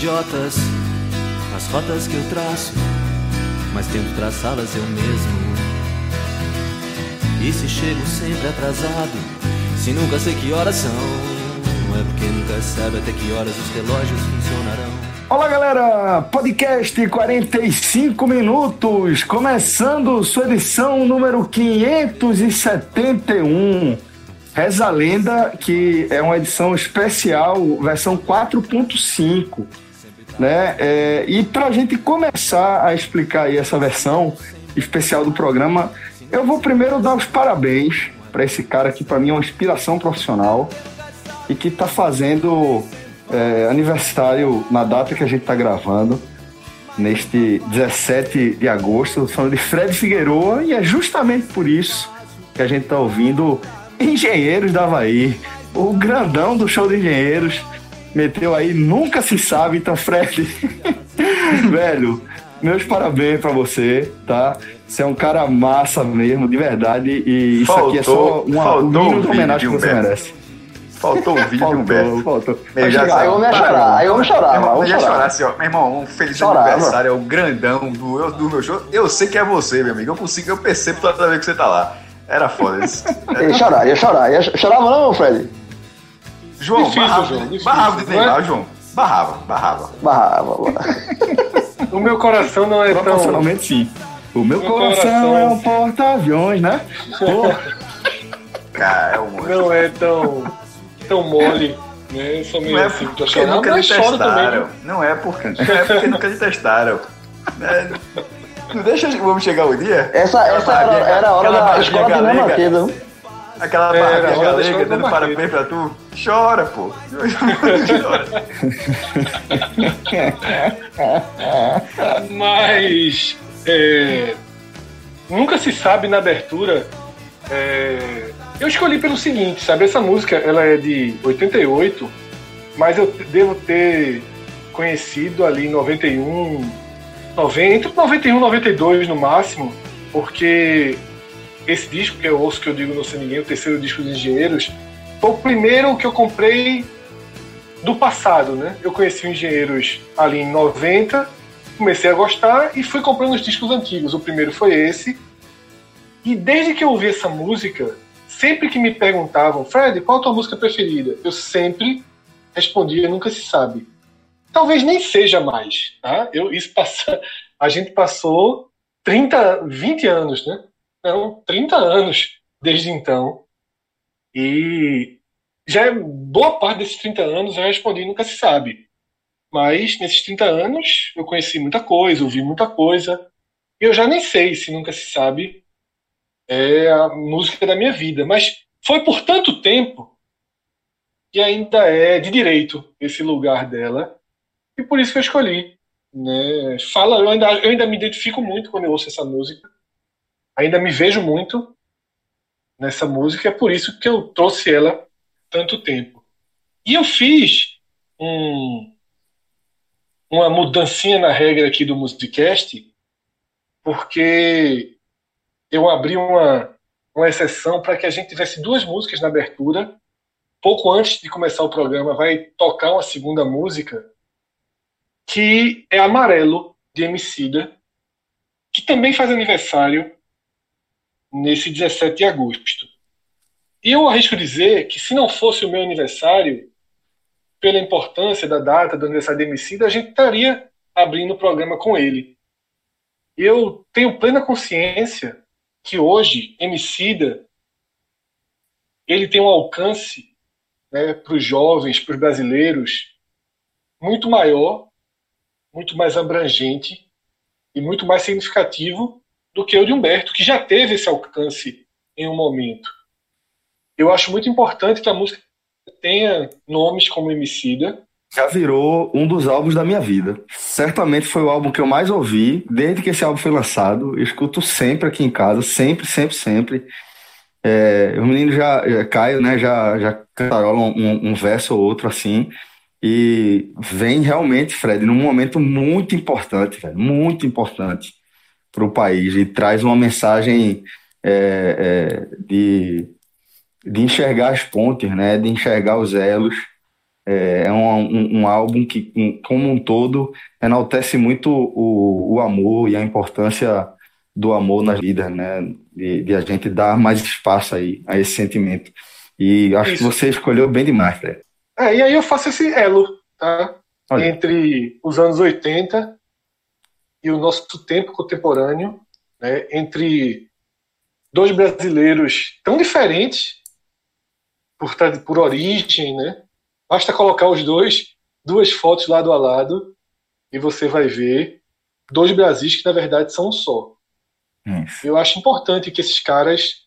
Idiotas as rotas que eu traço, mas tento traçá-las eu mesmo. E se chego sempre atrasado, se nunca sei que horas são, é porque nunca sabe até que horas os relógios funcionarão. Olá, galera! Podcast 45 minutos, começando sua edição número 571. Reza a lenda que é uma edição especial, versão 4.5. Né? É, e para a gente começar a explicar aí essa versão especial do programa, eu vou primeiro dar os parabéns para esse cara que para mim é uma inspiração profissional e que está fazendo é, aniversário na data que a gente está gravando, neste 17 de agosto, falando de Fred Figueroa, e é justamente por isso que a gente está ouvindo Engenheiros da Havaí, o grandão do show de engenheiros, meteu aí, nunca se sabe, então, Fred, velho, meus parabéns para você, tá? Você é um cara massa mesmo, de verdade, e isso aqui é só uma, um faltou mínimo um de homenagem que você Humberto. merece. Faltou o vídeo, Faltou, Humberto. faltou. Eu Vai já chegar, sei. eu eu ia Para, chorar, aí eu chorar, Meu mano, irmão, eu eu ia chorar chorar. assim, ó. Meu irmão, um feliz Chorava. aniversário, é o grandão do, eu- do meu show. Eu sei que é você, meu amigo. Eu consigo, eu percebo toda vez que você tá lá. Era foda isso. Eu ia chorar, ia chorar. Ia, chorava não, Fred? João, Difícil, barrava, João, difícil, barrava de não é? Neymar, João. Barrava, barrava. Barrava, barrava. O meu coração não é tão. Sim. O meu, Meu coração, coração- é um porta-aviões, né? Pô, Cara, é um monstro. Não é tão. tão mole. Né? Eu sou meio Não é assim pra porque nunca lhe testaram. Não é porque, não é porque nunca lhe testaram. É, não deixa vamos chegar o dia? Essa, essa era, era a hora da escola de viu? Aquela É, barriga galega dando da parabéns pra tu. Chora, pô. Chora. Mas. é, nunca se sabe na abertura. é, eu escolhi pelo seguinte, sabe? Essa música ela é de 88, mas eu devo ter conhecido ali em 91, 90, entre 91 e 92 no máximo, porque esse disco que eu ouço que eu digo não sei ninguém, o terceiro disco dos Engenheiros, foi o primeiro que eu comprei do passado, né? Eu conheci o Engenheiros ali em 90, comecei a gostar e fui comprando os discos antigos. O primeiro foi esse. E desde que eu ouvi essa música, sempre que me perguntavam, Fred, qual a tua música preferida? Eu sempre respondia, nunca se sabe. Talvez nem seja mais, tá? Eu, isso passa, a gente passou 30, 20 anos, né? Não, 30 anos desde então. E já é boa parte desses 30 anos eu respondi nunca se sabe. Mas nesses 30 anos eu conheci muita coisa, ouvi muita coisa. E eu já nem sei se nunca se sabe é a música da minha vida. Mas foi por tanto tempo que ainda é de direito esse lugar dela. E por isso que eu escolhi. Né? Fala, eu ainda, eu ainda me identifico muito quando eu ouço essa música. Ainda me vejo muito nessa música. É por isso que eu trouxe ela tanto tempo. E eu fiz um, uma mudancinha na regra aqui do Musicast, porque eu abri uma, uma exceção para que a gente tivesse duas músicas na abertura. Pouco antes de começar o programa, vai tocar uma segunda música, que é Amarelo, de Emicida, que também faz aniversário nesse 17 de agosto. E eu arrisco dizer que se não fosse o meu aniversário, pela importância da data do aniversário de Emicida, a gente estaria abrindo o programa com ele. Eu tenho plena consciência que hoje Emicida ele tem um alcance né, para os jovens, para os brasileiros, muito maior, muito mais abrangente e muito mais significativo do que o de Humberto, que já teve esse alcance em um momento. Eu acho muito importante que a música tenha nomes como Emicida. Já virou um dos álbuns da minha vida. Certamente foi o álbum que eu mais ouvi desde que esse álbum foi lançado. Eu escuto sempre aqui em casa, sempre, sempre, sempre. É, o menino já, já Caio, né, já, já cantarola um, um verso ou outro assim. E vem realmente, Fred, num momento muito importante, velho, muito importante para o país e traz uma mensagem é, é, de, de enxergar as pontes, né, de enxergar os elos. É, é um, um, um, álbum que, como um todo, enaltece muito o, o amor e a importância do amor nas vidas, né, de, de, a gente dar mais espaço aí a esse sentimento. E acho Isso. que você escolheu bem demais, Fred. É, e aí eu faço esse elo, tá? Olha. Entre os anos 80 e o nosso tempo contemporâneo, né? entre dois brasileiros tão diferentes por, por origem, né? Basta colocar os dois, duas fotos lado a lado, e você vai ver dois Brasis que na verdade são um só. Isso. Eu acho importante que esses caras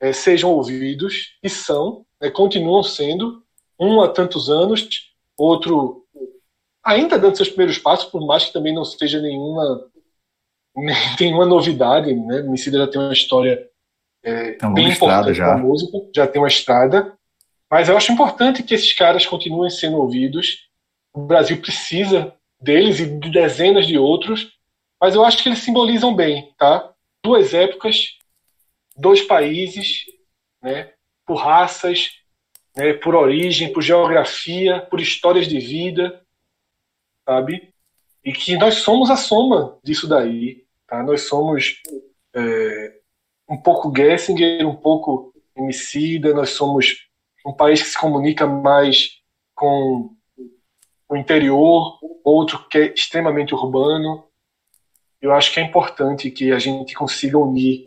é, sejam ouvidos e são, né, continuam sendo, um há tantos anos, outro ainda dando seus primeiros passos, por mais que também não seja nenhuma nenhuma novidade, né? Emicida já tem uma história é, bem importante já. música, já tem uma estrada, mas eu acho importante que esses caras continuem sendo ouvidos. O Brasil precisa deles e de dezenas de outros, mas eu acho que eles simbolizam bem, tá? Duas épocas, dois países, né? Por raças, né, por origem, por geografia, por histórias de vida, sabe? E que nós somos a soma disso daí, tá? Nós somos é, um pouco Gessinger, um pouco Emicida, nós somos um país que se comunica mais com o interior, outro que é extremamente urbano. Eu acho que é importante que a gente consiga unir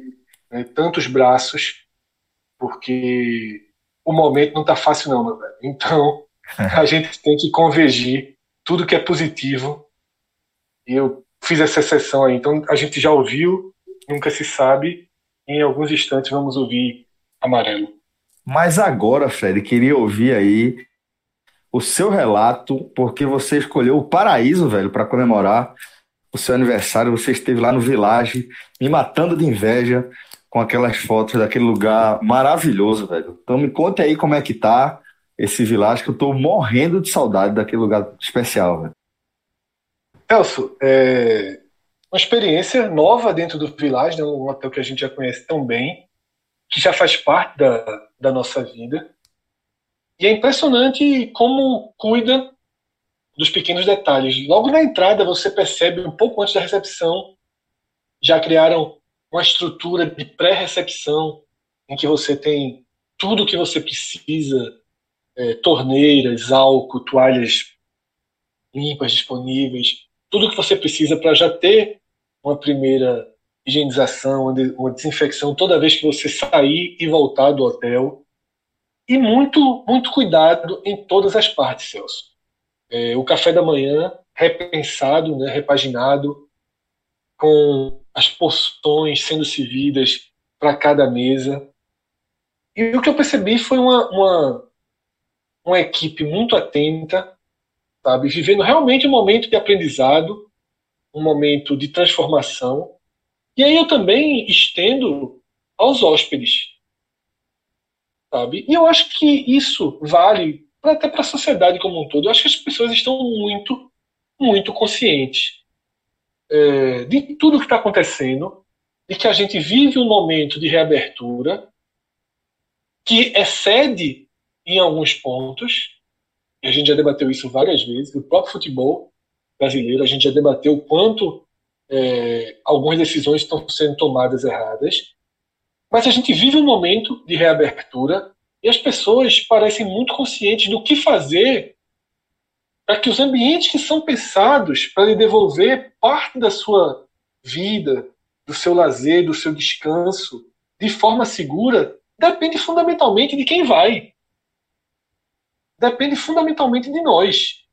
né, tantos braços, porque o momento não está fácil não, meu velho. Então, a gente tem que convergir tudo que é positivo. Eu fiz essa exceção aí. Então, a gente já ouviu, nunca se sabe. Em alguns instantes vamos ouvir Amarelo. Mas agora, Fred, queria ouvir aí o seu relato, porque você escolheu o paraíso, velho, para comemorar o seu aniversário. Você esteve lá no Village, me matando de inveja com aquelas fotos daquele lugar maravilhoso, velho. Então me conte aí como é que tá esse Village, que eu tô morrendo de saudade daquele lugar especial, velho. Elso, é uma experiência nova dentro do Village, né? um hotel que a gente já conhece tão bem, que já faz parte da, da nossa vida. E é impressionante como cuida dos pequenos detalhes. Logo na entrada, você percebe, um pouco antes da recepção, já criaram uma estrutura de pré-recepção em que você tem tudo o que você precisa, é, torneiras, álcool, toalhas limpas disponíveis, tudo que você precisa para já ter uma primeira higienização, uma desinfecção toda vez que você sair e voltar do hotel. E muito, muito cuidado em todas as partes, Celso. É, o café da manhã repensado, né, repaginado, com as porções sendo servidas para cada mesa. E o que eu percebi foi uma, uma, uma equipe muito atenta, sabe, vivendo realmente um momento de aprendizado, um momento de transformação. E aí eu também estendo aos hóspedes, sabe? E eu acho que isso vale até para a sociedade como um todo. Eu acho que as pessoas estão muito, muito conscientes é, de tudo que está acontecendo, de que a gente vive um momento de reabertura que excede em alguns pontos, a gente já debateu isso várias vezes, o próprio futebol brasileiro, a gente já debateu o quanto é, algumas decisões estão sendo tomadas erradas, mas a gente vive um momento de reabertura e as pessoas parecem muito conscientes do que fazer para que os ambientes que são pensados para lhe devolver parte da sua vida, do seu lazer, do seu descanso, de forma segura depende fundamentalmente de quem vai. Depende fundamentalmente de nós.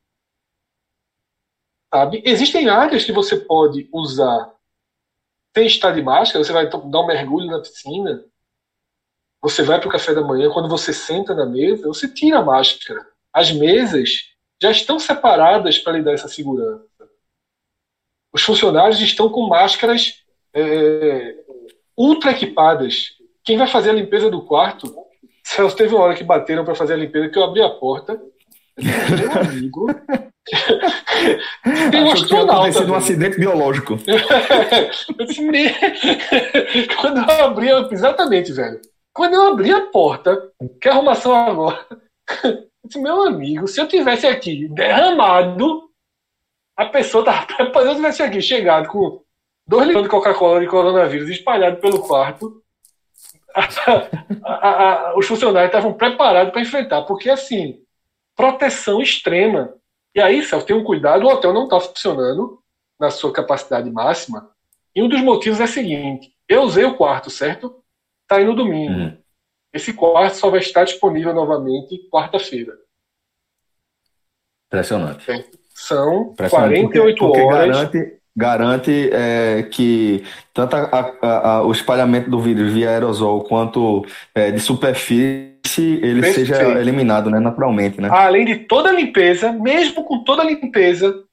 Sabe? Existem áreas que você pode usar sem estar de máscara, você vai dar um mergulho na piscina, você vai para o café da manhã, quando você senta na mesa, você tira a máscara. As mesas já estão separadas para lhe dar essa segurança. Os funcionários estão com máscaras é, ultra equipadas. Quem vai fazer a limpeza do quarto? Celso, teve uma hora que bateram para fazer a limpeza, que eu abri a porta. Meu amigo. Tem um astronauta. um acidente biológico. Quando eu abri, exatamente, velho. Quando eu abri a porta, que arrumação agora? Disse, meu amigo, se eu tivesse aqui derramado, a pessoa tava se eu tivesse aqui chegado com dois litros de Coca-Cola de coronavírus espalhado pelo quarto, a, a, os funcionários estavam preparados para enfrentar, porque assim, proteção extrema. E aí, Celso, tem um cuidado, o hotel não está funcionando na sua capacidade máxima. E um dos motivos é o seguinte: eu usei o quarto, certo? Está aí no domingo. Uhum. Esse quarto só vai estar disponível novamente quarta-feira. Impressionante. São Impressionante 48 porque, porque horas. Garante, garante é, que tanto a, a, a, o espalhamento do vírus via aerosol quanto é, de superfície ele Perfeito. seja eliminado né, naturalmente. Né? Além de toda a limpeza, mesmo com toda a limpeza,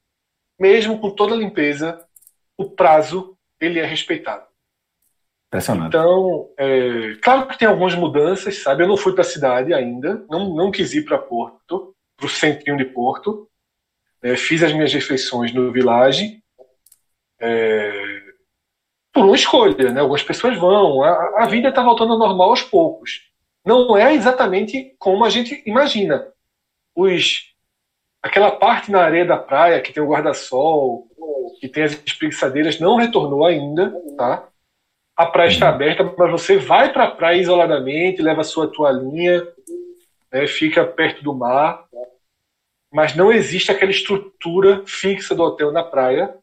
mesmo com toda a limpeza, o prazo ele é respeitado. Então, é, claro que tem algumas mudanças, sabe? Eu não fui para a cidade ainda, não, não quis ir para Porto, para o centrinho de Porto. É, fiz as minhas refeições no Village, é, por uma escolha, né? Algumas pessoas vão, a, a vida está voltando ao normal aos poucos. Não é exatamente como a gente imagina. Os, aquela parte na areia da praia que tem o guarda-sol, que tem as espreguiçadeiras, não retornou ainda, tá? a praia está uhum. aberta, mas você vai para a praia isoladamente, leva a sua toalhinha, né, fica perto do mar, mas não existe aquela estrutura fixa do hotel na praia,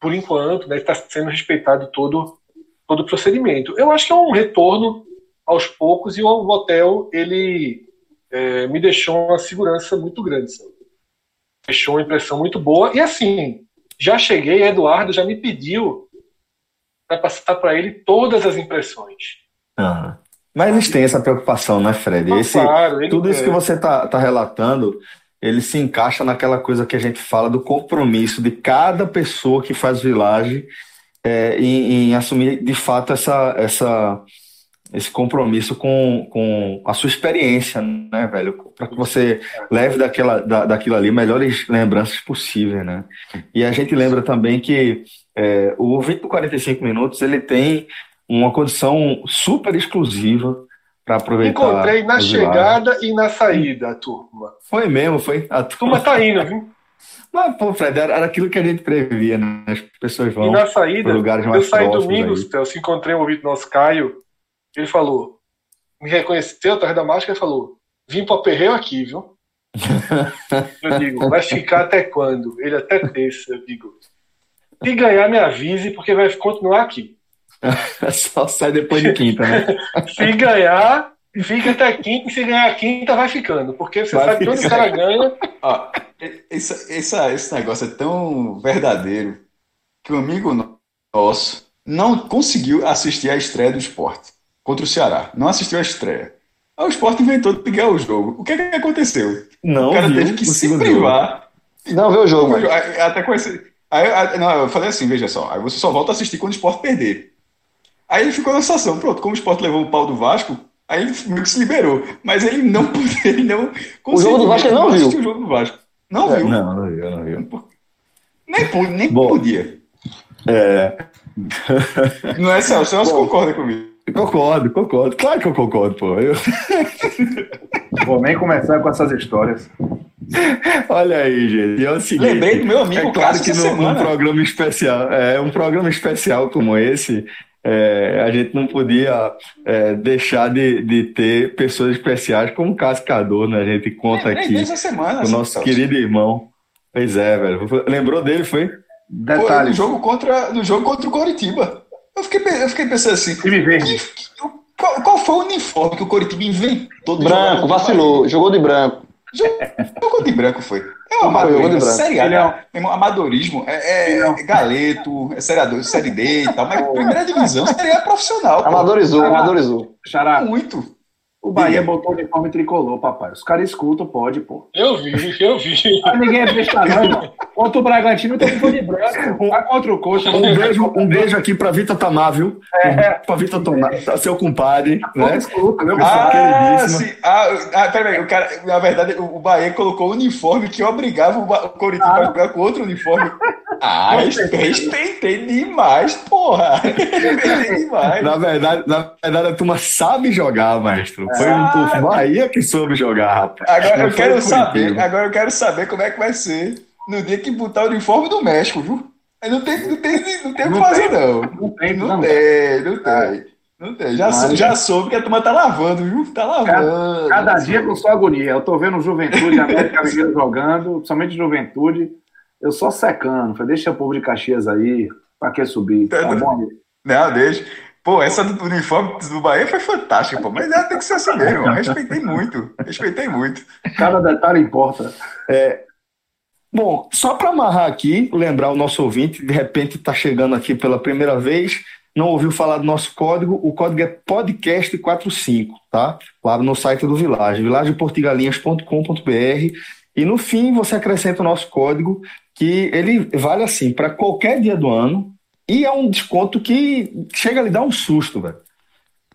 por enquanto, né, está sendo respeitado todo, todo o procedimento. Eu acho que é um retorno aos poucos e o hotel ele é, me deixou uma segurança muito grande, sabe? deixou uma impressão muito boa e assim já cheguei, Eduardo já me pediu para passar para ele todas as impressões. Uhum. Mas eles têm essa preocupação, né, Fred? Ah, Esse, claro, tudo isso que você está tá relatando, ele se encaixa naquela coisa que a gente fala do compromisso de cada pessoa que faz vilagem é, em, em, assumir de fato essa, essa, esse compromisso com, com a sua experiência, né, velho? Para que você leve daquela, da, daquilo ali melhores lembranças possíveis, né? E a gente lembra também que é, o 20 por 45 minutos ele tem uma condição super exclusiva para aproveitar. Encontrei na chegada e na saída a turma. Foi mesmo, foi. A turma tá indo, viu? Mas, pô, Fred, era, aquilo que a gente previa, né? As pessoas vão. E na saída, lugares mais eu saí domingo, eu se encontrei um ouvido nosso Caio, ele falou, me reconheceu atrás da máscara e falou: vim para perreio aqui, viu? eu digo, vai ficar até quando? Ele até terça, eu digo. Se ganhar, me avise, porque vai continuar aqui. Só sai depois de quinta, né? se ganhar, fica até quinta, se ganhar quinta, vai ficando. Porque você vai sabe que todo cara ganha. Ó, esse, esse, esse negócio é tão verdadeiro que um amigo nosso não conseguiu assistir a estreia do esporte contra o Ceará. Não assistiu a estreia. Aí o esporte inventou de ganhar o jogo. O que, é que aconteceu? Não, o cara viu, teve que se privar. Não viu o jogo. Até com esse Aí, aí não, eu falei assim, veja só, aí você só volta a assistir quando o esporte perder. Aí ele ficou na situação, pronto, como o esporte levou o pau do Vasco, aí ele meio que se liberou. Mas ele não ele não O jogo do Vasco ele não viu. o jogo do Vasco. Não é, viu. Não, não viu, não viu. Nem, nem podia. É. Não é, Celso? Você concorda comigo? Concordo, concordo. Claro que eu concordo, pô. Eu... Vou nem começar com essas histórias. Olha aí, gente. É o seguinte, Lembrei do meu amigo é claro que no, num programa especial, é um programa especial como esse, é, a gente não podia é, deixar de, de ter pessoas especiais como o Cascador, né? A gente conta aqui semana, o assim, nosso querido irmão. Pois é, velho. Lembrou dele, foi? Detalhe. no jogo contra no jogo contra o Coritiba. Eu fiquei, eu fiquei pensando assim. Time verde. Qual, qual foi o uniforme que o Coritiba inventou? de Branco, vacilou, jogou de branco. Jogou de branco, foi. É um amadorismo, série A, Ele é um- irmão, amadorismo, é, é, é é galeto, é série, série D e tal, mas primeira divisão, série A é profissional, pô. Amadorizou, Ah. amadorizou. Xará, Muito. O Bahia botou o uniforme tricolor, papai. Os caras escutam, pode, pô. Eu vi, eu vi. Mas ninguém é besta, não, irmão. Contra o Bragantino, tem uniforme de branco. Tá contra o Coxa. Um beijo, um beijo aqui pra Vitor Tamar, viu? É. Pra Vitor Tamar, seu compadre, Pouco né? escuta, meu Ah, Ah, sim. Ah, ah, peraí, o cara, na verdade, o Bahia colocou o uniforme que obrigava o, o Coritiba a jogar com outro uniforme. Ah, respeitei demais, porra. Respeitei demais. Na verdade, na verdade, a turma sabe jogar, maestro. Foi Ah. o Bahia que soube jogar, rapaz. Agora Não eu quero saber, agora eu quero saber como é que vai ser no dia que botar o uniforme do México, viu? Não tem, não tem, não tem o que fazer, tem. não. Não tem, Não não. tem, não tem. Não tem. Já, Mas- já soube que a turma tá lavando, viu? Tá lavando. Cada dia com sua agonia. Eu tô vendo Juventude, América Mineiro jogando, principalmente Juventude. Eu só secando. Falei, deixa o povo de Caxias aí. Pra que subir? Tá bom? Não, deixa. Pô, essa do uniforme do Bahia foi fantástica, pô. Mas ela tem que ser assim mesmo. Respeitei muito. Respeitei muito. Cada detalhe importa. Bom, só para amarrar aqui, lembrar o nosso ouvinte, de repente está chegando aqui pela primeira vez, não ouviu falar do nosso código, o código é podcast45, tá? Lá no site do Village, villageportigalinhas.com.br e no fim você acrescenta o nosso código, que ele vale assim para qualquer dia do ano e é um desconto que chega a lhe dar um susto, velho.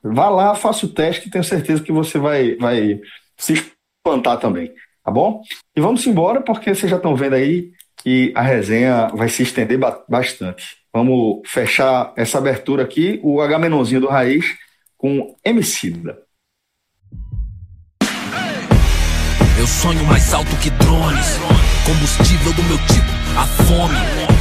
Vá lá, faça o teste, tenho certeza que você vai, vai se espantar também, tá bom? E vamos embora, porque vocês já estão vendo aí que a resenha vai se estender ba- bastante. Vamos fechar essa abertura aqui, o Agamenonzinho do Raiz, com Emicida. Eu sonho mais alto que drones. Combustível do meu tipo, a fome.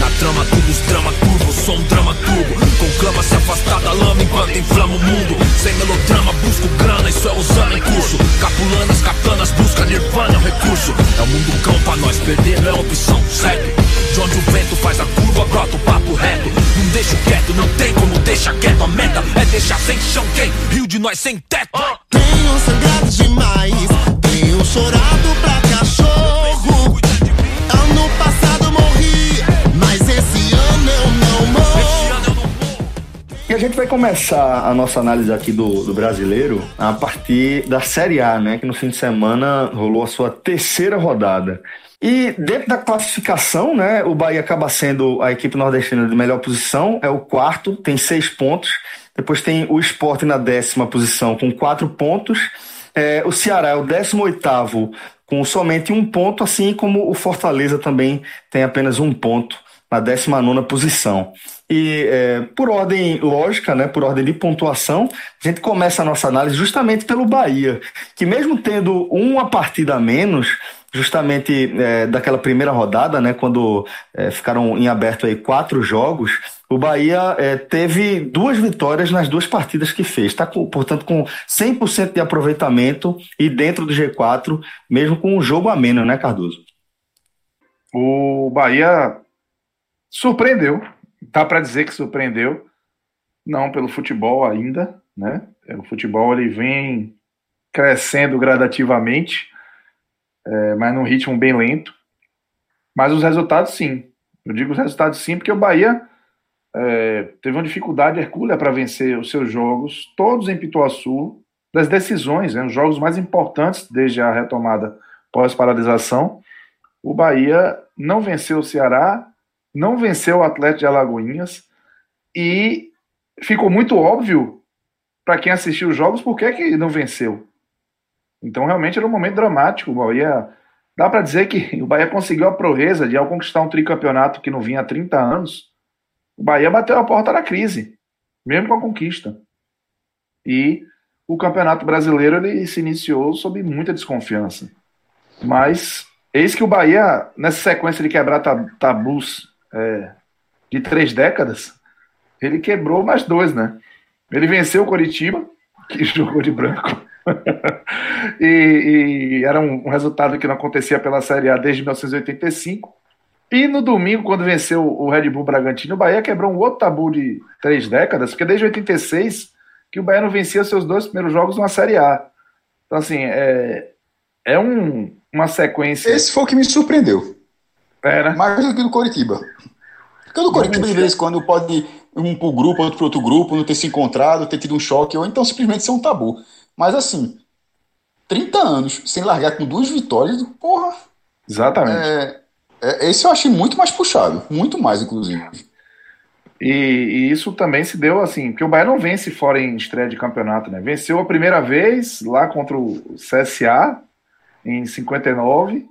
Na trama, tudo os drama turbo, sou um drama turbo. Conclama se afastar da lama enquanto inflama o mundo. Sem melodrama, busco grana, isso é usando em curso. Capulanas, katanas, busca nirvana, é um recurso. É o mundo cão pra nós, perder não é opção, certo? De onde o vento faz a curva, brota o papo reto. Não deixo quieto, não tem como deixar quieto. A meta é deixar sem chão quem? Rio de nós sem teto. Tenho sangrado demais, tenho chorado pra E a gente vai começar a nossa análise aqui do, do brasileiro a partir da Série A, né? Que no fim de semana rolou a sua terceira rodada. E dentro da classificação, né? O Bahia acaba sendo a equipe nordestina de melhor posição, é o quarto, tem seis pontos. Depois tem o Sport na décima posição com quatro pontos. É, o Ceará é o décimo oitavo com somente um ponto, assim como o Fortaleza também tem apenas um ponto na 19 posição. E é, por ordem lógica, né, por ordem de pontuação, a gente começa a nossa análise justamente pelo Bahia, que mesmo tendo uma partida a menos, justamente é, daquela primeira rodada, né, quando é, ficaram em aberto aí quatro jogos, o Bahia é, teve duas vitórias nas duas partidas que fez. Está, portanto, com 100% de aproveitamento e dentro do G4, mesmo com um jogo a menos, né, Cardoso? O Bahia surpreendeu. Dá para dizer que surpreendeu. Não pelo futebol ainda, né? É, O futebol ele vem crescendo gradativamente, é, mas num ritmo bem lento. Mas os resultados, sim. Eu digo os resultados, sim, porque o Bahia é, teve uma dificuldade hercúlea para vencer os seus jogos, todos em Pituaçu, das decisões, né, os jogos mais importantes desde a retomada pós-paralisação. O Bahia não venceu o Ceará, não venceu o Atlético de Alagoinhas e ficou muito óbvio para quem assistiu os jogos por que, que não venceu. Então, realmente era um momento dramático. O Bahia, dá para dizer que o Bahia conseguiu a proeza de, ao conquistar um tricampeonato que não vinha há 30 anos, o Bahia bateu a porta da crise, mesmo com a conquista. E o Campeonato Brasileiro ele se iniciou sob muita desconfiança. Mas eis que o Bahia, nessa sequência de quebrar tab- tabus é, de três décadas, ele quebrou mais dois, né? Ele venceu o Coritiba, que jogou de branco. e, e, era um, um, resultado que não acontecia pela Série A desde 1985. E no domingo, quando venceu o Red Bull Bragantino, o Bahia quebrou um outro tabu de três décadas, porque desde 86 que o Bahia não vencia seus dois primeiros jogos numa Série A. Então, assim, é, é um, uma sequência. Esse foi o que me surpreendeu. Era. Mais do que do Coritiba. Porque o do Coritiba, de vez em quando, pode ir um pro grupo, outro pro outro grupo, não ter se encontrado, ter tido um choque, ou então simplesmente ser um tabu. Mas assim, 30 anos sem largar com duas vitórias, porra. Exatamente. É, é, esse eu achei muito mais puxado, muito mais, inclusive. E, e, isso também se deu assim, porque o Bahia não vence fora em estreia de campeonato, né? Venceu a primeira vez lá contra o CSA em 59.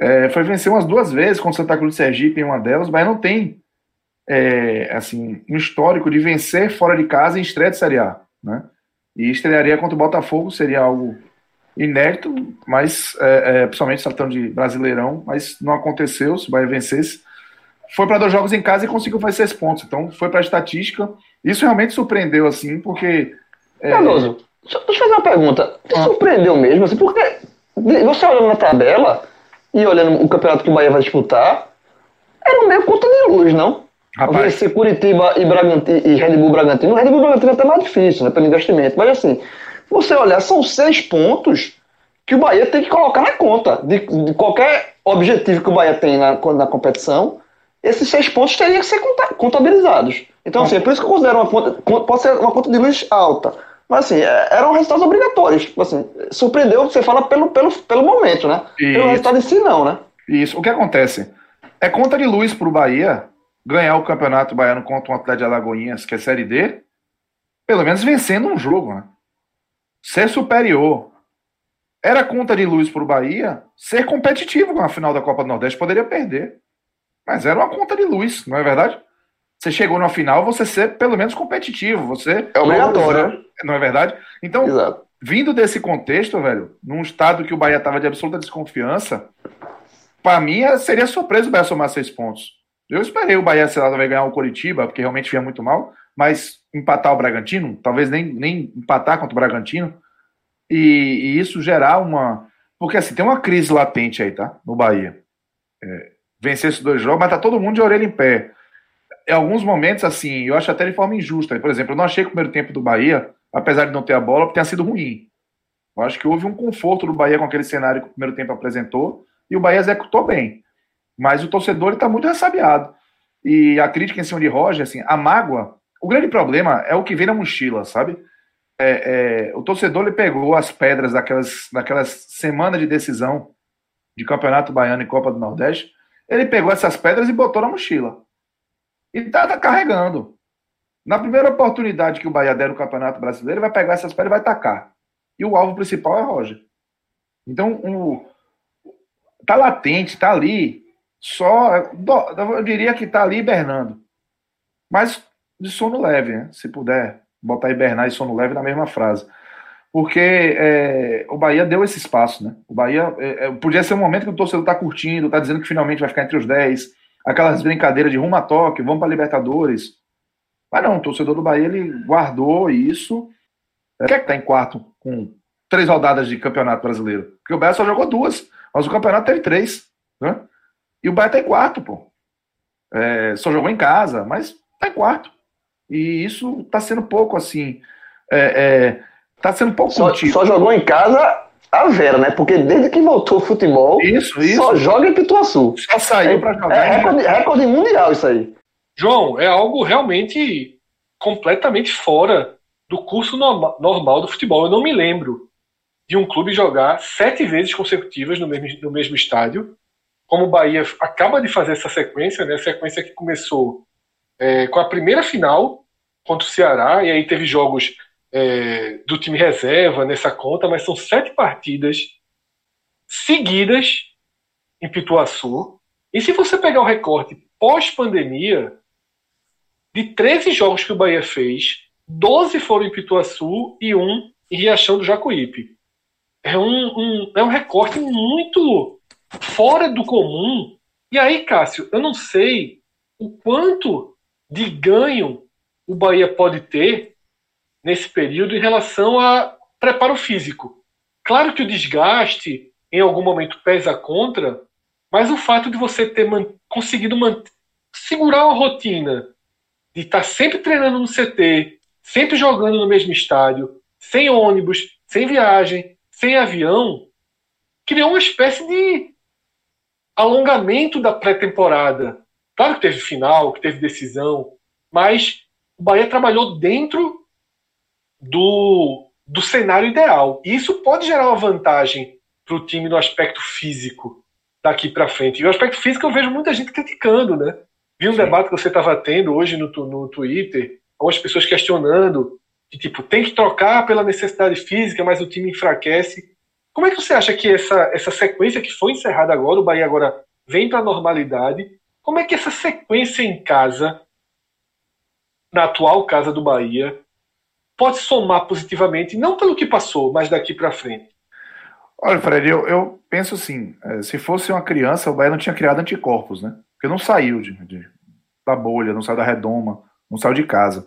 É, foi vencer umas duas vezes contra o Santa Cruz de Sergipe em uma delas. Bahia não tem é, assim, um histórico de vencer fora de casa em estreia de Série A, né? E estrearia contra o Botafogo, seria algo inédito, mas é, é, principalmente tratando de Brasileirão, mas não aconteceu, se o Bahia vencesse. Foi para dois jogos em casa e conseguiu fazer seis pontos, então foi para a estatística. Isso realmente surpreendeu, assim, porque. É... Cardoso, deixa eu fazer uma pergunta. ah. surpreendeu mesmo, assim, porque você olhando na tabela e olhando o campeonato que o Bahia vai disputar, era um meio conta de luz, não? Rapaz. Vencer Curitiba e, Bragantino, e Red Bull Bragantino. Red Bull Bragantino é até mais difícil, né, pelo investimento. Mas assim, você olhar, são seis pontos que o Bahia tem que colocar na conta. De, de qualquer objetivo que o Bahia tem na, na competição, esses seis pontos teriam que ser contabilizados. Então, assim, é por isso que eu considero uma conta, pode ser uma conta de luz alta. Mas assim, é, eram resultados obrigatórios. Assim, surpreendeu, você fala pelo, pelo, pelo momento, né? Isso. Pelo resultado em si, não, né? Isso. O que acontece? É conta de luz para o Bahia ganhar o Campeonato Baiano contra um Atlético de Alagoinhas, que é Série D, pelo menos vencendo um jogo, né? Ser superior. Era conta de luz para o Bahia ser competitivo na final da Copa do Nordeste, poderia perder. Mas era uma conta de luz, não é verdade? Você chegou na final, você ser pelo menos competitivo, você é obrigatório, né? não é verdade? Então, Exato. vindo desse contexto, velho, num estado que o Bahia estava de absoluta desconfiança, para mim seria surpresa o Bahia somar seis pontos. Eu esperei o Bahia, sei lá, vai ganhar o Coritiba, porque realmente vinha muito mal, mas empatar o Bragantino, talvez nem, nem empatar contra o Bragantino, e, e isso gerar uma. Porque assim, tem uma crise latente aí, tá? No Bahia. É, vencer esses dois jogos, mas tá todo mundo de orelha em pé. Em alguns momentos, assim, eu acho até de forma injusta. Por exemplo, eu não achei que o primeiro tempo do Bahia, apesar de não ter a bola, tenha sido ruim. Eu acho que houve um conforto do Bahia com aquele cenário que o primeiro tempo apresentou, e o Bahia executou bem. Mas o torcedor está muito ressabiado. E a crítica em cima de Roger, assim, a mágoa, o grande problema é o que vem na mochila, sabe? É, é, o torcedor ele pegou as pedras daquelas, daquelas semanas de decisão de Campeonato Baiano e Copa do Nordeste, ele pegou essas pedras e botou na mochila. E tá, tá carregando. Na primeira oportunidade que o Bahia der no Campeonato Brasileiro, vai pegar essas pedras e vai tacar. E o alvo principal é Roger. Então, o, tá latente, tá ali só, eu diria que está ali hibernando. Mas de sono leve, né? se puder botar hibernar e sono leve na mesma frase. Porque é, o Bahia deu esse espaço, né? O Bahia é, é podia ser um momento que o torcedor está curtindo, está dizendo que finalmente vai ficar entre os 10, aquelas brincadeiras de rumo a toque, vamos para Libertadores. Mas não, o torcedor do Bahia ele guardou isso. Quer que está em quarto com três rodadas de campeonato brasileiro? Porque o Bahia só jogou duas, mas o campeonato teve três. Né? E o Bahia tá em quarto, pô. É, só jogou em casa, mas tá em quarto. E isso tá sendo pouco assim. É, é, tá sendo pouco só, só, jogou em casa a Vera, né? Porque desde que voltou o futebol, isso, isso. só joga em Pituaçu. Só saiu é, pra jogar. É recorde, recorde mundial isso aí. João, é algo realmente completamente fora do curso norma, normal do futebol. Eu não me lembro de um clube jogar sete vezes consecutivas no mesmo, no mesmo estádio como o Bahia acaba de fazer essa sequência, né? Sequência que começou é, com a primeira final contra o Ceará, e aí teve jogos é, do time reserva nessa conta, mas são sete partidas seguidas em Pituaçu. E se você pegar o recorte pós-pandemia, de 13 jogos que o Bahia fez, 12 foram em Pituaçu e um em Riachão do Jacuípe. É um, um, é um recorte muito fora do comum. E aí, Cássio, eu não sei o quanto de ganho o Bahia pode ter nesse período em relação a preparo físico. Claro que o desgaste em algum momento pesa contra, mas o fato de você ter man conseguido segurar a rotina de estar tá sempre treinando no CT, sempre jogando no mesmo estádio, sem ônibus, sem viagem, sem avião, criou uma espécie de alongamento da pré-temporada. Claro que teve final, que teve decisão, mas o Bahia trabalhou dentro do, do cenário ideal. E isso pode gerar uma vantagem para o time no aspecto físico daqui para frente. E o aspecto físico eu vejo muita gente criticando, né? Vi um Sim. debate que você estava tendo hoje no, no Twitter, algumas pessoas questionando que tipo tem que trocar pela necessidade física, mas o time enfraquece. Como é que você acha que essa, essa sequência que foi encerrada agora, o Bahia agora vem para a normalidade, como é que essa sequência em casa, na atual casa do Bahia, pode somar positivamente, não pelo que passou, mas daqui para frente? Olha, Fred, eu, eu penso assim: é, se fosse uma criança, o Bahia não tinha criado anticorpos, né? Porque não saiu de, de, da bolha, não saiu da redoma, não saiu de casa.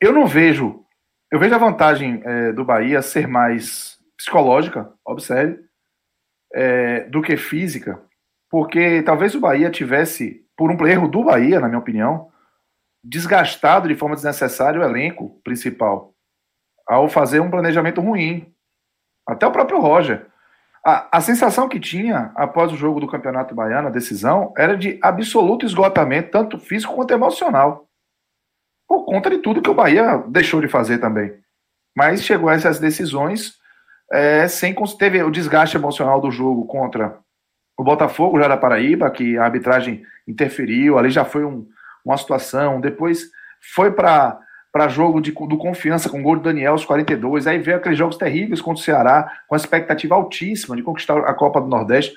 Eu não vejo. Eu vejo a vantagem é, do Bahia ser mais psicológica, observe, é, do que física, porque talvez o Bahia tivesse, por um erro do Bahia, na minha opinião, desgastado de forma desnecessária o elenco principal ao fazer um planejamento ruim. Até o próprio Roger. A, a sensação que tinha após o jogo do Campeonato Baiano, a decisão, era de absoluto esgotamento, tanto físico quanto emocional. Por conta de tudo que o Bahia deixou de fazer também. Mas chegou a essas decisões é, sem teve o desgaste emocional do jogo contra o Botafogo já da Paraíba, que a arbitragem interferiu, ali já foi um, uma situação. Depois foi para para jogo de, do confiança com o gol do Daniel aos 42. Aí veio aqueles jogos terríveis contra o Ceará, com a expectativa altíssima de conquistar a Copa do Nordeste.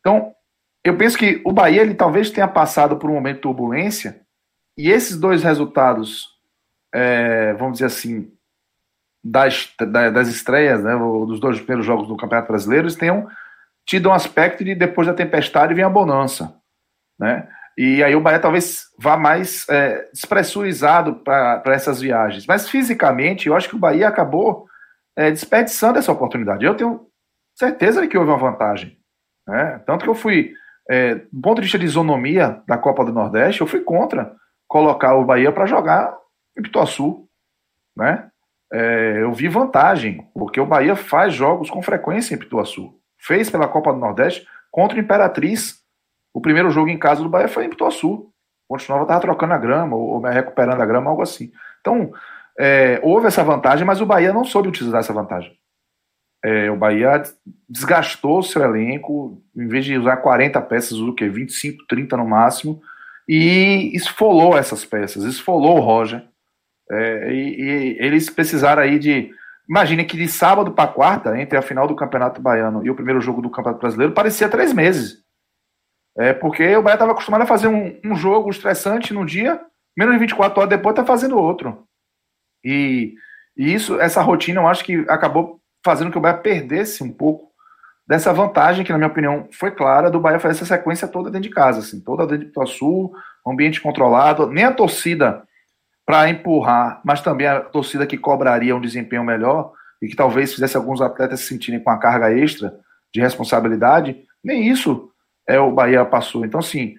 Então, eu penso que o Bahia ele talvez tenha passado por um momento de turbulência, e esses dois resultados, é, vamos dizer assim, das, das estreias, né, dos dois primeiros jogos do Campeonato Brasileiro, eles tenham tido um aspecto de depois da tempestade vem a bonança. Né? E aí o Bahia talvez vá mais é, despressurizado para essas viagens. Mas fisicamente, eu acho que o Bahia acabou é, desperdiçando essa oportunidade. Eu tenho certeza de que houve uma vantagem. Né? Tanto que eu fui, é, do ponto de vista de isonomia da Copa do Nordeste, eu fui contra colocar o Bahia para jogar em Pituaçu. Né? É, eu vi vantagem, porque o Bahia faz jogos com frequência em Pituaçu. Fez pela Copa do Nordeste contra o Imperatriz o primeiro jogo em casa do Bahia foi em Pituaçu. Ponte Nova estava trocando a grama, ou recuperando a grama, algo assim. Então, é, houve essa vantagem, mas o Bahia não soube utilizar essa vantagem. É, o Bahia desgastou seu elenco, em vez de usar 40 peças, usou o quê? 25, 30 no máximo, e esfolou essas peças, esfolou o Roger. É, e, e, eles precisaram aí de. Imagine que de sábado para quarta, entre a final do Campeonato Baiano e o primeiro jogo do Campeonato Brasileiro, parecia três meses. É porque o Bahia estava acostumado a fazer um, um, jogo estressante no dia, menos de 24 horas depois está fazendo outro. E, e, isso, essa rotina, eu acho que acabou fazendo que o Bahia perdesse um pouco dessa vantagem, que na minha opinião foi clara, do Bahia fazer essa sequência toda dentro de casa, assim, toda dentro do Sul, ambiente controlado, nem a torcida para empurrar, mas também a torcida que cobraria um desempenho melhor e que talvez fizesse alguns atletas se sentirem com a carga extra de responsabilidade, nem isso é, o Bahia passou. Então, assim,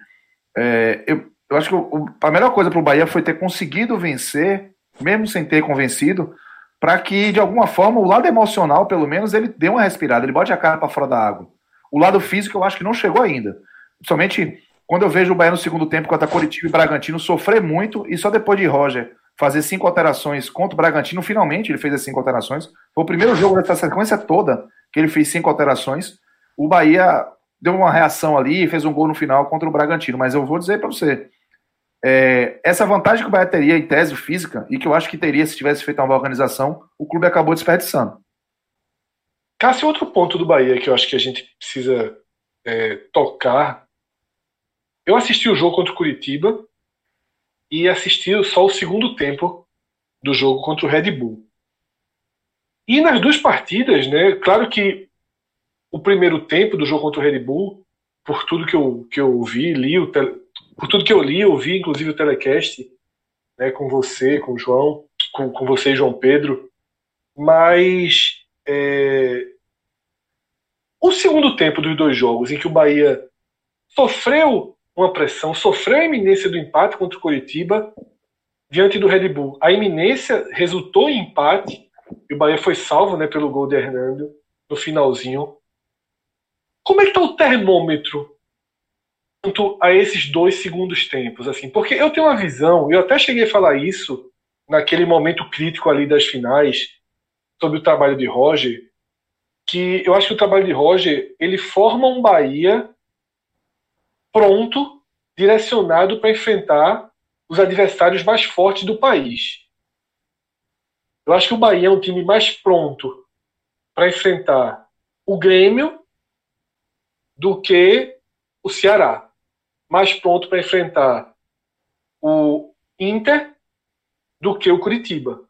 é, eu, eu acho que o, a melhor coisa para o Bahia foi ter conseguido vencer, mesmo sem ter convencido, para que, de alguma forma, o lado emocional, pelo menos, ele dê uma respirada, ele bote a cara para fora da água. O lado físico, eu acho que não chegou ainda. Somente quando eu vejo o Bahia no segundo tempo contra Curitiba e Bragantino sofrer muito, e só depois de Roger fazer cinco alterações contra o Bragantino, finalmente ele fez as cinco alterações. Foi o primeiro jogo dessa sequência toda que ele fez cinco alterações. O Bahia deu uma reação ali fez um gol no final contra o Bragantino. Mas eu vou dizer para você, é, essa vantagem que o Bahia teria em tese física, e que eu acho que teria se tivesse feito uma organização, o clube acabou desperdiçando. Cássio, outro ponto do Bahia que eu acho que a gente precisa é, tocar. Eu assisti o jogo contra o Curitiba e assisti só o segundo tempo do jogo contra o Red Bull. E nas duas partidas, né, claro que o primeiro tempo do jogo contra o Red Bull, por tudo que eu, que eu vi, li, o por tudo que eu li, eu vi inclusive o telecast né, com você, com o João, com, com você e João Pedro, mas é, o segundo tempo dos dois jogos, em que o Bahia sofreu uma pressão, sofreu a iminência do empate contra o Curitiba diante do Red Bull. A iminência resultou em empate e o Bahia foi salvo né, pelo gol de Hernando no finalzinho. Como é que está o termômetro quanto a esses dois segundos tempos? assim? Porque eu tenho uma visão, eu até cheguei a falar isso naquele momento crítico ali das finais, sobre o trabalho de Roger, que eu acho que o trabalho de Roger ele forma um Bahia pronto, direcionado para enfrentar os adversários mais fortes do país. Eu acho que o Bahia é um time mais pronto para enfrentar o Grêmio do que o Ceará. Mais pronto para enfrentar o Inter do que o Curitiba.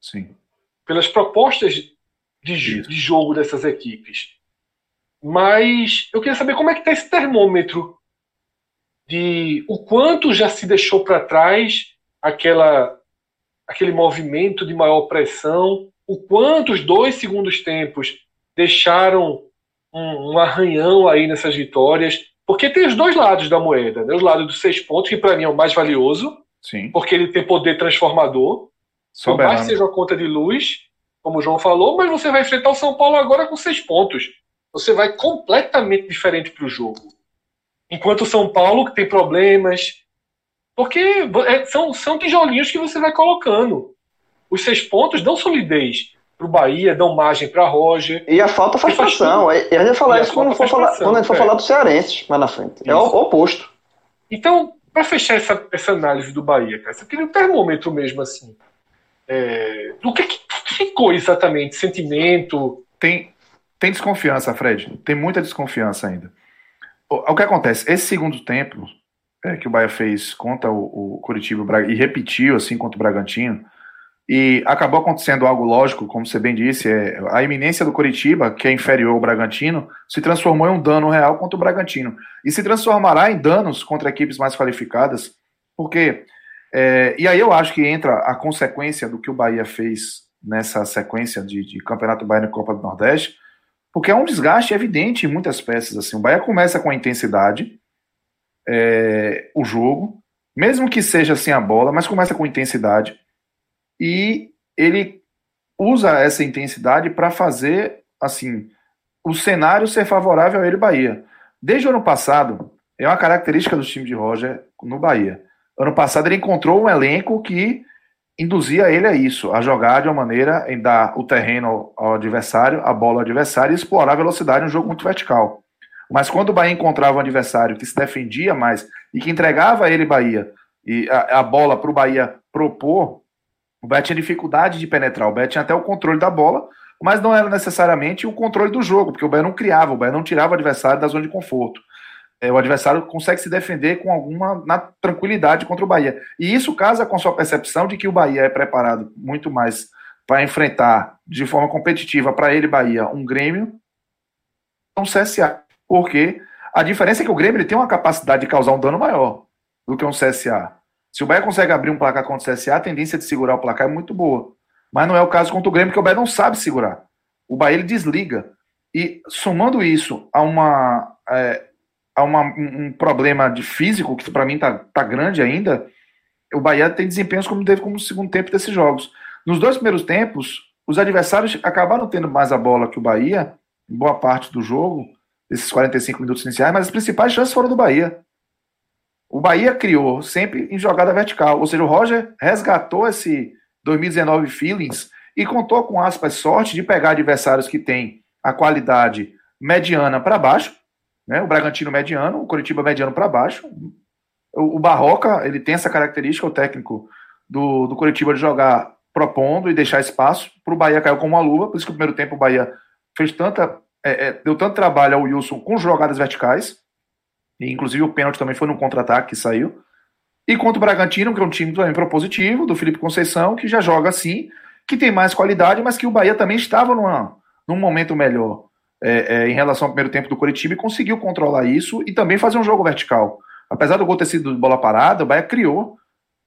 Sim. Pelas propostas de, de jogo dessas equipes. Mas eu queria saber como é que está esse termômetro de o quanto já se deixou para trás aquela aquele movimento de maior pressão, o quanto os dois segundos tempos deixaram um, um arranhão aí nessas vitórias, porque tem os dois lados da moeda, né? Os lados dos seis pontos, que para mim é o mais valioso, Sim. porque ele tem poder transformador, por mais seja uma conta de luz, como o João falou, mas você vai enfrentar o São Paulo agora com seis pontos. Você vai completamente diferente para o jogo. Enquanto o São Paulo, que tem problemas, porque é, são, são tijolinhos que você vai colocando. Os seis pontos dão solidez para o Bahia, dão margem para Roger. E a falta faz pressão. A gente vai falar isso quando, for falar, quando a gente for é. falar do Cearense mais na frente. Isso. É o oposto. Então, para fechar essa, essa análise do Bahia, cara, você queria um termômetro mesmo assim. É, do que, que ficou exatamente? Sentimento? Tem, tem desconfiança, Fred. Tem muita desconfiança ainda. O, o que acontece? Esse segundo tempo, é, que o Bahia fez contra o, o Curitiba e repetiu assim contra o Bragantino, e acabou acontecendo algo lógico, como você bem disse, é, a iminência do Curitiba, que é inferior ao Bragantino, se transformou em um dano real contra o Bragantino. E se transformará em danos contra equipes mais qualificadas, porque. É, e aí eu acho que entra a consequência do que o Bahia fez nessa sequência de, de Campeonato Baiano e Copa do Nordeste, porque é um desgaste evidente em muitas peças. Assim, o Bahia começa com a intensidade, é, o jogo, mesmo que seja sem a bola, mas começa com intensidade. E ele usa essa intensidade para fazer assim o cenário ser favorável a ele Bahia. Desde o ano passado, é uma característica do time de Roger no Bahia. Ano passado ele encontrou um elenco que induzia ele a isso, a jogar de uma maneira em dar o terreno ao adversário, a bola ao adversário e explorar a velocidade, um jogo muito vertical. Mas quando o Bahia encontrava um adversário que se defendia mais e que entregava a ele Bahia e a, a bola para o Bahia propor, o Bahia tinha dificuldade de penetrar. O Bahia tinha até o controle da bola, mas não era necessariamente o controle do jogo, porque o Bahia não criava, o Bahia não tirava o adversário da zona de conforto. É, o adversário consegue se defender com alguma tranquilidade contra o Bahia. E isso casa com a sua percepção de que o Bahia é preparado muito mais para enfrentar de forma competitiva para ele, Bahia, um Grêmio, um CSA porque a diferença é que o Grêmio tem uma capacidade de causar um dano maior do que um CSA. Se o Bahia consegue abrir um placar contra o CSA, a tendência de segurar o placar é muito boa. Mas não é o caso contra o Grêmio, porque o Bahia não sabe segurar. O Bahia ele desliga. E somando isso a uma é, a uma, um problema de físico, que para mim tá, tá grande ainda, o Bahia tem desempenhos como teve como segundo tempo desses jogos. Nos dois primeiros tempos, os adversários acabaram tendo mais a bola que o Bahia, em boa parte do jogo, esses 45 minutos iniciais, mas as principais chances foram do Bahia. O Bahia criou sempre em jogada vertical, ou seja, o Roger resgatou esse 2019 feelings e contou com aspas sorte de pegar adversários que têm a qualidade mediana para baixo, né? O Bragantino mediano, o Curitiba mediano para baixo. O, o, Barroca, ele tem essa característica, o técnico do, do Curitiba de jogar propondo e deixar espaço. Para o Bahia caiu como uma luva, por isso que no primeiro tempo o Bahia fez tanta é, é, deu tanto trabalho ao Wilson com jogadas verticais, e inclusive o pênalti também foi no contra-ataque que saiu. E contra o Bragantino, que é um time também propositivo, do Felipe Conceição, que já joga assim, que tem mais qualidade, mas que o Bahia também estava numa, num momento melhor é, é, em relação ao primeiro tempo do Curitiba e conseguiu controlar isso e também fazer um jogo vertical. Apesar do gol ter sido de bola parada, o Bahia criou,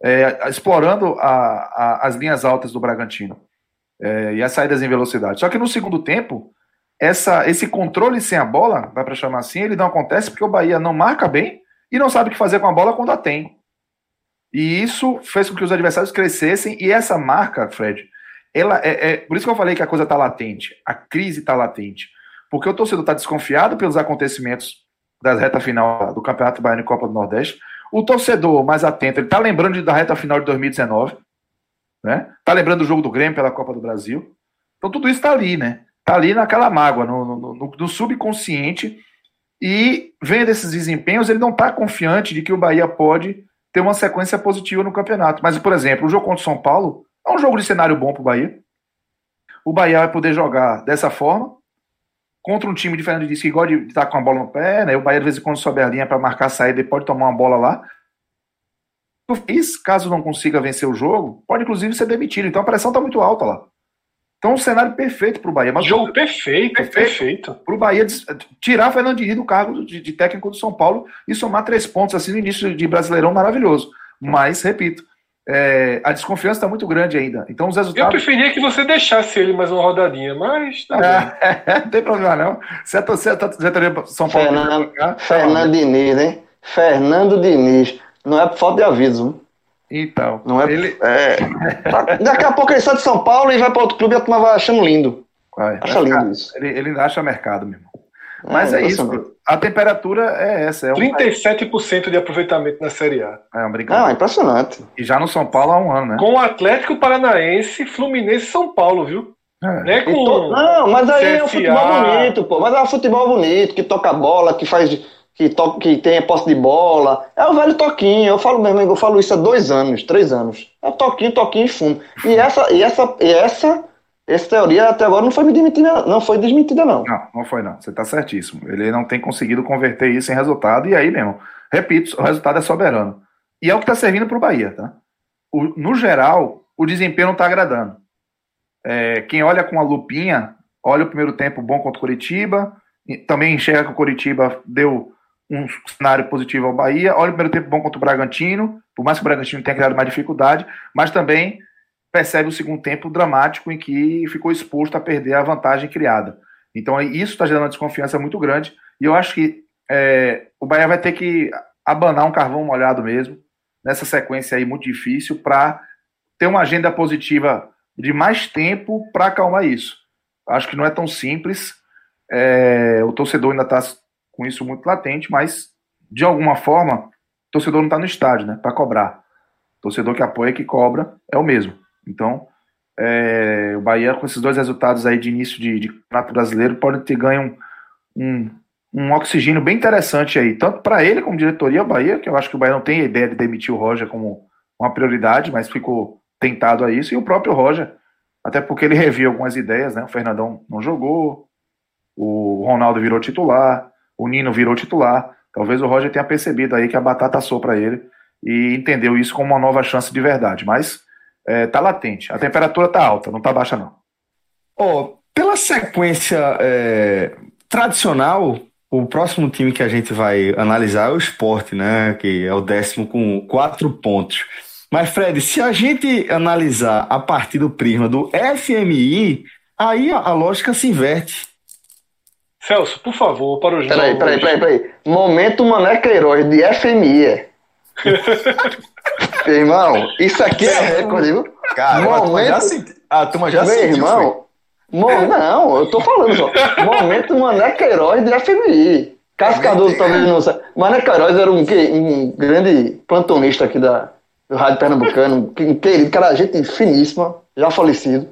é, explorando a, a, as linhas altas do Bragantino é, e as saídas em velocidade. Só que no segundo tempo, essa, esse controle sem a bola, dá para chamar assim, ele não acontece porque o Bahia não marca bem e não sabe o que fazer com a bola quando a tem. E isso fez com que os adversários crescessem, e essa marca, Fred, ela é, é por isso que eu falei que a coisa está latente, a crise está latente. Porque o torcedor está desconfiado pelos acontecimentos da reta final do Campeonato Baiano e Copa do Nordeste. O torcedor mais atento, ele está lembrando da reta final de 2019, né? Está lembrando do jogo do Grêmio pela Copa do Brasil. Então tudo isso está ali, né? Está ali naquela mágoa, no, no, no, no subconsciente. E vendo esses desempenhos, ele não está confiante de que o Bahia pode ter uma sequência positiva no campeonato. Mas, por exemplo, o jogo contra o São Paulo é um jogo de cenário bom para o Bahia. O Bahia vai poder jogar dessa forma, contra um time diferente disso, que gosta de estar com a bola no pé, né? O Bahia, de vez em quando, sobe a linha para marcar a saída e pode tomar uma bola lá. Isso, caso não consiga vencer o jogo, pode inclusive ser demitido. Então a pressão está muito alta lá. Então um cenário perfeito para o Bahia. Mas jogo perfeito, perfeito. Para o Bahia tirar Fernando Diniz do cargo de, de, técnico do São Paulo e somar três pontos assim no início de Brasileirão maravilhoso. Mas, repito, é, a desconfiança está muito grande ainda. Então os resultados. Eu preferia que você deixasse ele mais uma rodadinha, mas tá é, não tem problema não. Se a torcida tá, São Paulo. Fernando, tá Fernando Diniz, hein? Fernando Diniz. Não é por falta de aviso. Então. Não é, ele... é. Daqui a pouco ele sai de São Paulo e vai para outro clube e a turma vai achando lindo. Vai, acha lindo isso. Ele, ele acha mercado mesmo. Mas é, é isso. A temperatura é essa. É um... 37% de aproveitamento na Série A. É um brincadeira. Ah, impressionante. E já no São Paulo há um ano, né? Com o Atlético Paranaense, Fluminense e São Paulo, viu? É. Né, com to... Não, mas aí CSA... é um futebol bonito, pô. Mas é um futebol bonito, que toca bola, que faz. Que, to... que tem posse de bola. É o velho toquinho. Eu falo mesmo, eu falo isso há dois anos, três anos. É toquinho, toquinho e fundo. E essa, e essa, e essa essa teoria até agora não foi desmentida, não foi desmentida, não. Não, não foi, não. Você está certíssimo. Ele não tem conseguido converter isso em resultado, e aí mesmo, repito, o resultado é soberano. E é o que está servindo para o Bahia, tá? O, no geral, o desempenho não está agradando. É, quem olha com a lupinha, olha o primeiro tempo bom contra o Curitiba, também enxerga que o Curitiba deu um cenário positivo ao Bahia, olha o primeiro tempo bom contra o Bragantino, por mais que o Bragantino tenha criado mais dificuldade, mas também percebe o segundo tempo dramático em que ficou exposto a perder a vantagem criada. Então, isso está gerando uma desconfiança muito grande. E eu acho que é, o Bahia vai ter que abanar um carvão molhado mesmo, nessa sequência aí muito difícil, para ter uma agenda positiva de mais tempo para acalmar isso. Acho que não é tão simples. É, o torcedor ainda está com isso muito latente, mas de alguma forma, o torcedor não está no estádio, né? Para cobrar. O torcedor que apoia que cobra é o mesmo. Então, é, o Bahia, com esses dois resultados aí de início de, de campeonato brasileiro, pode ter ganho um, um, um oxigênio bem interessante aí, tanto para ele como diretoria, o Bahia, que eu acho que o Bahia não tem ideia de demitir o Roger como uma prioridade, mas ficou tentado a isso, e o próprio Roger, até porque ele reviu algumas ideias, né? O Fernandão não jogou, o Ronaldo virou titular, o Nino virou titular. Talvez o Roger tenha percebido aí que a batata assou para ele e entendeu isso como uma nova chance de verdade. Mas é, tá latente. A temperatura tá alta, não tá baixa, não. Oh, pela sequência é, tradicional, o próximo time que a gente vai analisar é o esporte, né? Que é o décimo com quatro pontos. Mas, Fred, se a gente analisar a partir do prisma do FMI, aí a, a lógica se inverte. Celso, por favor, para os Peraí, peraí, peraí, peraí. Momento Mané Queiroz de FMI. É. irmão, isso aqui é recorde, viu? Cara, momento... senti... a turma já Meu sentiu, irmão, mo... não, eu tô falando só. momento Mané Queiroz de FMI. Cascador talvez não saiba. Mané Queiroz era um, um grande plantonista aqui da, do Rádio Pernambucano, um querido, cara, gente finíssima, já falecido.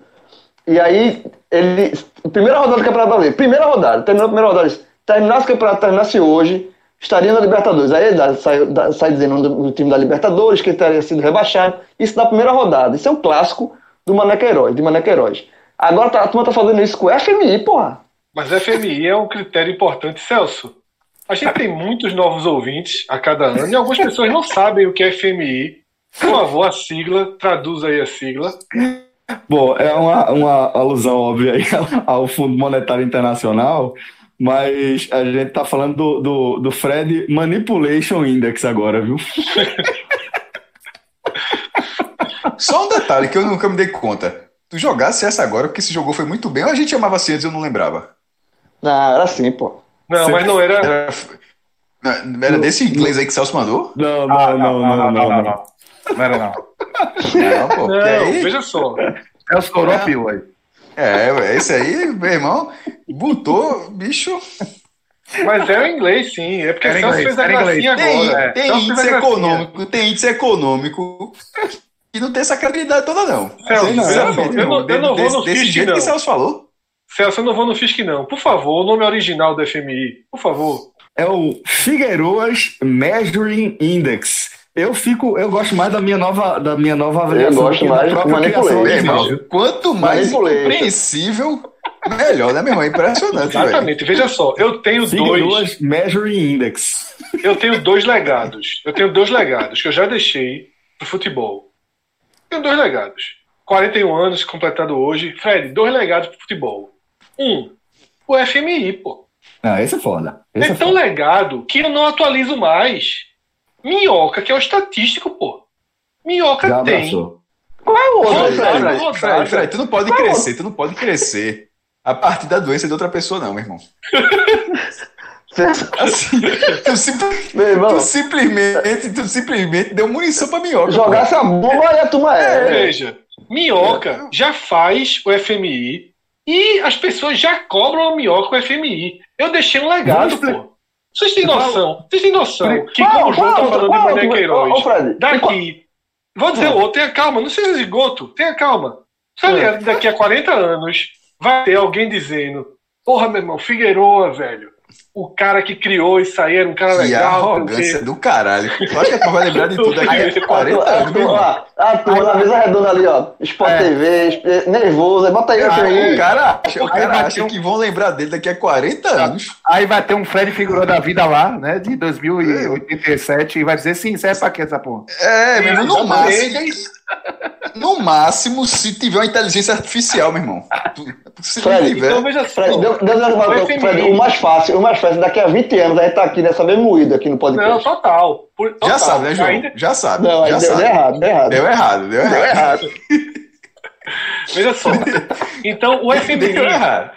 E aí, ele. Primeira rodada do Campeonato Brasileiro, primeira rodada, terminou a primeira rodada. Terminasse o campeonato, terminasse hoje, estaria na Libertadores. Aí sai, sai dizendo do, time da Libertadores que teria sido rebaixado. Isso na primeira rodada. Isso é um clássico do Mané Queiroz, de Mané Queiroz. Agora tá, a turma tá fazendo isso com o FMI, porra. Mas FMI é um critério importante, Celso. A gente tem muitos novos ouvintes a cada ano e algumas pessoas não sabem o que é FMI. Por favor, a sigla, traduz aí a sigla. Bom, é uma, uma alusão óbvia aí ao Fundo Monetário Internacional, Mas a gente tá falando do, do, do Fred Manipulation Index agora, viu? Só um detalhe que eu nunca me dei conta. Tu jogasse essa agora, porque esse jogou foi muito bem, ou a gente chamava assim antes e eu não lembrava? Não, era assim, pô. Não, mas não era. Era, era desse inglês aí que Celso mandou? Não, não, Ah, não, não, não, não. Não era não. Não, pô. Não, aí- veja só. É o Soropio aí. É, esse aí, meu irmão, botou, bicho. Mas era em inglês, sim. É porque Era Celso inglês, fez a gracinha inglês. Tem, agora. tem Celso fez a índice gracinha. econômico, tem índice econômico e não tem essa credibilidade toda, não. Celso, não, é, não, eu não, eu não vou desse, no desse jeito não. que Celso falou. Celso, eu não vou no Fisk, não. Por favor, o nome original do FMI. Por favor. É o Figueroas Measuring Index. Eu fico, eu gosto mais da minha nova, da minha nova avaliação. gosto que da mais do própria criação irmão, quanto mais incompreensível, melhor, né, meu irmão? É Impressionante, velho. Exatamente. Veja só, eu tenho dois. Figueroas Measuring Index. Eu tenho dois legados. Eu tenho dois legados que eu já deixei pro futebol. Tenho dois legados. 41 anos, completado hoje. Fred, dois legados pro futebol. Um, o FMI, pô. Ah, esse é foda. Esse É é tão foda. legado que eu não atualizo mais. Minhoca, que é o estatístico, pô. Minhoca Já tem. abraçou. Qual é o outro? Rodada, Fred? Fred, rodada. Fred, Fred, tu não pode crescer, tu não pode crescer a partir da doença de outra pessoa, não, meu irmão. Assim, tu, Meu irmão, tu simplesmente, tu simplesmente deu munição pra minhoca. jogasse a bomba e a turma é. Veja, Minhoca já faz o FMI e as pessoas já cobram a Minhoca o FMI. Eu deixei um legado, Vamos pô. Vocês têm noção? Vocês têm noção que, Qual- como João tá qual- falando qual- de Mané Queiroz, Fred, daqui. Vou dizer outro, tenha calma, não seja esgoto, tenha calma. Sabe, É. daqui a 40 anos vai ter alguém dizendo: Porra, meu irmão, Figueroa, velho. O cara que criou isso aí era um cara Que legal. arrogância quê." do caralho. Eu acho que a turma vai lembrar de tudo daqui a A 40 turma, a anos, meu irmão. turma, a turma na mesa redonda ali, ó. Sport É. TV, esp- nervoso, aí bota aí o Aí o cara acha, o Aí cara acha um- que vão lembrar dele daqui a 40 anos. Aí vai ter um Fred Figueiredo da vida lá, né? De 2087, e vai dizer sim, serve pra quê essa porra? É, meu irmão, no máximo. No máximo, se tiver uma inteligência artificial, meu irmão. Se não Fred. Então veja só. Fred, deu, deu, deu, O. Fred, o mais fácil, o mais fácil, daqui a 20 anos a gente tá aqui nessa mesma moída aqui no Não, podcast. total. Por- já total. sabe, né, João? Ainda- Já sabe. Não, já deu, sabe. deu errado, deu errado. Deu errado, deu Deu errado. errado. Veja só. Então, o Deu FMI, errado.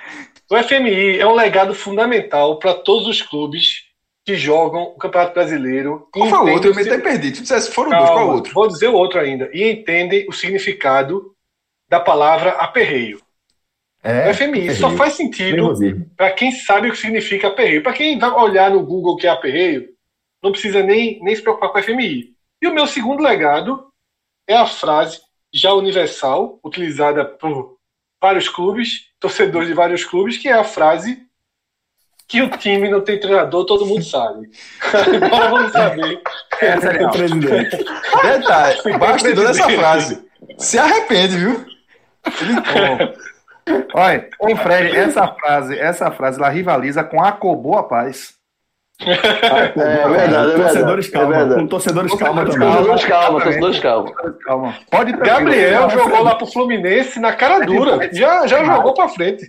o FMI é um legado fundamental para todos os clubes que jogam o Campeonato Brasileiro. Qual foi o outro? Eu me até perdi. Tu dissesse, foram Calma, dois, qual o outro? Vou dizer o outro ainda. E entendem o significado da palavra aperreio. É, o FMI só faz sentido para quem sabe o que significa aperreio. Para quem vai olhar no Google o que é aperreio, não precisa nem, nem se preocupar com o FMI. E o meu segundo legado é a frase já universal, utilizada por vários clubes, torcedores de vários clubes, que é a frase que o time não tem treinador, todo mundo sabe. Agora vamos saber. Essa é legal. Presidente. Detalhe, bastidor dessa frase. Se arrepende, viu? Olha, ô Fred, essa frase, essa frase, ela rivaliza com a Boa Paz. É verdade, é Torcedores verdade. calma. É verdade. Com torcedores calma também. Torcedores calma, torcedores calma. Calma. Pode Gabriel jogou lá pro Fluminense na cara dura. Já, já jogou pra frente.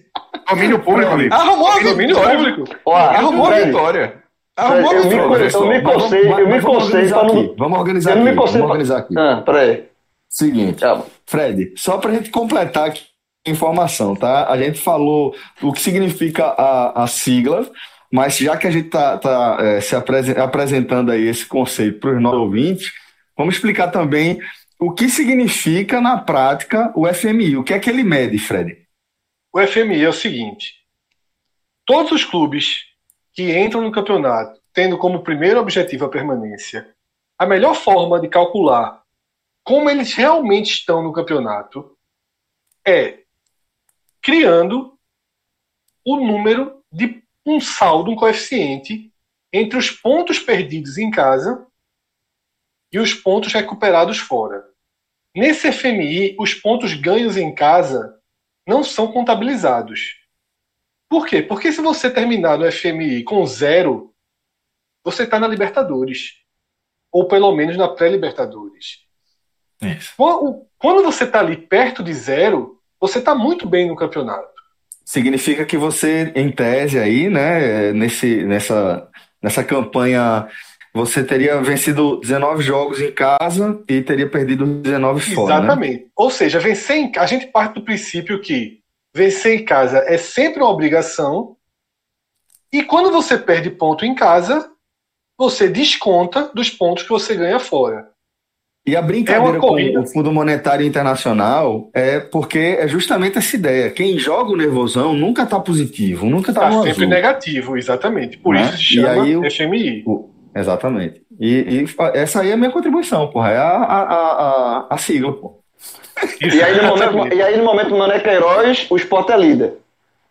Domínio público, amigo. Arrumou a Domínio vitória. público. Arrumou a vitória. Arrumou a eu me- vitória. eu me cocei, vamos- eu me cocei organizar pra não- aqui. Vamos organizar Eu aqui. Vamos organizar aqui. Ah, peraí. Seguinte, Calma. Fred, só para a gente completar aqui a informação, tá? A gente falou o que significa a, a sigla, mas já que a gente está tá, é, se apresen- apresentando aí esse conceito para os nossos ouvintes, vamos explicar também o que significa na prática o FMI. O que é que ele mede, Fred? O FMI é o seguinte: todos os clubes que entram no campeonato tendo como primeiro objetivo a permanência, a melhor forma de calcular como eles realmente estão no campeonato é criando o número de um saldo, um coeficiente entre os pontos perdidos em casa e os pontos recuperados fora. Nesse FMI, os pontos ganhos em casa não são contabilizados. Por quê? Porque se você terminar no FMI com zero, você está na Libertadores. Ou pelo menos na pré-Libertadores. Quando você está ali perto de zero, você está muito bem no campeonato. significa que você, em tese aí, né, nesse, nessa, nessa campanha, você teria vencido 19 jogos em casa e teria perdido 19 fora. né? Exatamente. Ou seja, vencer em, a gente parte do princípio que vencer em casa é sempre uma obrigação. E quando você perde ponto em casa, você desconta dos pontos que você ganha fora. E a É brincadeira uma com o Fundo Monetário Internacional é porque é justamente essa ideia. Quem joga o nervosão nunca está positivo, nunca está Está no Tá sempre azul. negativo, exatamente. Por Né? isso se E chama aí o- FMI. O- Exatamente. E, e essa aí é a minha contribuição, porra. É a, a, a, a, a sigla, pô. E aí, no momento, e aí, no momento Mané Queiroz, o Sport é líder.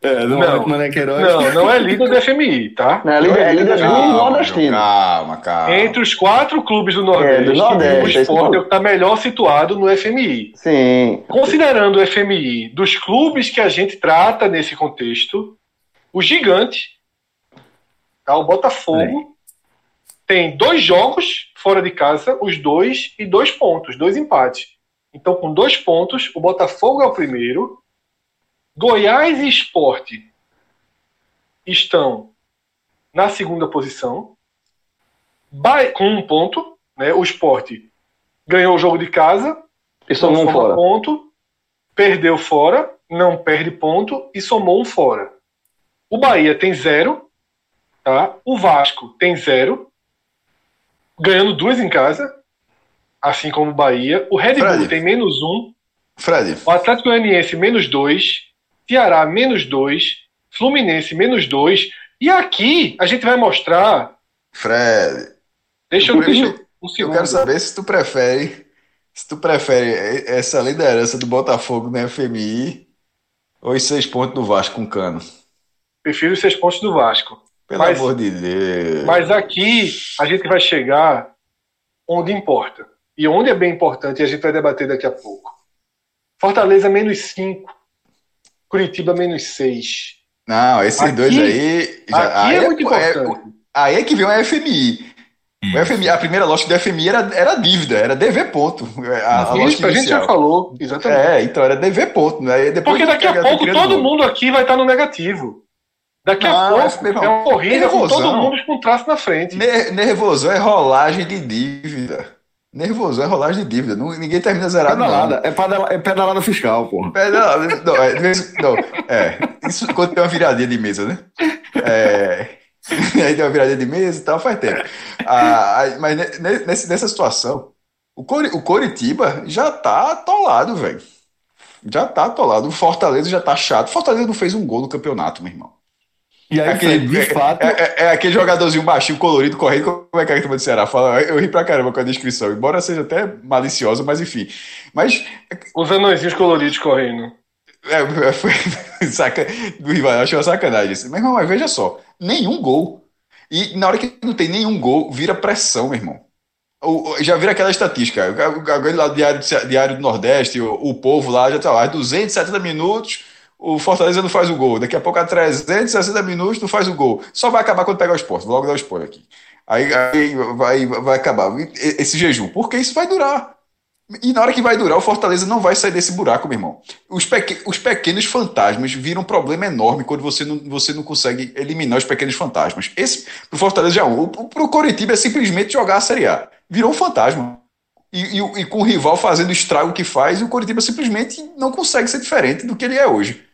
É, no Não. momento Mané Queiroz. Não, não é líder do FMI, tá? Não, é líder- é líder do Calma, nordestino. calma, calma. Entre os quatro clubes do Nordeste, É, do Nordeste, o é Sport é o que está melhor situado no FMI. Sim. Considerando o FMI dos clubes que a gente trata nesse contexto, o gigante, tá? o Botafogo, tem dois jogos fora de casa, os dois e dois pontos, dois empates. Então, com dois pontos, o Botafogo é o primeiro. Goiás e Esporte estão na segunda posição, com um ponto. Né? O Esporte ganhou o jogo de casa, E somou um fora. ponto, perdeu fora, não perde ponto e somou um fora. O Bahia tem zero, tá? O Vasco tem zero, ganhando duas em casa, assim como o Bahia. O Red Bull Fred. tem menos um, Fred, o Atlético Goianiense menos dois, Ceará menos dois, Fluminense menos dois. E aqui a gente vai mostrar. Fred, Deixa Eu- eu, deixa eu- eu- um eu segundo. quero saber se tu prefere, se tu prefere essa liderança do Botafogo na FMI ou os seis pontos do Vasco com cano. Prefiro os seis pontos do Vasco. Pelo Mas- amor de Deus. Mas aqui a gente vai chegar onde importa. E onde é bem importante, e a gente vai debater daqui a pouco. Fortaleza menos 5. Curitiba menos 6. Não, esses Aqui- dois aí. já- Aqui aí é muito importante. aí é que vem o FMI. O FMI, a primeira lógica do FMI era, era dívida, era dever ponto. A, a Isso a gente já falou, exatamente. É, então era dever ponto. Né? E depois Porque daqui a pouco todo novo. mundo aqui vai estar no negativo. Daqui a Não, pouco é uma corrida com todo nervosão. mundo com traço na frente. Ne- Nervosão é rolagem de dívida. Nervosão é rolagem de dívida. Não- ninguém termina zerado. não. Pedalada. É, pedala- é pedalada fiscal, porra. É, não, é, não, é, isso quando tem uma viradinha de mesa, né? É, aí tem uma viradinha de mesa e tal, faz tempo. Ah, mas ne- ne- nesse- nessa situação, o, Cori- o Coritiba já tá atolado, velho. Já tá atolado. O Fortaleza já tá chato. O Fortaleza não fez um gol no campeonato, meu irmão. E aí, É aquele, Fred, de é- fato, é, é- é aquele jogadorzinho baixinho, colorido, correndo. Como é que é a turma do Ceará fala? Eu ri pra caramba com a descrição, embora seja até maliciosa, mas enfim. Mas Os anõezinhos coloridos correndo. é, foi saca, do rival, achei uma sacanagem isso. Meu irmão, mas veja só, nenhum gol. E na hora que não tem nenhum gol, vira pressão, meu irmão. O- o- já vira aquela estatística. O- o- lá do Diário, Diário do Nordeste, o, o povo lá já tá lá, 270 minutos, o Fortaleza não faz o gol. Daqui a pouco, a 360 minutos, não faz o gol. Só vai acabar quando pegar o esporte. Vou logo dar o spoiler aqui. Aí, aí vai, vai acabar esse jejum. Porque isso vai durar. E na hora que vai durar, o Fortaleza não vai sair desse buraco, meu irmão. Os, peque- os pequenos fantasmas viram um problema enorme quando você não, você não consegue eliminar os pequenos fantasmas. Esse, pro Fortaleza já é um. Pro Coritiba é simplesmente jogar a Série A. Virou um fantasma. E, e- e com o rival fazendo o estrago que faz, o Coritiba simplesmente não consegue ser diferente do que ele é hoje.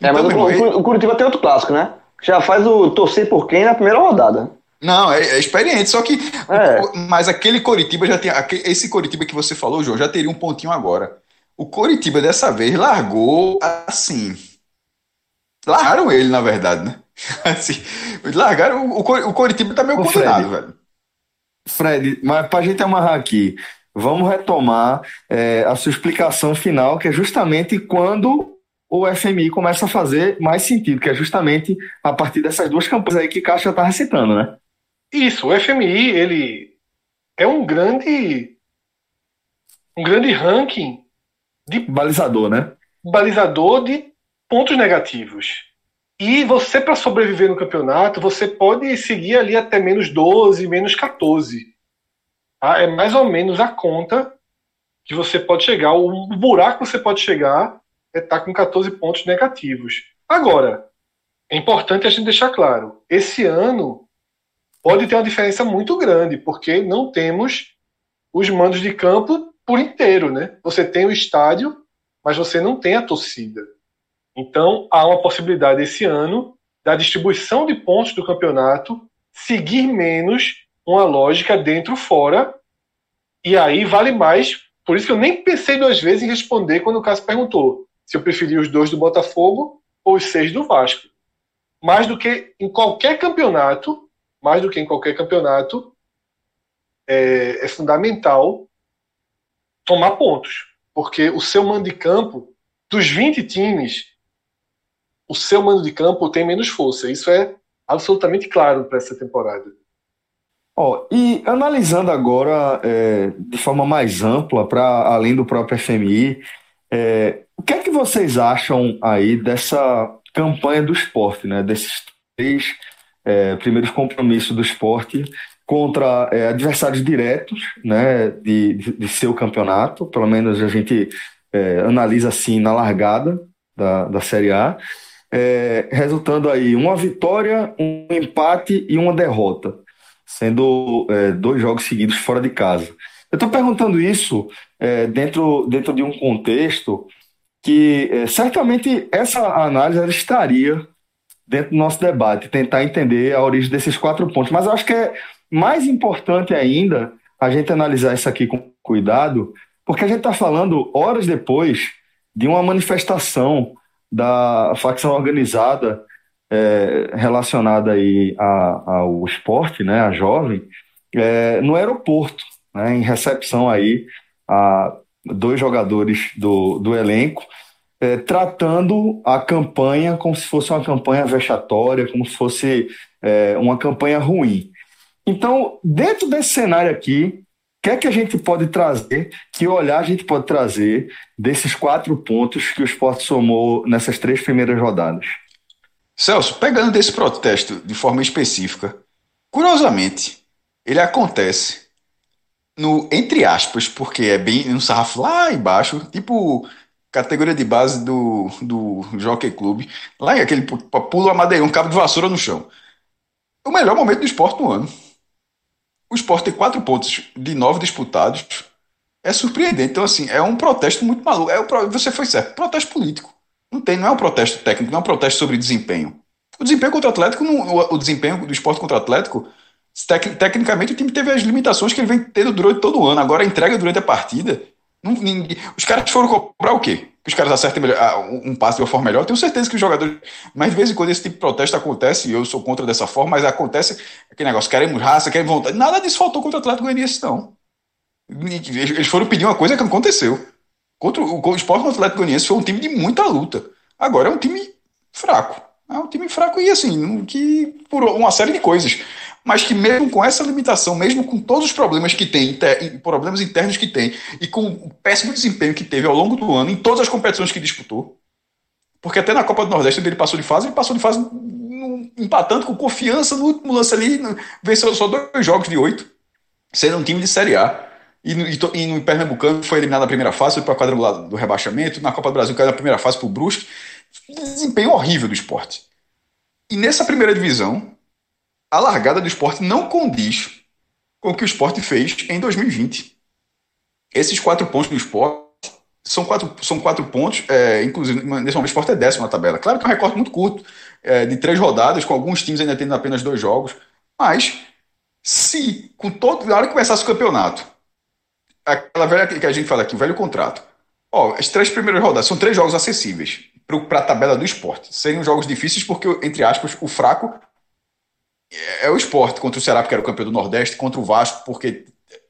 É, mas Então, o, meu irmão, o- o Curitiba tem outro clássico, né? Já faz o torcer por quem na primeira rodada. Não, é, é experiente, só que. É. o- Mas aquele Coritiba já tem. aque- Esse Coritiba que você falou, João, já teria um pontinho agora. O Coritiba dessa vez largou assim. Largaram ele, na verdade, né? Assim, largaram. O, o Coritiba tá meio condenado, Fred. velho. Fred, mas para a gente amarrar aqui, vamos retomar é, a sua explicação final, que é justamente quando o FMI começa a fazer mais sentido, que é justamente a partir dessas duas campanhas aí que Caixa está recitando, né? Isso, o FMI, ele é um grande um grande ranking Balizador, né? balizador de pontos negativos. E você, para sobreviver no campeonato, você pode seguir ali até menos 12, menos 14. Tá? É mais ou menos a conta que você pode chegar. O buraco que você pode chegar é estar com 14 pontos negativos. Agora, é importante a gente deixar claro: esse ano pode ter uma diferença muito grande, porque não temos os mandos de campo por inteiro, né? Você tem o estádio, mas você não tem a torcida. Então, há uma possibilidade esse ano da distribuição de pontos do campeonato seguir menos uma lógica dentro-fora, e aí vale mais. Por isso que eu nem pensei duas vezes em responder quando o Cássio perguntou se eu preferia os dois do Botafogo ou os seis do Vasco. Mais do que em qualquer campeonato, mais do que em qualquer campeonato, é, é fundamental tomar pontos. Porque o seu mando de campo, dos 20 times, o seu mando de campo tem menos força. Isso é absolutamente claro para essa temporada. Oh, e analisando agora é, de forma mais ampla, para além do próprio FMI, é, o que é que vocês acham aí dessa campanha do esporte, né? Desses três é, primeiros compromissos do esporte contra é, adversários diretos, né? De, de, de, seu campeonato, pelo menos a gente é, analisa assim na largada da, da Série A, é, resultando aí uma vitória, um empate e uma derrota, sendo é, dois jogos seguidos fora de casa. Eu estou perguntando isso é, dentro, dentro de um contexto que é, certamente essa análise estaria dentro do nosso debate, tentar entender a origem desses quatro pontos. Mas eu acho que é mais importante ainda a gente analisar isso aqui com cuidado, porque a gente está falando horas depois de uma manifestação da facção organizada é, relacionada aí a, ao esporte, né, a jovem, é, no aeroporto, né, em recepção aí a dois jogadores do, do elenco, é, tratando a campanha como se fosse uma campanha vexatória, como se fosse é, uma campanha ruim. Então, dentro desse cenário aqui, o que é que a gente pode trazer, que olhar a gente pode trazer desses quatro pontos que o esporte somou nessas três primeiras rodadas? Celso, pegando desse protesto de forma específica, curiosamente, ele acontece no entre aspas, porque é bem no sarrafo lá embaixo, tipo categoria de base do, do Jockey Club, lá em aquele pulo a um cabo de vassoura no chão. O melhor momento do esporte no ano. O esporte tem quatro pontos de nove disputados. É surpreendente. Então, assim, é um protesto muito maluco. É, você foi certo. Protesto político. Não, tem, não é um protesto técnico, não é um protesto sobre desempenho. O desempenho contra o Atlético, o, o desempenho do esporte contra o Atlético, tec, tecnicamente o time teve as limitações que ele vem tendo durante todo o ano. Agora a entrega durante a partida. Não, ninguém, os caras foram cobrar o quê? Que os caras acertem melhor, ah, um, passe de uma forma melhor. Tenho certeza que os jogadores. Mas de vez em quando esse tipo de protesto acontece, e eu sou contra dessa forma, mas acontece aquele negócio: queremos raça, queremos vontade. Nada disso faltou contra o Atlético Goianiense, não. Eles foram pedir uma coisa que não aconteceu. Contra o, o Sport contra o Atlético Goianiense foi um time de muita luta. Agora é um time fraco. É um time fraco e assim, que por uma série de coisas. Mas que mesmo com essa limitação, mesmo com todos os problemas que tem, problemas internos que tem, e com o péssimo desempenho que teve ao longo do ano em todas as competições que disputou, porque até na Copa do Nordeste ele passou de fase, ele passou de fase empatando com confiança no último lance ali, venceu só dois jogos de oito, sendo um time de Série A. E no, e no Pernambucano foi eliminado na primeira fase, foi para quadrangular do rebaixamento. Na Copa do Brasil caiu na primeira fase para o Brusque. Desempenho horrível do esporte. E nessa primeira divisão, a largada do esporte não condiz com o que o esporte fez em 2020. Esses quatro pontos do esporte são quatro, são quatro pontos, é, inclusive, nesse momento o esporte é décimo na tabela. Claro que é um recorte muito curto, é, de três rodadas, com alguns times ainda tendo apenas dois jogos, mas se, com todo, na hora que começasse o campeonato, aquela velha que a gente fala aqui, o velho contrato, ó, as três primeiras rodadas são três jogos acessíveis para a tabela do esporte. Seriam jogos difíceis porque, entre aspas, o fraco é o esporte contra o Ceará, porque era o campeão do Nordeste, contra o Vasco, porque,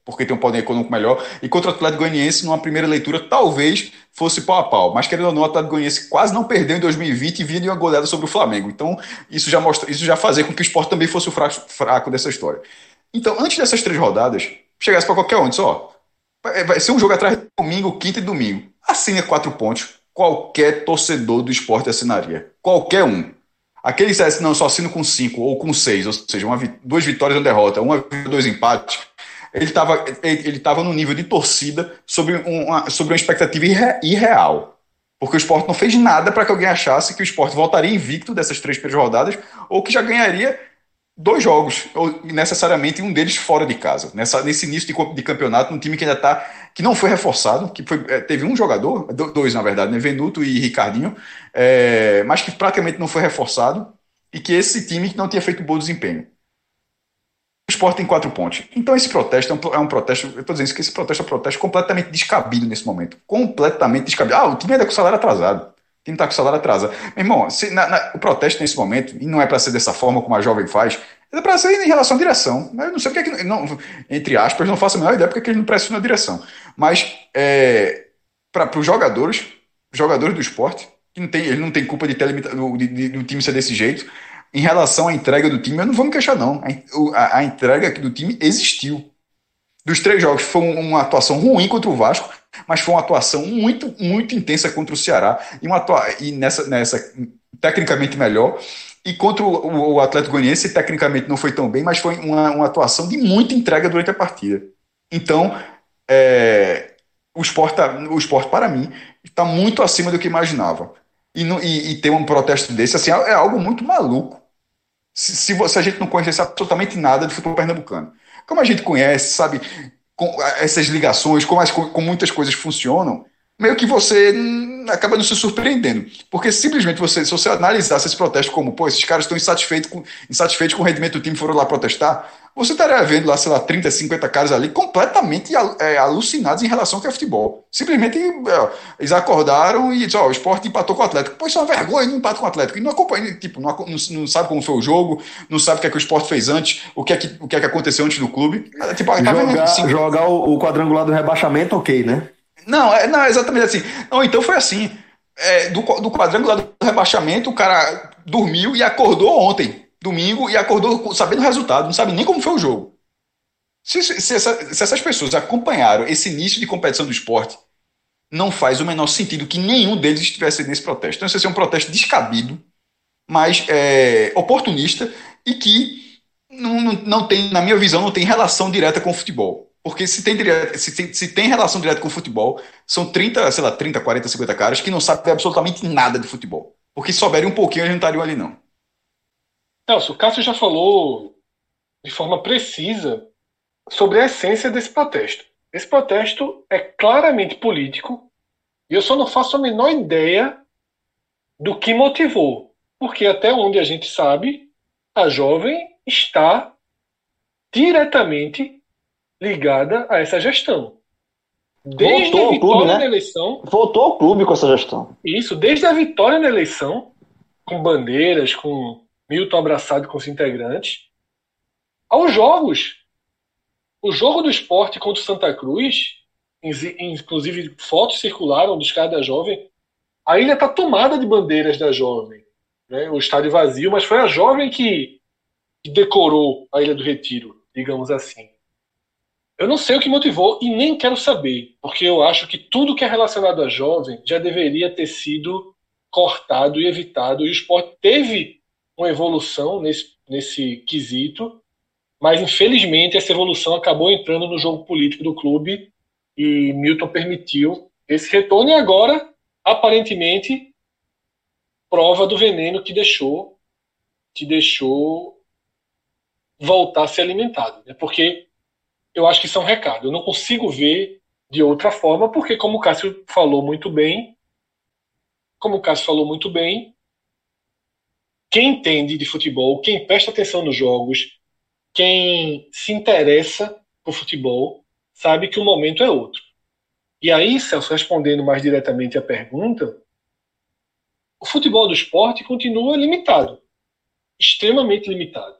porque tem um poder econômico melhor, e contra o Atlético Goianiense, numa primeira leitura, talvez fosse pau a pau. Mas querendo ou não, o Atlético Goianiense quase não perdeu em 2020 e vinha de uma goleada sobre o Flamengo. Então, isso já mostra, isso já fazia com que o esporte também fosse o fraco, fraco dessa história. Então, antes dessas três rodadas, chegasse para qualquer um, só vai, vai ser um jogo atrás de domingo, quinta e domingo. Assina quatro pontos. Qualquer torcedor do esporte assinaria. Qualquer um. Aquele que não, só assino com cinco ou com seis, ou seja, uma, duas vitórias e uma derrota, uma dois empates, ele estava ele, ele no nível de torcida sobre uma, sobre uma expectativa irre, irreal. Porque o esporte não fez nada para que alguém achasse que o esporte voltaria invicto dessas três primeiras rodadas ou que já ganharia dois jogos, ou necessariamente um deles fora de casa. Nessa, nesse início de, de campeonato, um time que ainda está, que não foi reforçado, que foi, é, teve um jogador, dois na verdade, né, Venuto e Ricardinho, é, mas que praticamente não foi reforçado e que esse time não tinha feito bom desempenho. O esporte tem quatro pontos. Então esse protesto é um, é um protesto, eu estou dizendo isso, que esse protesto é um protesto completamente descabido nesse momento. Completamente descabido. Ah, o time ainda com salário atrasado. O time está com salário atrasado. Meu irmão, se, na, na, o protesto nesse momento, e não é para ser dessa forma como a jovem faz, é para ser em relação à direção. Eu não sei porque, que, não, entre aspas, não faço a menor ideia porque eles não pressionam a direção. Mas é, para os jogadores, jogadores do esporte, que não tem, ele não tem culpa de, ter, de, do time ser desse jeito, em relação à entrega do time, eu não vou me queixar, não. A, a, a entrega do time existiu. Dos três jogos, foi uma atuação ruim contra o Vasco, mas foi uma atuação muito, muito intensa contra o Ceará e, uma atua e nessa, nessa tecnicamente melhor. E contra o, o Atlético Goianiense, tecnicamente não foi tão bem, mas foi uma, uma atuação de muita entrega durante a partida. Então, é, o, esporte, tá, o esporte, para mim, está muito acima do que imaginava. E, no, e, e, ter um protesto desse assim, é algo muito maluco se, se, você, a gente não conhecesse absolutamente nada de futebol pernambucano. Como a gente conhece, sabe, com essas ligações, como, as, como muitas coisas funcionam, meio que você acaba não se surpreendendo. Porque simplesmente você, se você analisasse esse protesto como, pô, esses caras estão insatisfeitos com, insatisfeitos com o rendimento do time foram lá protestar, você estaria vendo lá, sei lá, 30, 50 caras ali completamente é, alucinados em relação ao que é futebol. Simplesmente é, eles acordaram e disseram, ó, o esporte empatou com o Atlético. Pô, isso é uma vergonha, não empata com o Atlético. E não acompanha, tipo, não, não, não, sabe como foi o jogo, não sabe o que é que o esporte fez antes, o que é que, o que, é que aconteceu antes do clube. Tipo, jogar, assim, jogar o, o, quadrangular do rebaixamento, ok, né? Não, é, não, é exatamente assim. Não, então foi assim. É, do, do quadrangular do rebaixamento, o cara dormiu e acordou ontem domingo e acordou sabendo o resultado, não sabe nem como foi o jogo. Se, se, essa, se, essas pessoas acompanharam esse início de competição do esporte, não faz o menor sentido que nenhum deles estivesse nesse protesto. Então, esse é um protesto descabido, mas é, oportunista e que não, não, não, tem, na minha visão, não tem relação direta com o futebol. Porque se tem, se, tem, se tem relação direta com o futebol, são 30, sei lá, 30, 40, 50 caras que não sabem absolutamente nada de futebol. Porque se souberem um pouquinho, eles não estariam ali, não. Nelson, o Cássio já falou de forma precisa sobre a essência desse protesto. Esse protesto é claramente político e eu só não faço a menor ideia do que motivou. Porque até onde a gente sabe, a jovem está diretamente ligada a essa gestão. Desde Voltou a vitória clube, né? na eleição. Voltou ao clube com essa gestão. Isso, desde a vitória na eleição, com bandeiras, com Milton abraçado com os integrantes, aos jogos. O jogo do esporte contra o Santa Cruz, inclusive fotos circularam dos caras da Jovem, a ilha está tomada de bandeiras da Jovem. Né? O estádio vazio, mas foi a Jovem que, que decorou a Ilha do Retiro, digamos assim. Eu não sei o que motivou e nem quero saber, porque eu acho que tudo que é relacionado à jovem já deveria ter sido cortado e evitado. E o esporte teve uma evolução nesse, nesse quesito, mas infelizmente essa evolução acabou entrando no jogo político do clube e Milton permitiu esse retorno e agora, aparentemente, prova do veneno que deixou que deixou voltar a ser alimentado, né? Porque eu acho que isso é um recado. Eu não consigo ver de outra forma, porque como o Cássio falou muito bem, como o Cássio falou muito bem, quem entende de futebol, quem presta atenção nos jogos, quem se interessa por futebol, sabe que o momento é outro. E aí, Celso, respondendo mais diretamente à pergunta, o futebol do esporte continua limitado, extremamente limitado.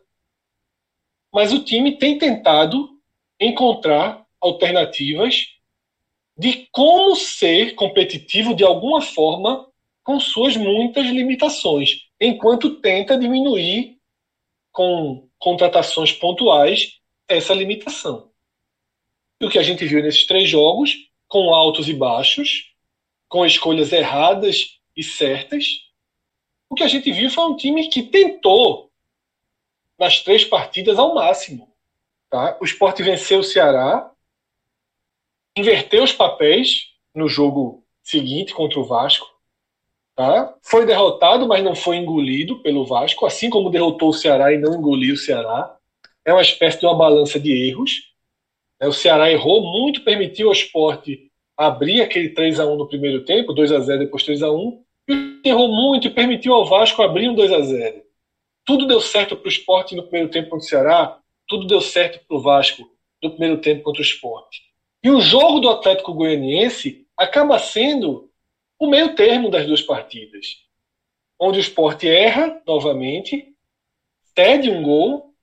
Mas o time tem tentado encontrar alternativas de como ser competitivo de alguma forma com suas muitas limitações enquanto tenta diminuir com contratações pontuais essa limitação. E o que a gente viu nesses três jogos, com altos e baixos, com escolhas erradas e certas, o que a gente viu foi um time que tentou nas três partidas ao máximo. Tá? O esporte venceu o Ceará, inverteu os papéis no jogo seguinte contra o Vasco, Tá? Foi derrotado, mas não foi engolido pelo Vasco, assim como derrotou o Ceará e não engoliu o Ceará. É uma espécie de uma balança de erros. É, o Ceará errou muito, permitiu ao esporte abrir aquele 3 a 1 no primeiro tempo, 2 a 0 depois 3 a 1 e errou muito e permitiu ao Vasco abrir um 2 a 0 Tudo deu certo para o esporte no primeiro tempo contra o Ceará, tudo deu certo para o Vasco no primeiro tempo contra o esporte. E o jogo do Atlético Goianiense acaba sendo o meio termo das duas partidas, onde o esporte erra novamente, cede um gol,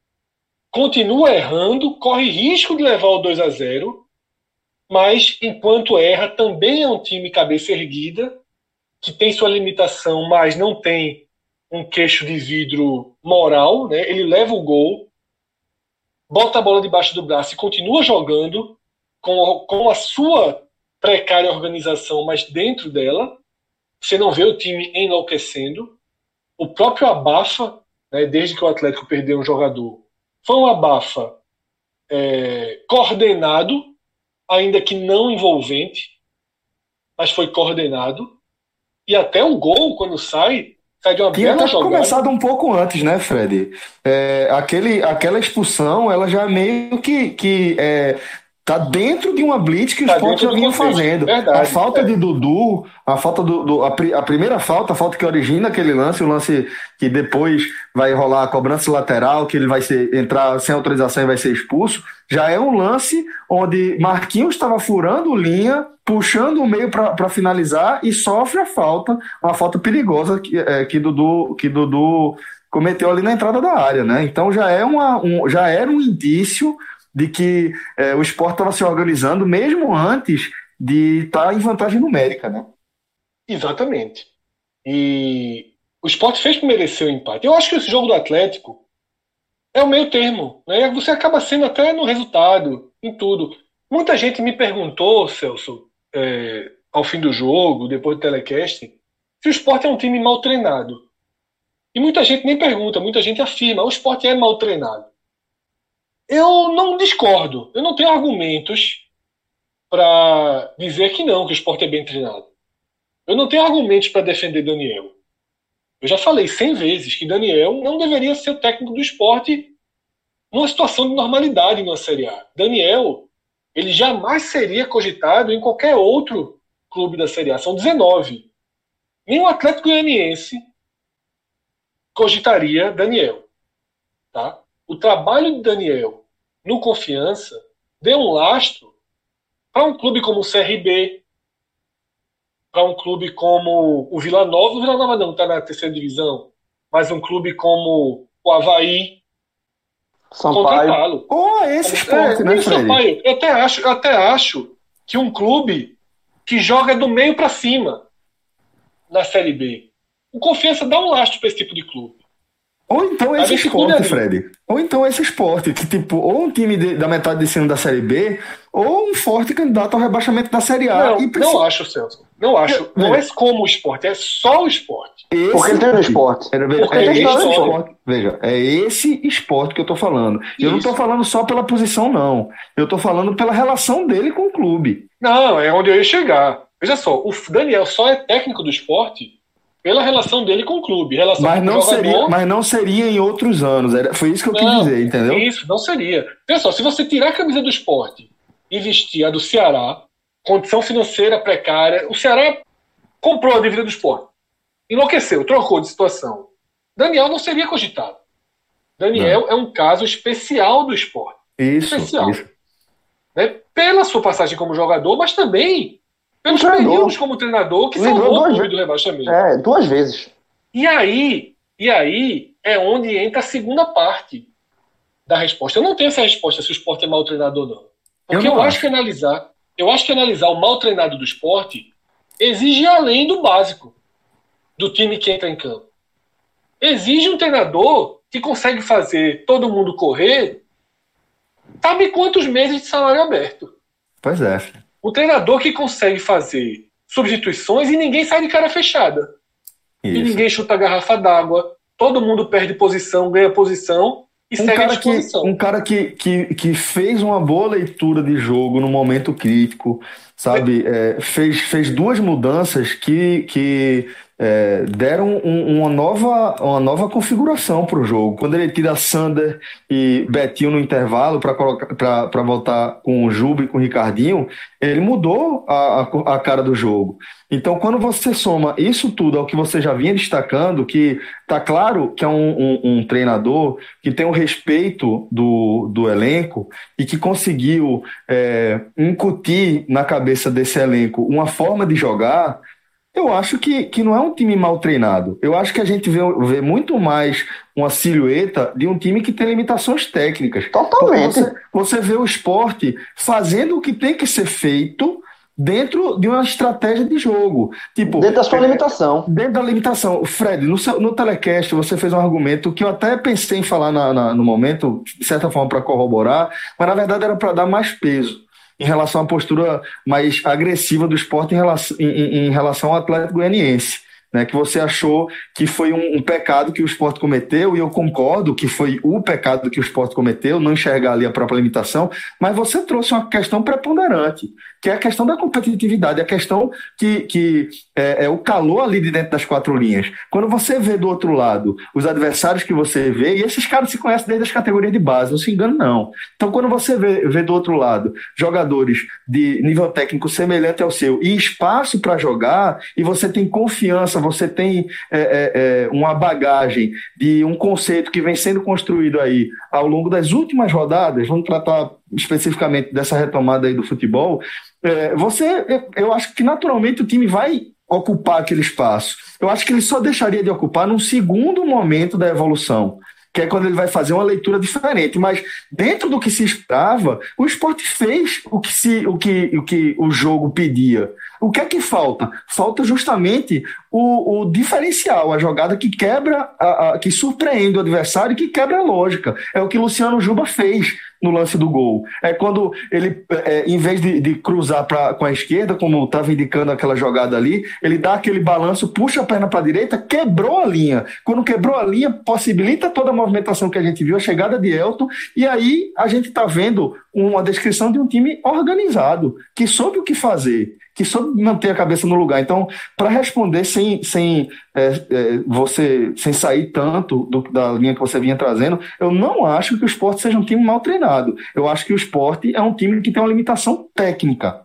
continua errando, corre risco de levar o 2 a 0 mas enquanto erra, também é um time cabeça erguida, que tem sua limitação, mas não tem um queixo de vidro moral, né? Ele leva o gol, bota a bola debaixo do braço e continua jogando com, com a sua precária organização, mas dentro dela. Você não vê o time enlouquecendo. O próprio abafa, né, desde que o Atlético perdeu um jogador, foi um abafa é, coordenado ainda que não envolvente, mas foi coordenado. E até o gol, quando sai, sai de uma Tinha bela até jogada. começado um pouco antes, né, Fred? É, aquele, aquela expulsão, ela já meio que, que é, tá dentro de uma blitz que Tá Sport dentro já do vinha contexto, fazendo. verdade, a falta é. de Dudu, a falta do, do- a, pri- a primeira falta, a falta que origina aquele lance, o lance que depois vai rolar a cobrança lateral, que ele vai ser, entrar sem autorização e vai ser expulso, já é um lance onde Marquinhos estava furando linha, puxando o meio para finalizar e sofre a falta, uma falta perigosa que, é, que Dudu que Dudu cometeu ali na entrada da área, né? Então já é uma, um, já era um indício de que é, o esporte estava se organizando mesmo antes de estar em vantagem numérica, né? Exatamente. E o esporte fez merecer o empate. Eu acho que esse jogo do Atlético é o meio termo. Né? Você acaba sendo até no resultado, em tudo. Muita gente me perguntou, Celso, é, ao fim do jogo, depois do telecast, se o esporte é um time mal treinado. E muita gente nem pergunta, muita gente afirma, o esporte é mal treinado. Eu não discordo, eu não tenho argumentos para dizer que não, que o esporte é bem treinado. Eu não tenho argumentos para defender Daniel. Eu já falei cem vezes que Daniel não deveria ser o técnico do esporte numa situação de normalidade numa Série A. Daniel, ele jamais seria cogitado em qualquer outro clube da Série A. São 19. Nem o Atlético Goianiense cogitaria Daniel. Tá? O trabalho de Daniel no Confiança deu um lastro para um clube como o CRB, para um clube como o Vila Nova. O Vila Nova não está na terceira divisão, mas um clube como o Havaí Sampaio. contratá-lo. Ou esse esporte, É, né? Sampaio. Eu até acho, eu até acho que um clube que joga do meio para cima na Série B, o Confiança dá um lastro para esse tipo de clube. Ou então esse esporte. Fred. Ou então esse esporte, que tipo, ou um time de- da metade de cima da Série B, ou um forte candidato ao rebaixamento da Série A. Não, e precisa- não acho, Celso. Não acho. Não é como o esporte, é só o esporte. Esse Porque ele tem no esporte. Era- Porque é esse história. esporte. Veja, é esse esporte que eu tô falando. E eu não tô Isso. falando só pela posição, não. Eu tô falando pela relação dele com o clube. Não, é onde eu ia chegar. Veja só, o Daniel só é técnico do esporte pela relação dele com o clube. Relação Mas não, seria, mas não seria em outros anos. Era, foi isso que eu quis Não, dizer, entendeu? Isso, não seria. Só, se você tirar a camisa do esporte e vestir a do Ceará, condição financeira precária, o Ceará comprou a dívida do esporte. Enlouqueceu, trocou de situação. Daniel não seria cogitado. Daniel é um caso especial do esporte. Isso, especial. isso. Né? Pela sua passagem como jogador, mas também pelos Treinador. períodos como treinador que Livrou salvou o duas vezes. do rebaixamento. É, duas vezes. E aí, e aí é onde entra a segunda parte da resposta. Eu não tenho essa resposta se o esporte é mal treinado ou não. Porque Eu eu, não acho que analisar, eu acho que analisar o mal treinado do esporte exige além do básico do time que entra em campo. Exige um treinador que consegue fazer todo mundo correr, sabe quantos meses de salário aberto. Pois é. Um treinador que consegue fazer substituições e ninguém sai de cara fechada. E Isso. ninguém chuta a garrafa d'água. Todo mundo perde posição, ganha posição e Um segue a cara, que, disposição. um cara que, que, que fez uma boa leitura de jogo no momento crítico, sabe? É, fez, fez duas mudanças que, que é, deram um, uma, nova, uma nova configuração para o jogo. Quando ele tira Sander e Betinho no intervalo para voltar com o Juba e com o Ricardinho, ele mudou a, a, a, cara do jogo. Então, quando você soma isso tudo ao que você já vinha destacando, que tá claro que é um, um, um treinador que tem o respeito do, do elenco e que conseguiu é, incutir na cabeça desse elenco uma forma de jogar eu acho que, que não é um time mal treinado. Eu acho que a gente vê, vê muito mais uma silhueta de um time que tem limitações técnicas. Totalmente. Você, você vê o esporte fazendo o que tem que ser feito dentro de uma estratégia de jogo. Tipo, dentro da sua é, limitação. Dentro da limitação. Fred, no, seu, no telecast você fez um argumento que eu até pensei em falar na, na, no momento, de certa forma, para corroborar, mas na verdade era para dar mais peso em relação à postura mais agressiva do esporte em relação, em, em relação ao Atlético Goianiense né, que você achou que foi um, um, pecado que o esporte cometeu, e eu concordo que foi o pecado que o esporte cometeu, não enxergar ali a própria limitação, mas você trouxe uma questão preponderante, que é a questão da competitividade, a questão que, que é, é, o calor ali de dentro das quatro linhas. Quando você vê do outro lado os adversários que você vê, e esses caras se conhecem desde as categorias de base, não se engano, não. Então, quando você vê, vê do outro lado jogadores de nível técnico semelhante ao seu e espaço para jogar, e você tem confiança você tem é, é, é, uma bagagem de um conceito que vem sendo construído aí ao longo das últimas rodadas, vamos tratar especificamente dessa retomada aí do futebol, é, você, eu acho que naturalmente o time vai ocupar aquele espaço. Eu acho que ele só deixaria de ocupar num segundo momento da evolução que é quando ele vai fazer uma leitura diferente. Mas dentro do que se esperava, o esporte fez o que, se, o, que, o que o jogo pedia. O que é que falta? Falta justamente o, o diferencial, a jogada que quebra, a, a, que surpreende o adversário e que quebra a lógica. É o que Luciano Juba fez no lance do gol. É quando ele, é, em vez de, de cruzar pra, com a esquerda, como estava indicando aquela jogada ali, ele dá aquele balanço, puxa a perna para a direita, quebrou a linha. Quando quebrou a linha, possibilita toda a movimentação que a gente viu, a chegada de Elton, e aí a gente está vendo uma descrição de um time organizado, que soube o que fazer que soube manter a cabeça no lugar. Então, para responder sem, sem é, é, você sem sair tanto do, da linha que você vinha trazendo, eu não acho que o esporte seja um time mal treinado. Eu acho que o esporte é um time que tem uma limitação técnica.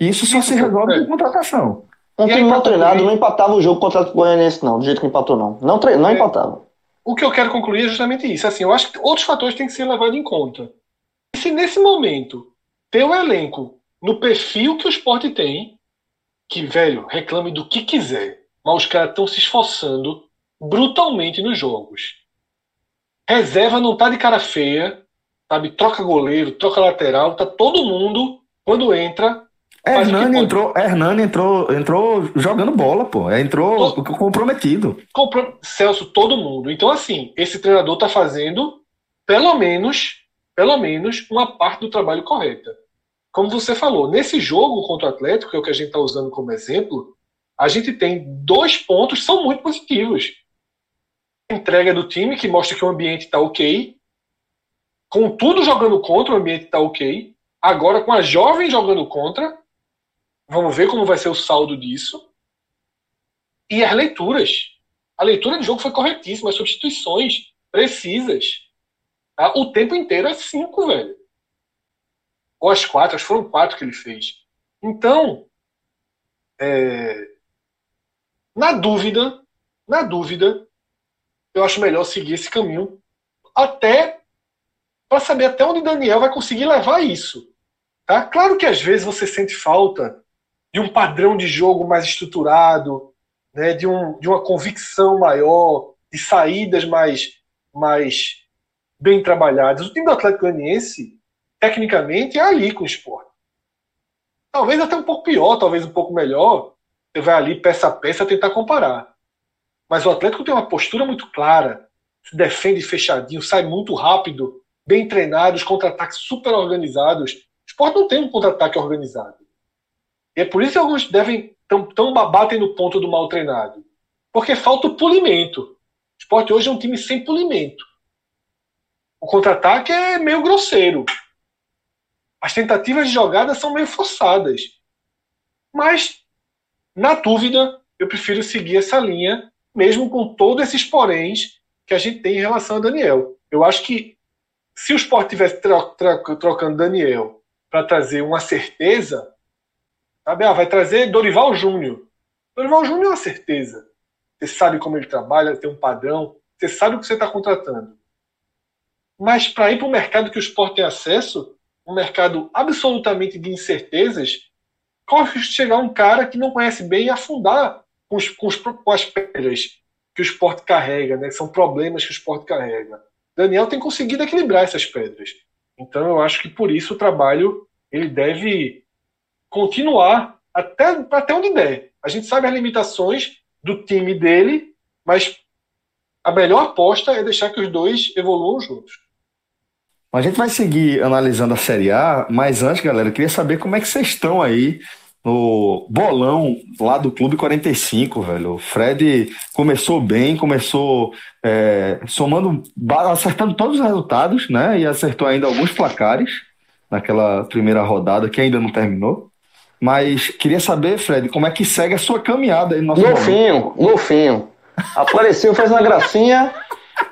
Isso só se resolve é. com contratação. Um time mal treinado não empatava o jogo contra o Goianiense, não, do jeito que empatou, não. Não, tre... não é. empatava. O que eu quero concluir é justamente isso. Assim, eu acho que outros fatores têm que ser levados em conta. Se nesse momento ter o elenco no perfil que o esporte tem, que, velho, reclame do que quiser, mas os caras estão se esforçando brutalmente nos jogos. Reserva não tá de cara feia, sabe? Troca goleiro, troca lateral, tá todo mundo, quando entra. Hernani entrou, Hernani entrou, entrou jogando bola, pô. Entrou todo, comprometido. Compro, Celso, todo mundo. Então, assim, esse treinador tá fazendo, pelo menos, pelo menos, uma parte do trabalho correta como você falou, nesse jogo contra o Atlético, que é o que a gente está usando como exemplo, a gente tem dois pontos que são muito positivos. Entrega do time, que mostra que o ambiente está ok. Com tudo jogando contra, o ambiente está ok. Agora, com a jovem jogando contra, vamos ver como vai ser o saldo disso. E as leituras. A leitura do jogo foi corretíssima, as substituições precisas. Tá? O tempo inteiro é cinco, velho ou as quatro, acho que foram quatro que ele fez. Então, é, na dúvida, na dúvida, eu acho melhor seguir esse caminho até para saber até onde Daniel vai conseguir levar isso. Tá? Claro que às vezes você sente falta de um padrão de jogo mais estruturado, né, de, um, de uma convicção maior, de saídas mais, mais bem trabalhadas. O time do Atlético Goianiense tecnicamente é ali com o esporte. Talvez até um pouco pior, talvez um pouco melhor. Você vai ali peça a peça tentar comparar. Mas o Atlético tem uma postura muito clara, se defende fechadinho, sai muito rápido, bem treinado, os contra-ataques super organizados. O esporte não tem um contra-ataque organizado. E é por isso que alguns devem tão, tão batem no ponto do mal treinado. Porque falta o polimento. O esporte hoje é um time sem polimento. O contra-ataque é meio grosseiro as tentativas de jogada são meio forçadas. Mas, na dúvida, eu prefiro seguir essa linha, mesmo com todos esses poréns que a gente tem em relação a Daniel. Eu acho que se o Sport tivesse tro tro trocando Daniel para trazer uma certeza, sabe? Ah, vai trazer Dorival Júnior. Dorival Júnior é uma certeza. Você sabe como ele trabalha, tem um padrão, você sabe o que você está contratando. Mas para ir para o mercado que o Sport tem acesso, um mercado absolutamente de incertezas, corre de chegar um cara que não conhece bem e afundar com, os, com, os, com as pedras que o esporte carrega, né? São problemas que o esporte carrega. Daniel tem conseguido equilibrar essas pedras. Então eu acho que por isso o trabalho ele deve continuar até, até onde der. A gente sabe as limitações do time dele, mas a melhor aposta é deixar que os dois evoluam juntos. A gente vai seguir analisando a Série A, mas antes, galera, eu queria saber como é que vocês estão aí no bolão lá do Clube 45, velho. O Fred começou bem, começou é, somando, acertando todos os resultados, né? E acertou ainda alguns placares naquela primeira rodada que ainda não terminou. Mas queria saber, Fred, como é que segue a sua caminhada aí no nosso Golfinho, golfinho. Apareceu, faz uma gracinha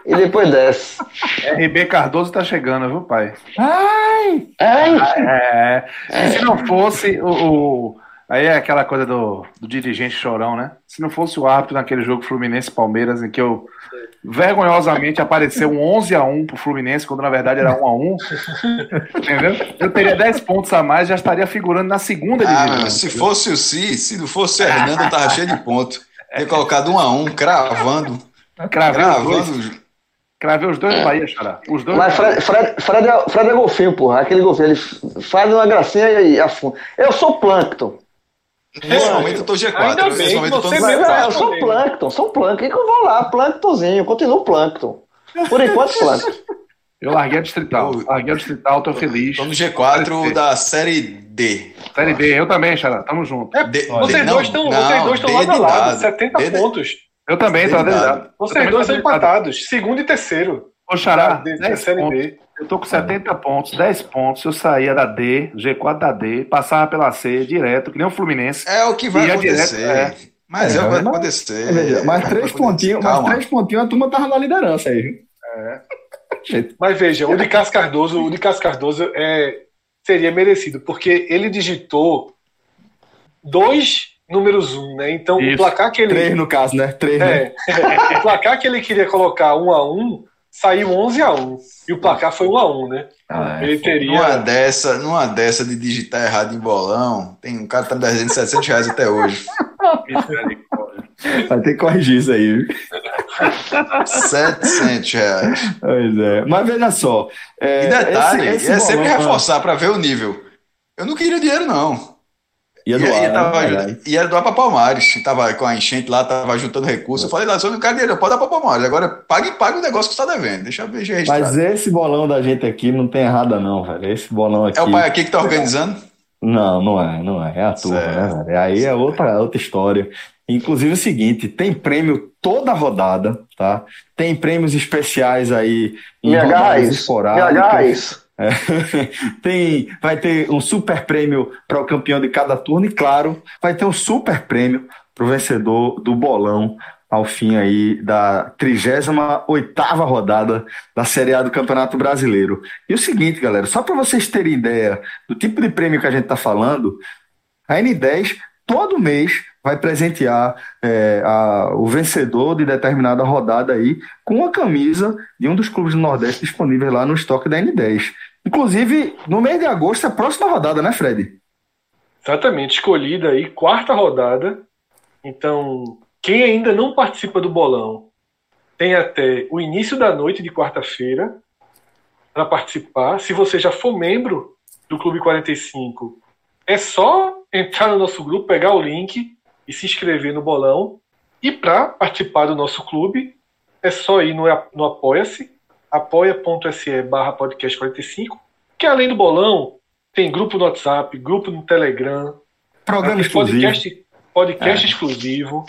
e depois desce. RB Cardoso tá chegando, viu, pai? Ai! Ai! É, se não fosse o, o- Aí é aquela coisa do, do dirigente chorão, né? Se não fosse o árbitro naquele jogo Fluminense-Palmeiras, em que eu vergonhosamente apareceu um 11 a 1 pro Fluminense, quando na verdade era 1 a 1 Entendeu? Eu teria 10 pontos a mais, já estaria figurando na segunda Ah, divisão. mas se fosse o Si, se não fosse o Hernando, eu tava cheio de ponto. Ter colocado um a um, cravando. Cravei os dois, cravei os dois do Bahia, Xará. Os dois Mas. Fred, Fred, Fred, é, Fred é golfinho, porra. Aquele golfinho. Ele faz uma gracinha e afunda. Eu sou plâncton. Nesse momento eu tô G4. Ainda bem Nesse momento eu tô no você mesmo é, eu G4. sou plâncton, sou plâncton. E que eu vou lá, plânctonzinho. Continuo plâncton. Por enquanto, plâncton. Eu larguei a distrital. Eu- Larguei a distrital, tô feliz. Tô no G4 da série D. Série D, eu também, Xará. Tamo junto. É, D- vocês não, dois estão não, vocês dois estão D lado a de lado, dado. 70 D pontos. Eu também, adelantado. Eu Vocês dois são empatados, segundo e terceiro. Ô, Xará, Da- da 10 Série pontos. B. Eu tô com 70 pontos, 10 pontos. Se eu saía da D, G4 da D, passava pela C direto, que nem o Fluminense. É o que vai é acontecer. direto, é. Mas é, É, o que vai acontecer. Veja, É, mais três pontinhos, mais três pontinhos, a turma tava na liderança aí, viu? Mas veja, o de Cássio Cardoso, o de Cássio Cardoso é, seria merecido, porque ele digitou dois números um, né? Então o Isso. placar que ele Três no caso, né? Três, né? é, o placar que ele queria colocar um a um saiu 11 a 1 e o placar foi um a um, né? Ah, é. ele Numa teria dessa, numa dessa de digitar errado em bolão, tem um cara que tá me devendo 700 reais até hoje. Vai ter que corrigir isso aí, viu? 700 reais. Pois é. Mas veja só. é, E detalhe, esse- esse é sempre bolão- reforçar para ver o nível. Eu não queria dinheiro, não. Ia E, doar, né? tava, e era doar para Palmares. Tava com a enchente lá, tava juntando recursos. Eu falei lá, eu não quero dinheiro, pode dar para Palmares. Agora pague, pague o negócio que você tá devendo. Deixa eu ver registrado. Mas esse bolão da gente aqui não tem errada, não, velho. Esse bolão aqui. É o pai aqui que tá organizando? Não, não é, não é. É a turma, Certo. né, velho? Aí é outra, outra história. Inclusive é o seguinte, tem prêmio toda rodada, tá? Tem prêmios especiais aí em Me rodadas esporádicas. É. Tem, vai ter um super prêmio para o campeão de cada turno e, claro, vai ter um super prêmio para o vencedor do bolão ao fim aí da 38ª rodada da Série A do Campeonato Brasileiro. E o seguinte, galera, só para vocês terem ideia do tipo de prêmio que a gente está falando, a N10 todo mês vai presentear é, a- o vencedor de determinada rodada aí com uma camisa de um dos clubes do Nordeste disponíveis lá no estoque da N10. Inclusive, no mês de agosto é a próxima rodada, né, Fred? exatamente escolhida aí quarta rodada. Então, quem ainda não participa do bolão tem até o início da noite de quarta-feira para participar. Se você já for membro do Clube 45, é só entrar no nosso grupo, pegar o link e se inscrever no bolão. E para participar do nosso clube, é só ir no, no Apoia-se, apoia.se barra podcast 45, que além do bolão, tem grupo no WhatsApp, grupo no Telegram, Programa tem exclusivo. podcast, podcast exclusivo.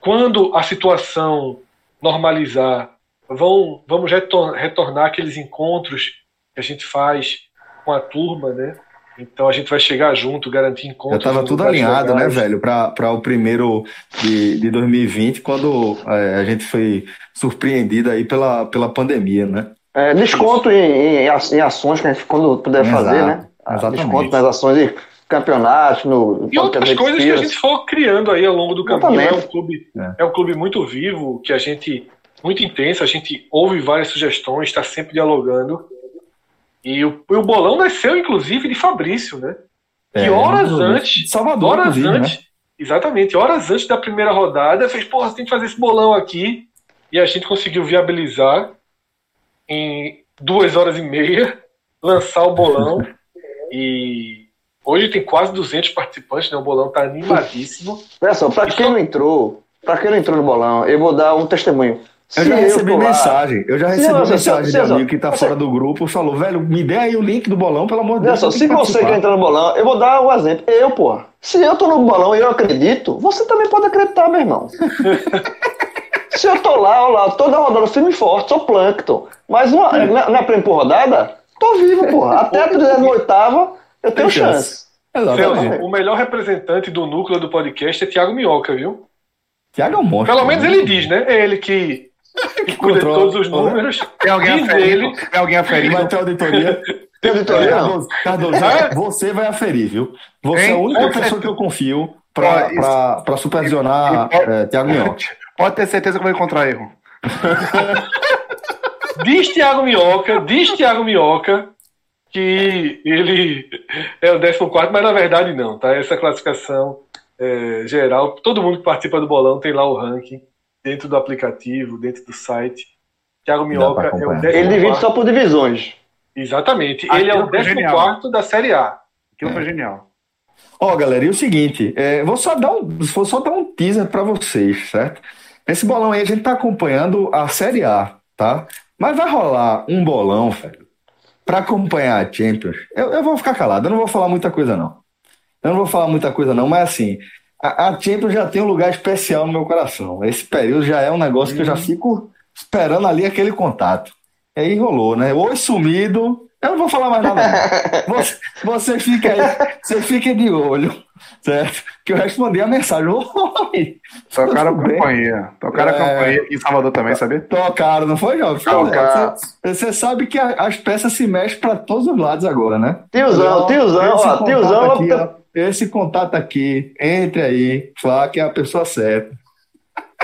Quando a situação normalizar, vão, vamos retor- retornar aqueles encontros que a gente faz com a turma, né? Então a gente vai chegar junto, garantir encontros. Já tava em tudo alinhado, né, velho, para o primeiro de, de 2020, quando é, a gente foi surpreendido aí pela, pela pandemia, né? É, desconto em, em, em ações que a gente quando puder Exato, fazer, né? Ah, exatamente. Desconto nas ações de campeonatos, no E outras coisas que a gente for criando aí ao longo do caminho. É um clube, É. é um clube muito vivo, que a gente muito intenso, a gente ouve várias sugestões, está sempre dialogando. E o, e o bolão nasceu, inclusive, de Fabrício, né? É, que horas antes, de Salvador, horas inclusive, né? antes, exatamente, horas antes da primeira rodada, fez, porra, tem que fazer esse bolão aqui. E a gente conseguiu viabilizar em duas horas e meia, lançar o bolão. e hoje tem quase 200 participantes, né? O bolão tá animadíssimo. Olha só, pra quem não entrou, pra quem não entrou no bolão, eu vou dar um testemunho. Eu já recebi mensagem. Eu já recebi eu- mensagem se de amigo que tá se- fora do grupo, falou, velho, me dê aí o link do bolão, pelo amor de Deus. só, se que você quer participar." entrar no bolão, eu vou dar um exemplo. Eu, porra. Se eu tô no bolão e eu acredito, você também pode acreditar, meu irmão. se eu tô lá, ó lá, toda rodada firme e forte, sou plâncton. Mas uma, na, na prêmio por rodada, tô vivo, porra. Até a 38 eu tenho chance. chance. Celso, o melhor representante do núcleo do podcast é Thiago Minhoca, viu? Tiago é um monstro. Pelo menos né? ele diz, né? É ele que, que cuida de controla, todos os números. Tem alguém aferindo? ele. Tem alguém aferindo? Vai ter auditoria. Tem auditoria, não? Cardoso, Cardoso, É? você vai aferir, viu? Você é a Hein? única pessoa que eu confio pra supervisionar e- é, Tiago Minhoca. Pode ter certeza que eu vou encontrar erro. Diz Thiago Minhoca, diz Thiago Minhoca que ele é o 14, mas na verdade não, tá? Essa classificação é, geral, todo mundo que participa do bolão tem lá o ranking dentro do aplicativo, dentro do site. Thiago Minhoca é o acompanhar. 14. Ele divide só por divisões. Exatamente. Aquilo Ele é o foi 14 genial. da Série A. Aquilo foi genial. Ó, galera, e o seguinte, é, vou só dar um, vou só dar um teaser pra vocês, certo? Esse bolão aí a gente tá acompanhando a Série A, tá? Mas vai rolar um bolão, velho, pra acompanhar a Champions. Eu, eu vou ficar calado, eu não vou falar muita coisa, não. Eu não vou falar muita coisa, não, mas assim, a, a Champions já tem um lugar especial no meu coração. Esse período já é um negócio que eu já fico esperando ali aquele contato. E aí rolou, né? Oi sumido. Eu não vou falar mais nada. Você, você fica aí, você fica de olho, certo? Que eu respondi a mensagem. Oi! Tocaram a campanha. Tocaram a É. campanha aqui em Salvador também, sabia? Tocaram, não foi, Jovem? Tocaram. Você, você sabe que a- as peças se mexem para todos os lados agora, né? Tiozão, tiozão, ó, contato tiozão. aqui, ó, esse contato aqui, entre aí, fala que é a pessoa certa.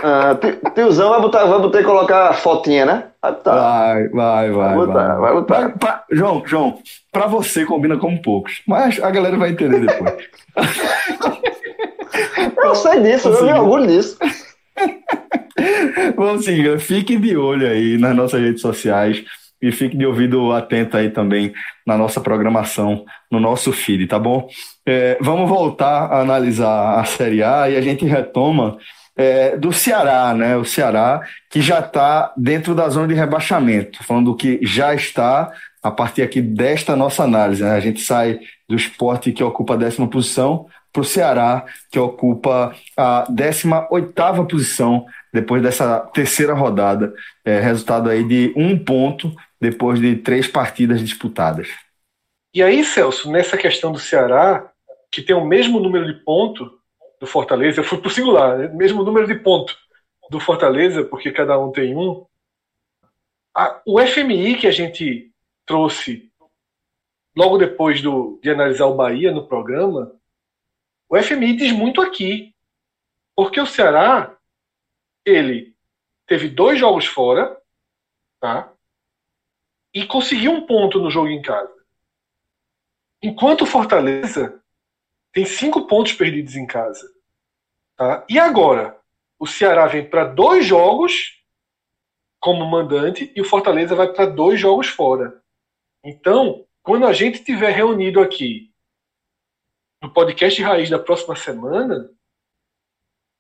Ah, ti- tiozão vai botar, vai botar e colocar fotinha, né? Vai botar. Vai, vai, vai. Vai botar, vai botar. Pra- pra- João, João, pra você combina como poucos, mas a galera vai entender depois. Eu sei disso, eu me Conseguiu. orgulho disso. Vamos seguir, fiquem de olho aí nas nossas redes sociais e fiquem de ouvido atento aí também na nossa programação, no nosso feed, tá bom? É, vamos voltar a analisar a Série A e a gente retoma é, do Ceará, né? O Ceará que já está dentro da zona de rebaixamento, falando do que já está a partir aqui desta nossa análise, né? A gente sai do esporte que ocupa a décima posição para o Ceará, que ocupa a 18ª posição depois dessa terceira rodada. É, resultado aí de um ponto depois de três partidas disputadas. E aí, Celso, nessa questão do Ceará, que tem o mesmo número de ponto do Fortaleza, eu fui pro singular, né? mesmo número de ponto do Fortaleza, porque cada um tem um. A- o FMI que a gente trouxe logo depois do, de analisar o Bahia no programa, o FMI diz muito aqui. Porque o Ceará, ele teve dois jogos fora, tá? E conseguiu um ponto no jogo em casa. Enquanto o Fortaleza tem cinco pontos perdidos em casa. Tá? E agora? O Ceará vem para dois jogos como mandante e o Fortaleza vai para dois jogos fora. Então, quando a gente estiver reunido aqui no podcast Raiz da próxima semana,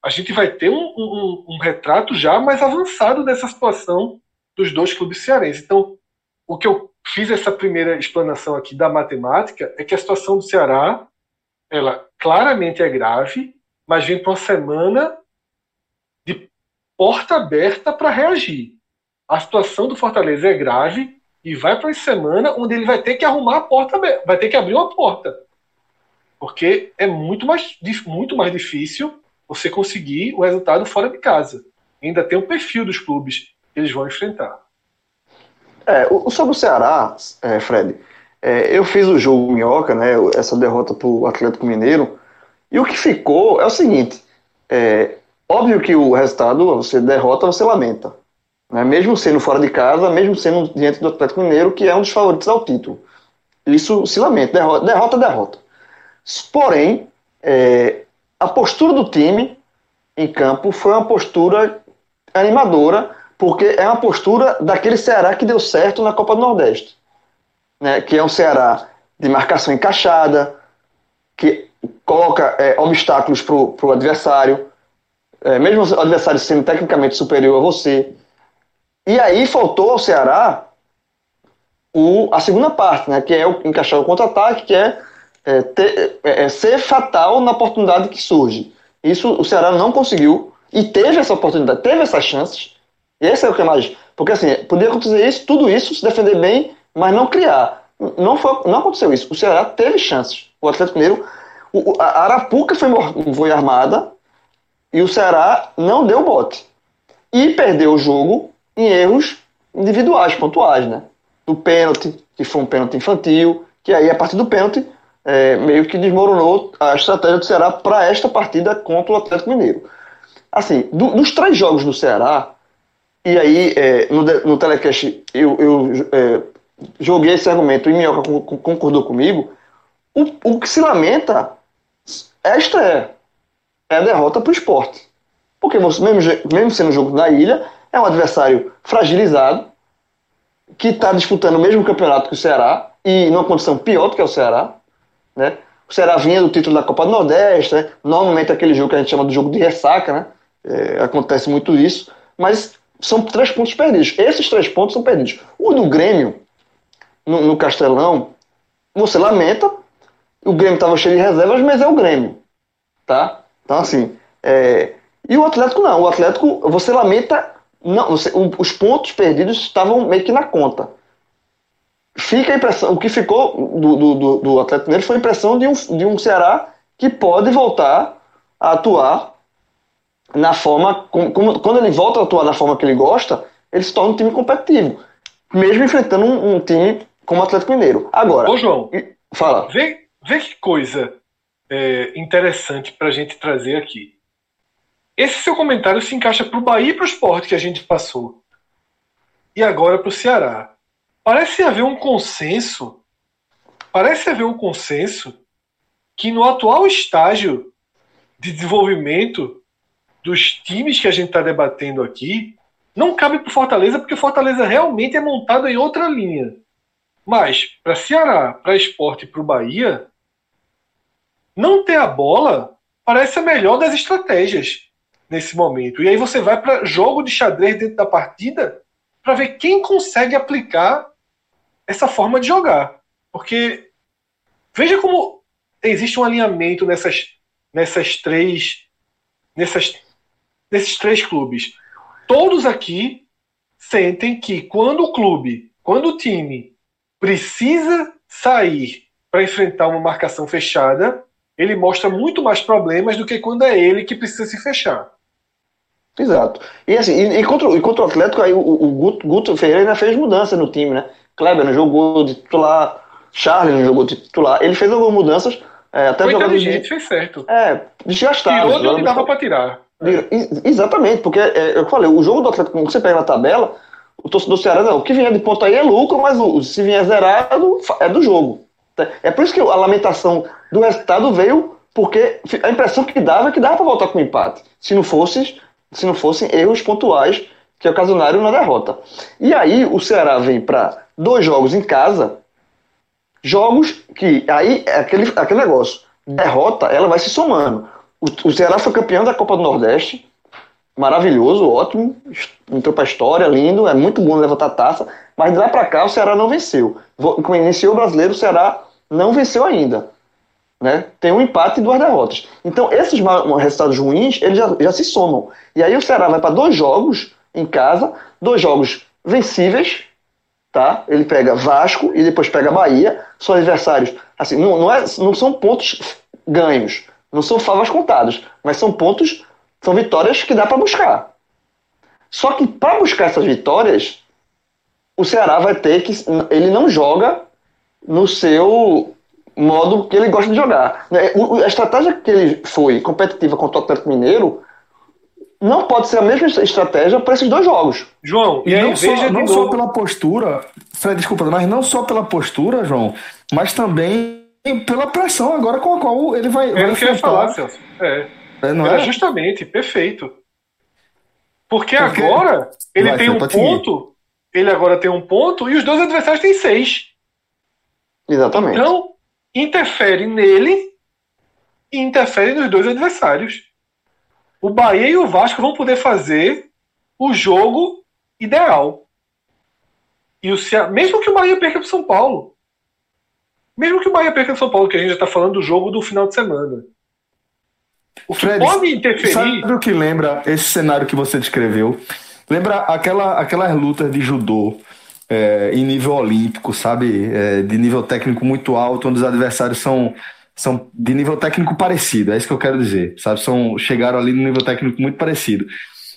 a gente vai ter um, um- um retrato já mais avançado dessa situação dos dois clubes cearenses. Então, o que eu fiz essa primeira explanação aqui da matemática é que a situação do Ceará, ela claramente é grave, mas vem para uma semana de porta aberta para reagir. A situação do Fortaleza é grave, e vai para uma semana onde ele vai ter que arrumar a porta, vai ter que abrir uma porta. Porque é muito mais, muito mais difícil você conseguir o resultado fora de casa. Ainda tem o perfil dos clubes que eles vão enfrentar. É, o, sobre o Ceará, é, Fred, é, eu fiz o jogo Minhoca, né, essa derrota para o Atlético Mineiro, e o que ficou é o seguinte: é, óbvio que o resultado, você derrota, você lamenta. Né, mesmo sendo fora de casa, mesmo sendo diante do Atlético Mineiro, que é um dos favoritos ao título. Isso se lamenta, derrota, derrota, derrota. Porém, é, a postura do time em campo foi uma postura animadora, porque é uma postura daquele Ceará que deu certo na Copa do Nordeste. Né, que é um Ceará de marcação encaixada, que coloca é, obstáculos para o adversário, é, mesmo o adversário sendo tecnicamente superior a você. E aí faltou ao Ceará o, a segunda parte, né, que é o, encaixar o contra-ataque, que é, é, ter, é, é ser fatal na oportunidade que surge. Isso o Ceará não conseguiu e teve essa oportunidade, teve essas chances. Esse é o que é mais. Porque assim, podia acontecer isso, tudo isso, se defender bem, mas não criar. Não, foi, não aconteceu isso. O Ceará teve chances. O Atlético Mineiro o, a Arapuca foi, foi armada e o Ceará não deu bote. E perdeu o jogo em erros individuais, pontuais, né? Do pênalti, que foi um pênalti infantil, que aí a partir do pênalti é, meio que desmoronou a estratégia do Ceará para esta partida contra o Atlético Mineiro. Assim, do, dos três jogos do Ceará, e aí é, no, no telecast eu, eu é, joguei esse argumento e Minhoca concordou comigo, o, o que se lamenta é a. É a derrota para o esporte. Porque você, mesmo, mesmo sendo jogo na ilha, é um adversário fragilizado, que está disputando o mesmo campeonato que o Ceará, e numa condição pior do que o Ceará. Né? O Ceará vinha do título da Copa do Nordeste, né? normalmente é aquele jogo que a gente chama de jogo de ressaca, né? É, acontece muito isso, mas são três pontos perdidos. Esses três pontos são perdidos. O do Grêmio, no, no Castelão, você lamenta, o Grêmio estava cheio de reservas, mas é o Grêmio. Tá? Então, assim. É... E o Atlético não. O Atlético, você lamenta. Não, você, o, os pontos perdidos estavam meio que na conta. Fica a impressão. O que ficou do, do, do, Atlético Mineiro foi a impressão de um, de um Ceará que pode voltar a atuar na forma. Como, como, quando ele volta a atuar da forma que ele gosta, ele se torna um time competitivo. Mesmo enfrentando um, um time como o Atlético Mineiro. Agora. Ô, João. Fala. Vê, Vê que coisa é, interessante para a gente trazer aqui. Esse seu comentário se encaixa para o Bahia e para o esporte que a gente passou. E agora para o Ceará. Parece haver um consenso. Parece haver um consenso que no atual estágio de desenvolvimento dos times que a gente está debatendo aqui, não cabe para o Fortaleza, porque o Fortaleza realmente é montado em outra linha. Mas para Ceará, para Esporte e para o Bahia, não ter a bola parece a melhor das estratégias nesse momento. E aí você vai para jogo de xadrez dentro da partida para ver quem consegue aplicar essa forma de jogar. Porque veja como existe um alinhamento nessas, nessas três nessas, nesses três clubes. Todos aqui sentem que quando o clube, quando o time precisa sair para enfrentar uma marcação fechada, ele mostra muito mais problemas do que quando é ele que precisa se fechar. Exato. E assim, e, e, contra, e contra o Atlético, aí o, o Guto, Guto, Ferreira ainda fez mudança no time, né? Kleber não jogou de titular, Charles não jogou de titular. Ele fez algumas mudanças, é, até Foi inteligente, de, fez certo. É, desgastado. Tirou de onde dava para tirar. Exatamente, porque é, eu falei, o jogo do Atlético, quando você pega na tabela, o torcedor do Ceará, não, o que vier de ponto aí é lucro, mas o, se vier zerado, é do jogo. É por isso que a lamentação do resultado veio porque a impressão que dava é que dava para voltar com empate, se não fosse, se não fossem erros pontuais que ocasionaram na derrota. E aí o Ceará vem para dois jogos em casa, jogos que aí é aquele, aquele negócio, derrota, ela vai se somando. O, Ceará foi campeão da Copa do Nordeste, maravilhoso, ótimo, entrou para a história, lindo, é muito bom levantar a taça, mas de lá para cá o Ceará não venceu. Quando iniciou o brasileiro, o Ceará não venceu ainda. Né? Tem um empate e duas derrotas. Então, esses resultados ruins, eles já, já se somam. E aí o Ceará vai para dois jogos em casa, dois jogos vencíveis, tá? Ele pega Vasco e depois pega Bahia, são adversários, assim, não, não, é, não são pontos ganhos, não são favas contadas, mas são pontos, são vitórias que dá para buscar. Só que para buscar essas vitórias, o Ceará vai ter que, ele não joga no seu modo que ele gosta de jogar. né? A estratégia que ele foi competitiva contra o Atlético Mineiro não pode ser a mesma estratégia para esses dois jogos. João, e, E aí não, só, não só pela postura, Fred, desculpa, mas não só pela postura, João, mas também pela pressão agora com a qual ele vai, vai Era o que eu ia enfrentar. falar, Celso. É. É, não Era é? justamente, perfeito. Porque, Porque- agora ele Vai, tem um pode seguir. ponto, ele agora tem um ponto e os dois adversários têm seis. Exatamente. Então, interfere nele e interfere nos dois adversários. O Bahia e o Vasco vão poder fazer o jogo ideal. E o Cea... Mesmo que o Bahia perca para São Paulo. Mesmo que o Bahia perca para São Paulo, que a gente já está falando do jogo do final de semana. O Fred, pode interferir. Sabe o que lembra esse cenário que você descreveu? Lembra aquela, aquelas lutas de judô é, em nível olímpico, sabe? É, de nível técnico muito alto, onde os adversários são, são de nível técnico parecido, é isso que eu quero dizer, sabe? São, chegaram ali no nível técnico muito parecido.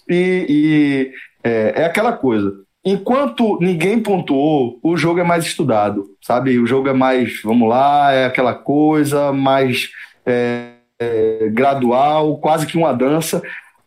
E, e, é, é aquela coisa. Enquanto ninguém pontuou, o jogo é mais estudado, sabe? O jogo é mais, vamos lá, é aquela coisa mais é, é, gradual, quase que uma dança.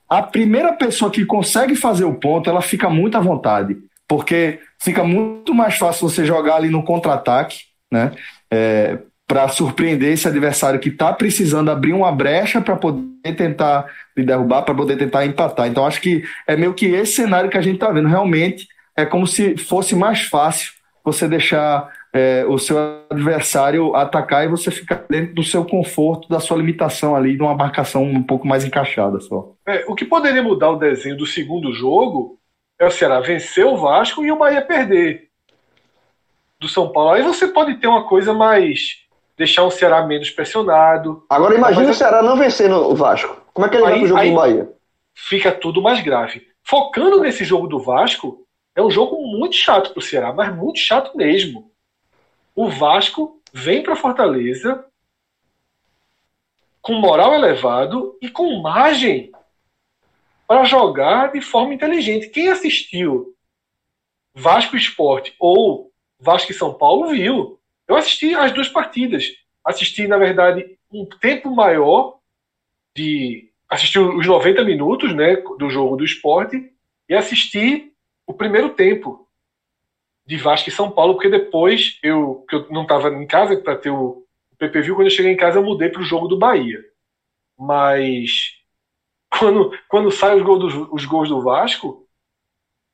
A primeira pessoa que consegue fazer o ponto, ela fica muito à vontade, porque fica muito mais fácil você jogar ali no contra-ataque, né? É, para surpreender esse adversário que está precisando abrir uma brecha para poder tentar lhe derrubar, para poder tentar empatar. Então, acho que é meio que esse cenário que a gente está vendo. Realmente é como se fosse mais fácil você deixar é, o seu adversário atacar e você ficar dentro do seu conforto, da sua limitação ali, de uma marcação um pouco mais encaixada só. É, o que poderia mudar o desenho do segundo jogo é o Ceará vencer o Vasco e o Bahia perder do São Paulo. Aí você pode ter uma coisa mais. deixar o Ceará menos pressionado. Agora imagina Mas o Ceará não vencendo o Vasco. Como é que ele vai Aí- pro jogo aí- do Bahia? Fica tudo mais grave. Focando nesse jogo do Vasco, é um jogo muito chato pro Ceará, mas muito chato mesmo. O Vasco vem para Fortaleza com moral elevado e com margem para jogar de forma inteligente. Quem assistiu Vasco Esporte ou Vasco e São Paulo viu. Eu assisti as duas partidas. Assisti, na verdade, um tempo maior de. Assisti os 90 minutos né, do jogo do esporte e assisti o primeiro tempo de Vasco e São Paulo, porque depois eu, que eu não estava em casa para ter o PPV, quando eu cheguei em casa eu mudei para o jogo do Bahia. Mas quando, quando saem os os gols do Vasco,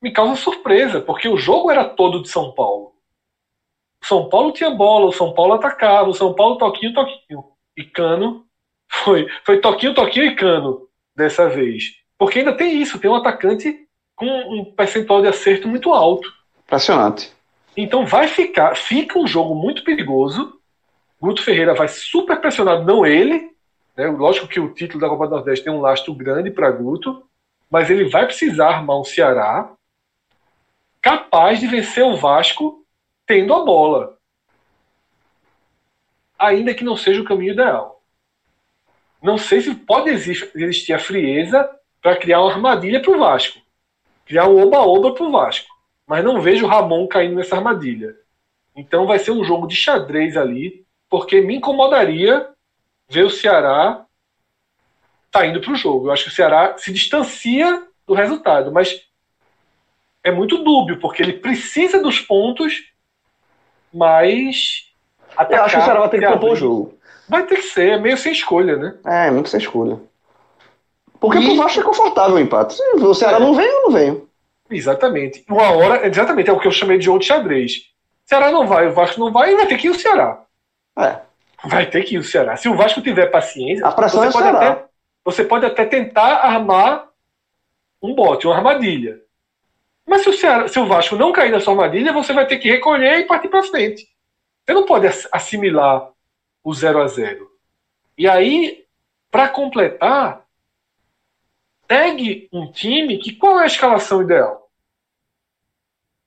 me causa surpresa, porque o jogo era todo de São Paulo. São Paulo tinha bola, o São Paulo atacava, o São Paulo toquinho, toquinho. E Cano foi, foi toquinho, toquinho e Cano dessa vez. Porque ainda tem isso, tem um atacante com um percentual de acerto muito alto. Impressionante. Então vai ficar, fica um jogo muito perigoso. Guto Ferreira vai super pressionado, não ele. Né? Lógico que o título da Copa do Nordeste tem um lastro grande para Guto, mas ele vai precisar armar um Ceará capaz de vencer o Vasco tendo a bola. Ainda que não seja o caminho ideal. Não sei se pode exi- existir a frieza para criar uma armadilha para o Vasco. Criar um oba-oba para o Vasco. Mas não vejo o Ramon caindo nessa armadilha. Então vai ser um jogo de xadrez ali, porque me incomodaria ver o Ceará tá indo para o jogo. Eu acho que o Ceará se distancia do resultado, mas é muito dúbio, porque ele precisa dos pontos, mas. Eu acho que o Ceará vai ter que propor o abrir- jogo. Vai ter que ser, é meio sem escolha, né? É, muito sem escolha. Porque E- pro Vasco é confortável o empate. Se o Ceará É. não vem, eu não venho. Exatamente. Uma hora, exatamente, é o que eu chamei de jogo de xadrez. Ceará não vai, o Vasco não vai, e vai ter que ir o Ceará. É. Vai ter que ir o Ceará. Se o Vasco tiver paciência, A pressão é o pode Ceará. até, você pode até tentar armar um bote, uma armadilha. Mas se o, Ceará- se o Vasco não cair na sua armadilha, você vai ter que recolher e partir para frente. Você não pode ass- assimilar o 0 a 0 E aí, para completar, pegue um time que qual é a escalação ideal?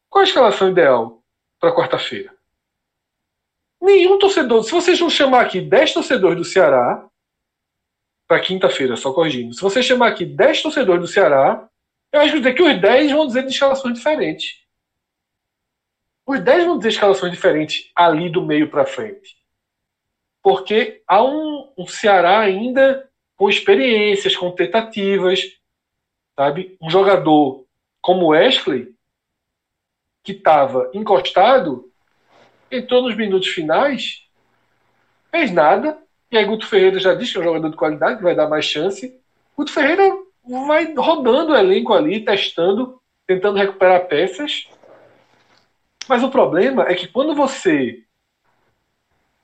Qual é a escalação ideal? para quarta-feira. Nenhum torcedor. Se vocês não chamar aqui 10 torcedores do Ceará, para quinta-feira, só corrigindo. Se você chamar aqui 10 torcedores do Ceará, eu acho que os 10 vão dizer de escalações diferentes. Os 10 vão dizer escalações diferentes ali do meio para frente. Porque há um, um Ceará ainda com experiências, com tentativas, sabe? Um jogador como Wesley, que estava encostado, entrou nos minutos finais, fez nada, e aí Guto Ferreira já disse que é um jogador de qualidade, que vai dar mais chance. Guto Ferreira vai rodando o elenco ali, testando, tentando recuperar peças. Mas o problema é que quando você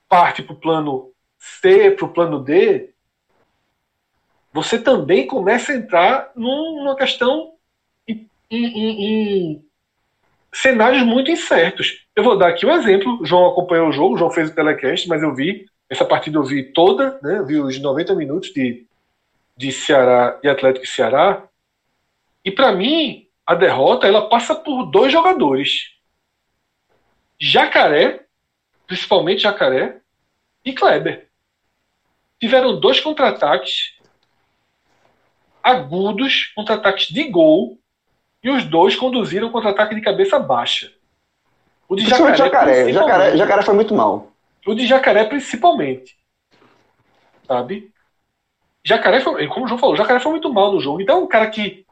parte para o plano C, para o plano D, você também começa a entrar numa questão em, em, em, cenários muito incertos. Eu vou dar aqui um exemplo. O João acompanhou o jogo, o João fez o telecast, mas eu vi essa partida eu vi toda, né? Eu vi os 90 minutos de, de Ceará e Atlético e Ceará. E para mim, a derrota ela passa por dois jogadores. Jacaré, principalmente Jacaré, e Kleber. Tiveram dois contra-ataques agudos, contra-ataques de gol, e os dois conduziram contra-ataque de cabeça baixa. O de Jacaré, Jacaré, Jacaré, Jacaré foi muito mal. O de Jacaré, principalmente. Sabe? Jacaré foi, como o João falou, Jacaré foi muito mal no jogo. Então, é um cara que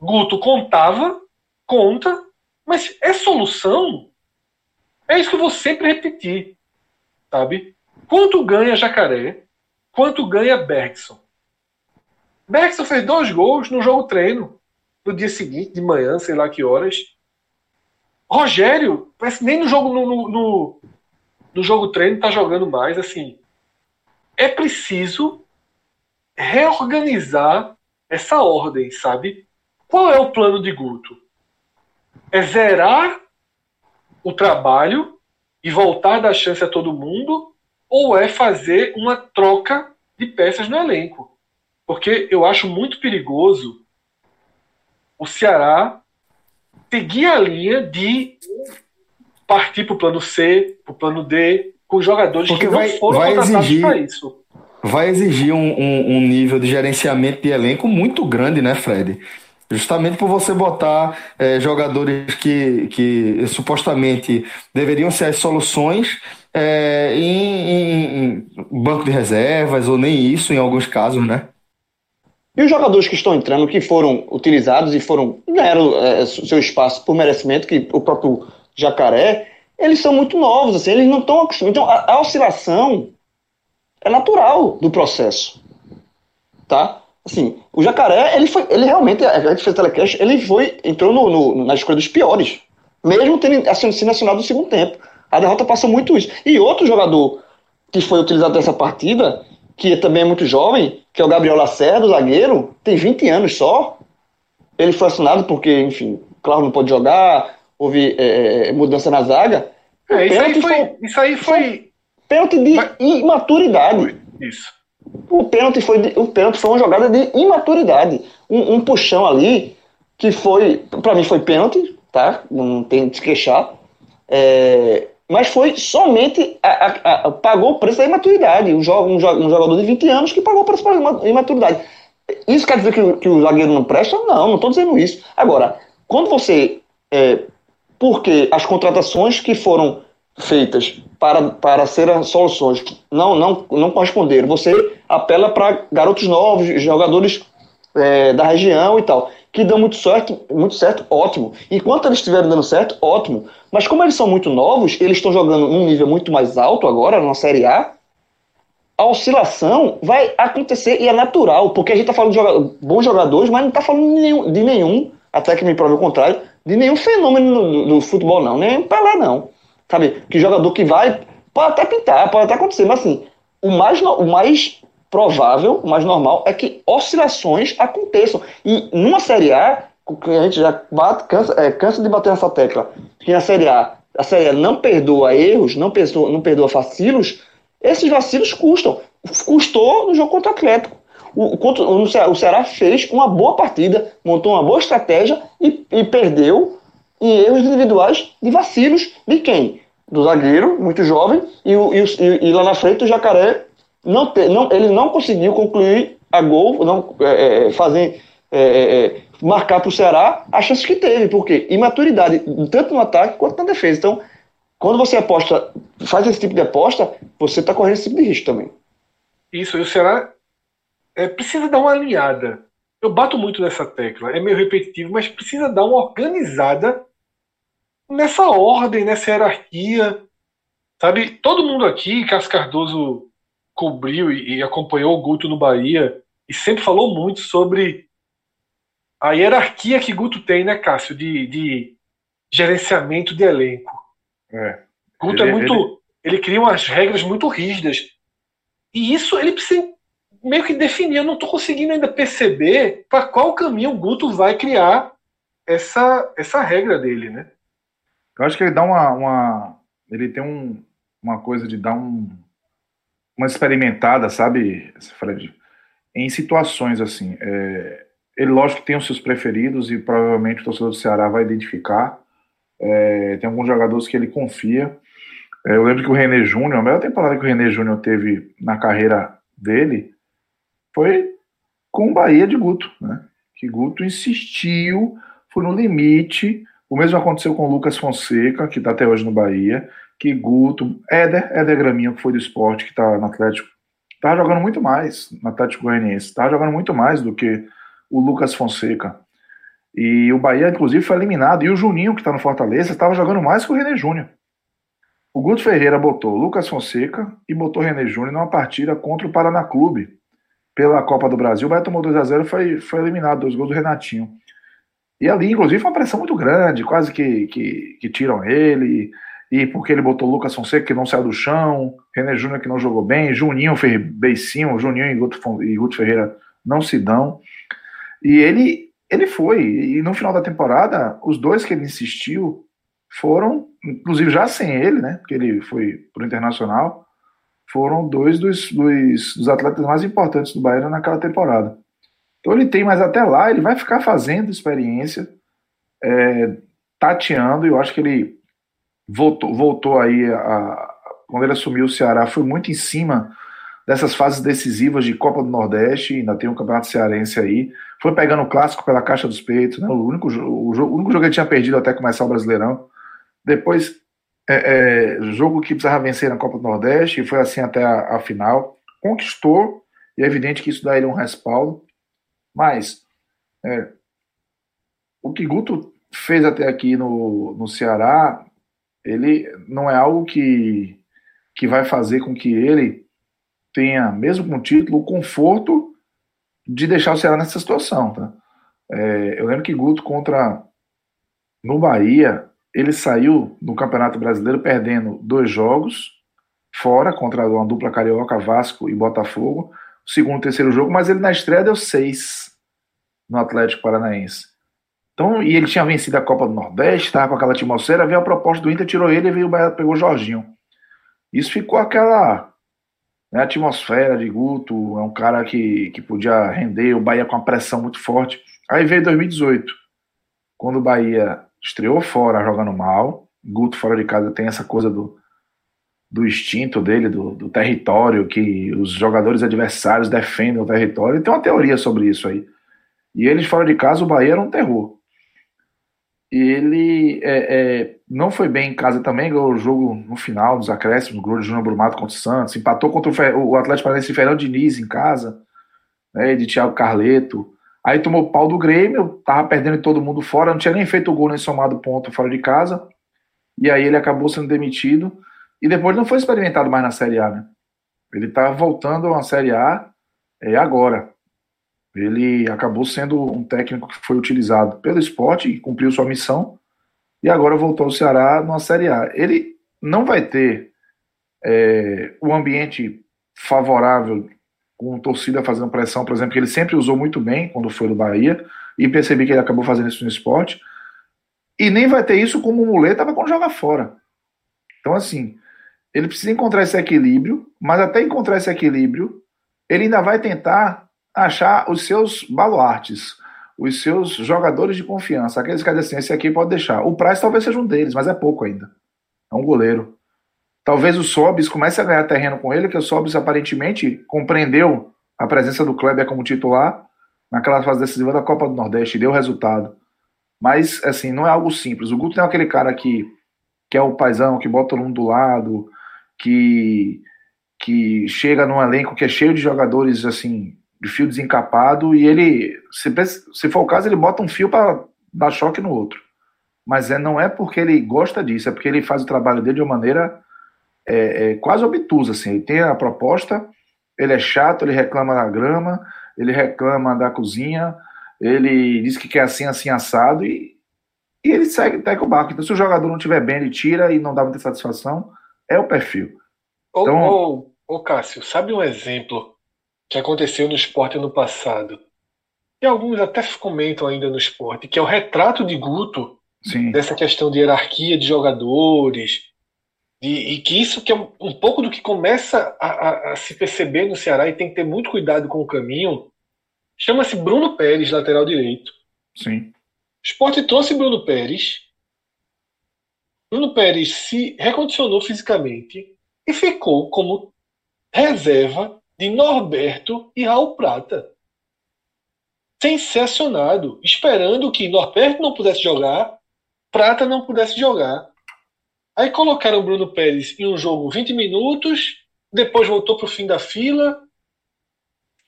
Guto contava, conta, mas é solução. É isso que eu vou sempre repetir. Sabe? Quanto ganha Jacaré? Quanto ganha Bergson? Bergson fez dois gols no jogo treino. No dia seguinte, de manhã, sei lá que horas. Rogério, parece nem no jogo no, no, no, jogo treino tá jogando mais, assim. É preciso reorganizar essa ordem, sabe? Qual é o plano de Guto? É zerar o trabalho e voltar a dar chance a todo mundo? Ou é fazer uma troca de peças no elenco? Porque eu acho muito perigoso o Ceará seguir a linha de partir para o plano C, para o plano D, com jogadores Porque que não vai, foram vai contratados para isso. Vai exigir um, um, um, nível de gerenciamento de elenco muito grande, né, Fred? Justamente por você botar é, jogadores que, que supostamente deveriam ser as soluções é, em, em, em banco de reservas, ou nem isso em alguns casos, né? E os jogadores que estão entrando, que foram utilizados e foram ganharam é, seu espaço por merecimento, que o próprio jacaré, eles são muito novos, assim, eles não estão acostumados. Então, a, a, oscilação é natural do processo. Tá? Assim, o jacaré, ele foi, ele realmente, a gente fez telecast, ele foi, entrou no, no, na escolha dos piores, mesmo tendo assim, sido nacional do segundo tempo. A derrota passou muito isso. E outro jogador que foi utilizado nessa partida, que também é muito jovem, que é o Gabriel Lacerda, o zagueiro, tem 20 anos só. Ele foi assinado porque, enfim, claro, não pode jogar, houve é, é, mudança na zaga. É, isso, aí foi, foi, isso aí foi. Pênalti de Mas... imaturidade. Isso. O pênalti, foi o pênalti foi uma jogada de imaturidade. Um, um puxão ali que foi. para mim foi pênalti, tá? Não tem de se queixar. É, mas foi somente. A, a, a, pagou o preço da imaturidade. Um, um, jogador de 20 anos que pagou o preço da imaturidade. Isso quer dizer que, que o zagueiro não presta? Não, não estou dizendo isso. Agora, quando você é, porque as contratações que foram feitas para, para serem soluções não, não, não corresponderam. Você apela para garotos novos, jogadores é, da região e tal, que dão muito certo, muito certo, ótimo. Enquanto eles estiverem dando certo, ótimo. Mas como eles são muito novos, eles estão jogando num nível muito mais alto agora, na Série A, a oscilação vai acontecer e é natural, porque a gente está falando de bons jogadores, mas não está falando de nenhum, de nenhum, até que me prove o contrário, de nenhum fenômeno do, do futebol, não, nem Pelé, não. Sabe? Que jogador que vai, pode até pintar, pode até acontecer, mas assim, o mais, o mais provável, mais normal é que oscilações aconteçam. E numa Série A, que a gente já bate, cansa, é, cansa de bater nessa tecla, que na Série A, a Série A não perdoa erros, não perdoa, não perdoa vacilos, esses vacilos custam. Custou no jogo contra o Atlético. O, o, o Ceará fez uma boa partida, montou uma boa estratégia e, e perdeu e erros individuais de vacilos de quem? Do zagueiro, muito jovem, e, o, e, e lá na frente o Jacaré não, não ele não conseguiu concluir a gol, não é, é fazer é, é, marcar para o Ceará as chances que teve, porque imaturidade, tanto no ataque quanto na defesa. Então, quando você aposta, faz esse tipo de aposta, você está correndo esse tipo de risco também. Isso, e o Ceará é, precisa dar uma alinhada. Eu bato muito nessa tecla, é meio repetitivo, mas precisa dar uma organizada nessa ordem, nessa hierarquia. Sabe, todo mundo aqui, Cássio Cardoso cobriu e, acompanhou o Guto no Bahia e sempre falou muito sobre a hierarquia que Guto tem, né, Cássio, de, de gerenciamento de elenco. É. Guto ele, é muito. Ele... ele cria umas regras muito rígidas. E isso ele precisa meio que definir. Eu não estou conseguindo ainda perceber para qual caminho o Guto vai criar essa, essa regra dele, né? Eu acho que ele dá uma. uma ele tem um, uma coisa de dar um, uma experimentada, sabe, Fred? Em situações assim. É, ele, lógico, tem os seus preferidos e provavelmente o torcedor do Ceará vai identificar. É, tem alguns jogadores que ele confia. É, eu lembro que o René Júnior, a melhor temporada que o René Júnior teve na carreira dele foi com o Bahia de Guto, né? Que Guto insistiu, foi no limite, o mesmo aconteceu com o Lucas Fonseca, que está até hoje no Bahia, que Guto, Éder, Éder Graminho, que foi do esporte, que está no Atlético, tá jogando muito mais no Atlético Goianiense, tá jogando muito mais do que o Lucas Fonseca. E o Bahia, inclusive, foi eliminado. E o Juninho, que está no Fortaleza, estava jogando mais que o René Júnior. O Guto Ferreira botou Lucas Fonseca e botou René Júnior numa partida contra o Paraná Clube pela Copa do Brasil. O Bahia tomou 2x0 e foi, foi eliminado, dois gols do Renatinho. E ali, inclusive, foi uma pressão muito grande, quase que, que, que tiram ele. E porque ele botou Lucas Fonseca, que não saiu do chão, René Júnior, que não jogou bem, Juninho fez beicinho, Juninho e Guto, e Guto Ferreira não se dão. E ele, ele foi. E no final da temporada, os dois que ele insistiu foram, inclusive já sem ele, né? Porque ele foi pro Internacional, foram dois dos, dos, dos atletas mais importantes do Bahia naquela temporada. Então ele tem, mas até lá ele vai ficar fazendo experiência, é, tateando, e eu acho que ele voltou, voltou aí, a, quando ele assumiu o Ceará, foi muito em cima dessas fases decisivas de Copa do Nordeste, ainda tem um Campeonato Cearense aí, foi pegando o clássico pela caixa dos peitos, né, o, único, o, o único jogo que ele tinha perdido até começar o Brasileirão, depois é, é, jogo que precisava vencer na Copa do Nordeste, e foi assim até a, a final, conquistou, e é evidente que isso dá ele um respaldo, mas é, o que Guto fez até aqui no, no Ceará, ele não é algo que, que vai fazer com que ele tenha, mesmo com o título, o conforto de deixar o Ceará nessa situação. Tá? É, eu lembro que Guto contra no Bahia, ele saiu no Campeonato Brasileiro perdendo dois jogos fora contra uma dupla carioca, Vasco e Botafogo, segundo e terceiro jogo, mas ele na estreia deu seis no Atlético Paranaense. Então, e ele tinha vencido a Copa do Nordeste, estava com aquela atmosfera, veio a proposta do Inter, tirou ele e veio, pegou o Jorginho. Isso ficou aquela né, atmosfera de Guto, é um cara que, que podia render, o Bahia com uma pressão muito forte. Aí veio 2018, quando o Bahia estreou fora jogando mal, Guto fora de casa tem essa coisa do, do instinto dele, do, do, território, que os jogadores adversários defendem o território. E tem uma teoria sobre isso aí. E eles fora de casa, o Bahia era um terror. Ele é, é, não foi bem em casa também, ganhou o jogo no final dos acréscimos, gol de Júnior Brumato contra o Santos, empatou contra o, o Atlético Paranaense de Fernando Diniz em casa, né, de Thiago Carleto. Aí tomou pau do Grêmio, tava perdendo todo mundo fora, não tinha nem feito gol nem somado ponto fora de casa. E aí ele acabou sendo demitido e depois não foi experimentado mais na Série A, né? Ele tá voltando a uma Série A é, agora. Ele acabou sendo um técnico que foi utilizado pelo esporte e cumpriu sua missão e agora voltou ao Ceará numa Série A. Ele não vai ter é, o ambiente favorável com torcida fazendo pressão, por exemplo, que ele sempre usou muito bem quando foi do Bahia, e percebi que ele acabou fazendo isso no esporte, e nem vai ter isso como muleta para quando joga fora. Então, assim, ele precisa encontrar esse equilíbrio, mas até encontrar esse equilíbrio, ele ainda vai tentar achar os seus baluartes. os seus jogadores de confiança, aqueles que dizem assim, esse aqui pode deixar. O Price talvez seja um deles, mas é pouco ainda. É um goleiro. Talvez o Sobis comece a ganhar terreno com ele, que o Sobis aparentemente compreendeu a presença do Kleber como titular naquela fase decisiva da Copa do Nordeste, deu resultado. Mas, assim, não é algo simples. O Guto é aquele cara que, que é o paizão, que bota todo mundo do lado, que, que chega num elenco que é cheio de jogadores, assim, de fio desencapado, e ele, se, se for o caso, ele bota um fio para dar choque no outro. Mas é, não é porque ele gosta disso, é porque ele faz o trabalho dele de uma maneira é, é, quase obtusa, assim. Ele tem a proposta, ele é chato, ele reclama da grama, ele reclama da cozinha, ele diz que quer assim, assim, assado, e, e ele segue até com o barco. Então, se o jogador não estiver bem, ele tira e não dá muita satisfação, é o perfil. Então, ô, ô, ô Cássio, sabe um exemplo que aconteceu no esporte ano passado? E alguns até comentam ainda no esporte, que é o retrato de Guto Sim. dessa questão de hierarquia de jogadores, e, e que isso que é um, um pouco do que começa a, a, a, se perceber no Ceará e tem que ter muito cuidado com o caminho, chama-se Bruno Pérez, lateral direito. Sim. O esporte trouxe Bruno Pérez. Bruno Pérez se recondicionou fisicamente e ficou como reserva de Norberto e Raul Prata. Sem ser acionado, esperando que Norberto não pudesse jogar, Prata não pudesse jogar. Aí colocaram o Bruno Pérez em um jogo 20 minutos, depois voltou para o fim da fila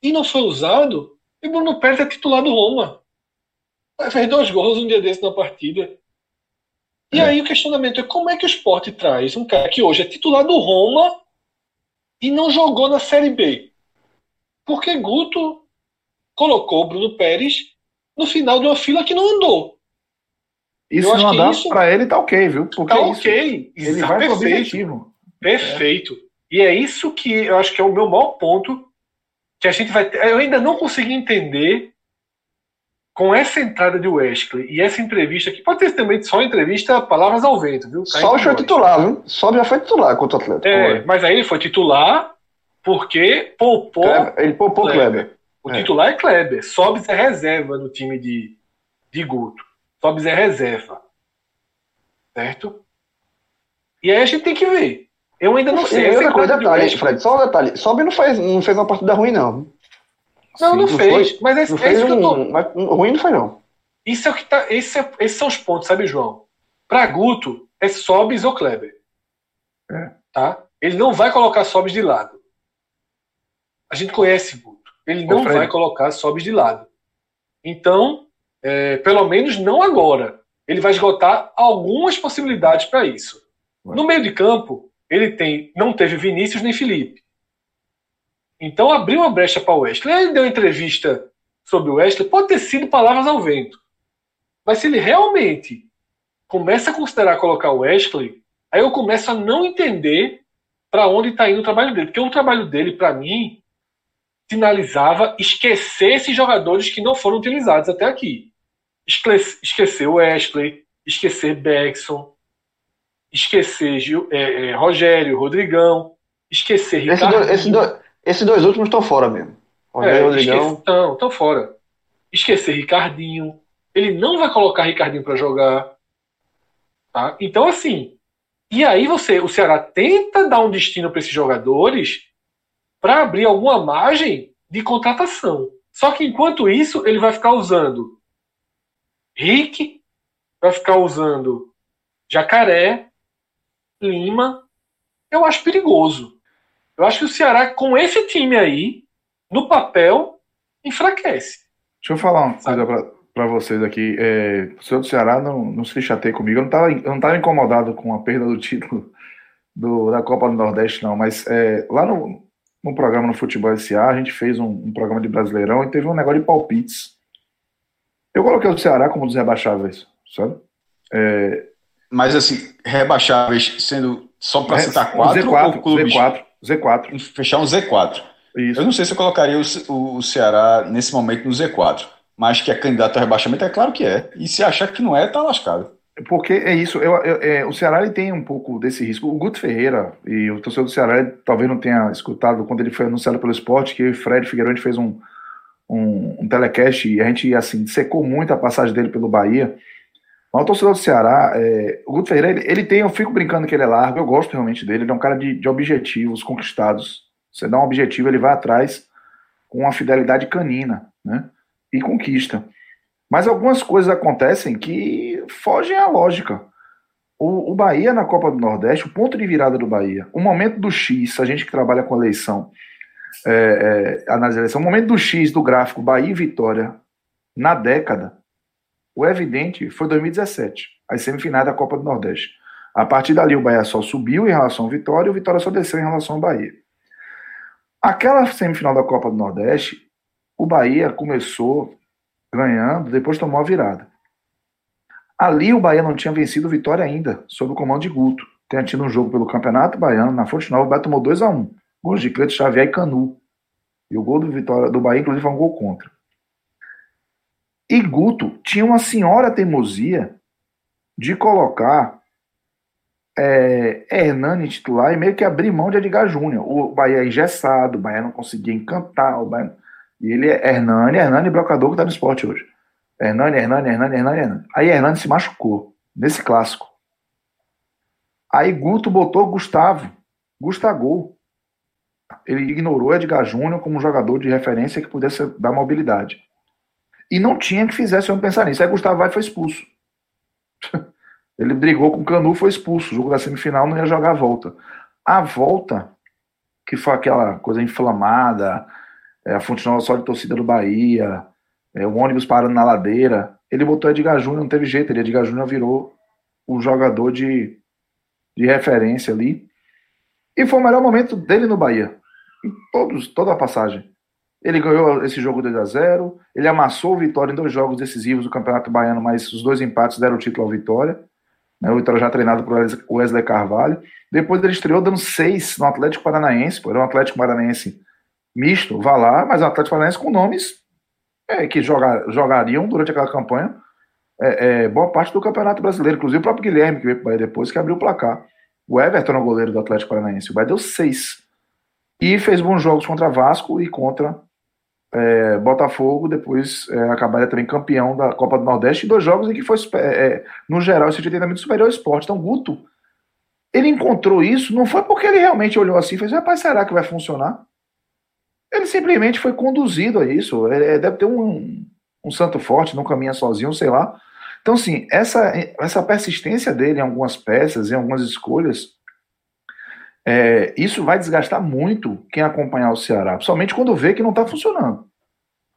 e não foi usado. E Bruno Pérez é titular do Roma. Fez dois gols um dia desse na partida. E é. aí o questionamento é como é que o esporte traz um cara que hoje é titular do Roma e não jogou na Série B? Porque Guto colocou o Bruno Pérez no final de uma fila que não andou. Isso não andar isso... para ele tá ok, viu? Porque tá ok. Isso, ele vai perfeito. pro objetivo. Perfeito. É. E é isso que eu acho que é o meu maior ponto que a gente vai ter. Eu ainda não consegui entender com essa entrada de Wesley e essa entrevista, que pode ter também só entrevista palavras ao vento, viu? Só foi titular, viu? Só já foi titular contra o Atlético. É, mas aí ele foi titular porque poupou. Kleber, ele poupou Kleber. Kleber. O é. titular é Kleber. Sobs é reserva no time de, de Guto. Sobs é reserva. Certo? E aí a gente tem que ver. Eu ainda não sei. E outra coisa, detalhe, Fred, só um detalhe. Sobe não fez, não fez uma partida ruim, não. Não, Sim, não, não, fez. Foi, mas é, não é isso que eu tô. Mas ruim não foi, não. Isso é o que tá. Esse é, esses são os pontos, sabe, João? Pra Guto, é Sobis ou Kleber. É. Tá? Ele não vai colocar Sobis de lado. A gente conhece Guto. Ele não vai colocar Sobis de lado. Então, é, pelo menos não agora. Ele vai esgotar algumas possibilidades para isso. No meio de campo, ele tem, não teve Vinícius nem Felipe. Então abriu uma brecha para o Wesley. Ele deu entrevista sobre o Wesley, pode ter sido palavras ao vento. Mas se ele realmente começa a considerar colocar o Wesley, aí eu começo a não entender para onde está indo o trabalho dele. Porque o trabalho dele, para mim, sinalizava esquecer esses jogadores que não foram utilizados até aqui esquecer Wesley, esquecer Beckson, esquecer Gil, é, é, Rogério, Rodrigão, esquecer Ricardo. Esses dois, dois, esse dois últimos estão fora mesmo. Rogério é, Rodrigão. Estão, estão fora. Esquecer Ricardinho. Ele não vai colocar Ricardinho para jogar. Tá? Então, assim. E aí você, o Ceará tenta dar um destino para esses jogadores para abrir alguma margem de contratação. Só que enquanto isso, ele vai ficar usando Rick vai ficar usando Jacaré, Lima. Eu acho perigoso. Eu acho que o Ceará, com esse time aí, no papel, enfraquece. Deixa eu falar uma Sabe? coisa para vocês aqui. É, o senhor do Ceará não, não se chateie comigo. Eu não estava eu não tava incomodado com a perda do título do, da Copa do Nordeste, não. Mas é, lá no, no programa no Futebol SA, a gente fez um, um programa de Brasileirão e teve um negócio de palpites. Eu coloquei o Ceará como dos rebaixáveis, sabe? É... Mas assim, rebaixáveis sendo só para é, citar quatro Z4, ou clubes? Z4, Z4. Fechar um Z4. Isso. Eu não sei se eu colocaria o, o Ceará nesse momento no Z4, mas que é candidato a rebaixamento, é claro que é. E se achar que não é, tá lascado. Porque é isso, eu, eu, é, o Ceará ele tem um pouco desse risco. O Guto Ferreira e o torcedor do Ceará talvez não tenha escutado quando ele foi anunciado pelo esporte que o Fred Figueiredo fez um, um, um telecast e a gente, assim, secou muito a passagem dele pelo Bahia. Mas o torcedor do Ceará, é, o Guto Ferreira, ele, ele, tem, eu fico brincando que ele é largo, eu gosto realmente dele, ele é um cara de, de objetivos conquistados. Você dá um objetivo, ele vai atrás com uma fidelidade canina, né? E conquista. Mas algumas coisas acontecem que fogem à lógica. O, o, Bahia na Copa do Nordeste, o ponto de virada do Bahia, o momento do X, a gente que trabalha com eleição, é, é, análise eleição, o momento do X do gráfico Bahia e Vitória na década, o evidente foi 2017, as semifinais da Copa do Nordeste. A partir dali, o Bahia só subiu em relação ao Vitória e o Vitória só desceu em relação ao Bahia. Aquela semifinal da Copa do Nordeste, o Bahia começou ganhando, depois tomou a virada. Ali o Bahia não tinha vencido Vitória ainda, sob o comando de Guto. Tinha tido um jogo pelo Campeonato Baiano, na Fonte Nova, o Bahia tomou 2 a 1 Gols de Cleto Xavier e Canu. E o gol do Vitória do Bahia, inclusive, foi um gol contra. E Guto tinha uma senhora teimosia de colocar é, Hernani titular e meio que abrir mão de Edgar Júnior. O Bahia é engessado, o Bahia não conseguia encantar. O Bahia... E ele é Hernani, Hernani brocador que está no esporte hoje. Hernani, Hernani, Hernani, Hernani, Hernani. Aí Hernani se machucou nesse clássico. Aí Guto botou Gustavo, Gustavo. Ele ignorou Edgar Júnior como jogador de referência que pudesse dar mobilidade. E não tinha que fizesse eu pensar nisso. Aí Gustavo vai foi expulso. Ele brigou com o Canu, foi expulso. O jogo da semifinal não ia jogar a volta. A volta, que foi aquela coisa inflamada, é, a Fonte Nova só de torcida do Bahia, é, o ônibus parando na ladeira. Ele botou Edgar Júnior, não teve jeito. Ele, Edgar Júnior virou o jogador de, de referência ali. E foi o melhor momento dele no Bahia. Em todos, toda a passagem. Ele ganhou esse jogo 2 a 0 Ele amassou o Vitória em dois jogos decisivos do Campeonato Baiano, mas os dois empates deram o título ao Vitória. Né, o Vitória já treinado por Wesley Carvalho. Depois ele estreou dando seis no Atlético Paranaense. Pô, era um Atlético Paranaense misto, vá lá, mas um Atlético Paranaense com nomes é, que joga, jogariam durante aquela campanha é, é, boa parte do Campeonato Brasileiro. Inclusive o próprio Guilherme, que veio para o Bahia depois, que abriu o placar. O Everton é o goleiro do Atlético Paranaense. O Bahia deu seis. E fez bons jogos contra Vasco e contra é, Botafogo. Depois é, acabaria também campeão da Copa do Nordeste. Dois jogos em que foi, é, é, no geral, esse treinamento superior ao esporte. Então, Guto, ele encontrou isso, não foi porque ele realmente olhou assim e fez, rapaz, será que vai funcionar? Ele simplesmente foi conduzido a isso. Ele deve ter um, um santo forte, não caminha sozinho, sei lá. Então, assim, essa, essa persistência dele em algumas peças, em algumas escolhas, é, isso vai desgastar muito quem acompanhar o Ceará, principalmente quando vê que não está funcionando.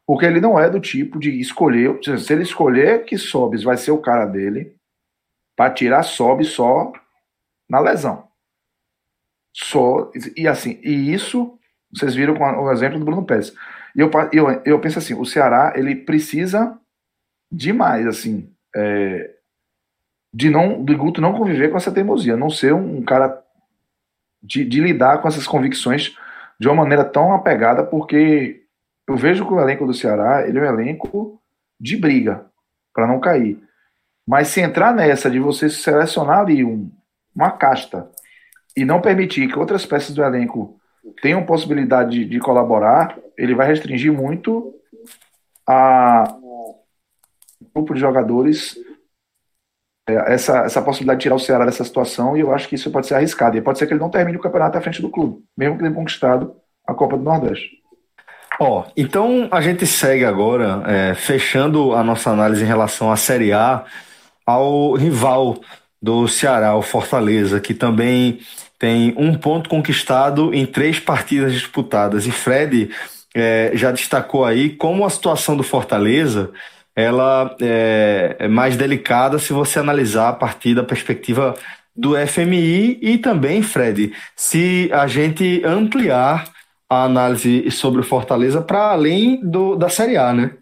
Porque ele não é do tipo de escolher, se ele escolher que Sobes vai ser o cara dele, para tirar Sobes só na lesão. Só, e assim, e isso vocês viram com o exemplo do Bruno Pérez. E eu, eu, eu penso assim, o Ceará, ele precisa demais, assim, é, de não, do Guto não conviver com essa teimosia, não ser um, um cara de, de, lidar com essas convicções de uma maneira tão apegada, porque eu vejo que o elenco do Ceará, ele é um elenco de briga, para não cair. Mas se entrar nessa de você selecionar ali um, uma casta e não permitir que outras peças do elenco tenham possibilidade de, de colaborar, ele vai restringir muito a grupo de jogadores essa, essa possibilidade de tirar o Ceará dessa situação e eu acho que isso pode ser arriscado. E pode ser que ele não termine o campeonato à frente do clube, mesmo que tenha conquistado a Copa do Nordeste. Ó, oh, então a gente segue agora, é, fechando a nossa análise em relação à Série A, ao rival do Ceará, o Fortaleza, que também tem um ponto conquistado em três partidas disputadas. E Fred é, já destacou aí como a situação do Fortaleza ela é, é mais delicada se você analisar a partir da perspectiva do FMI e também, Fred, se a gente ampliar a análise sobre o Fortaleza para além do, da Série A, né?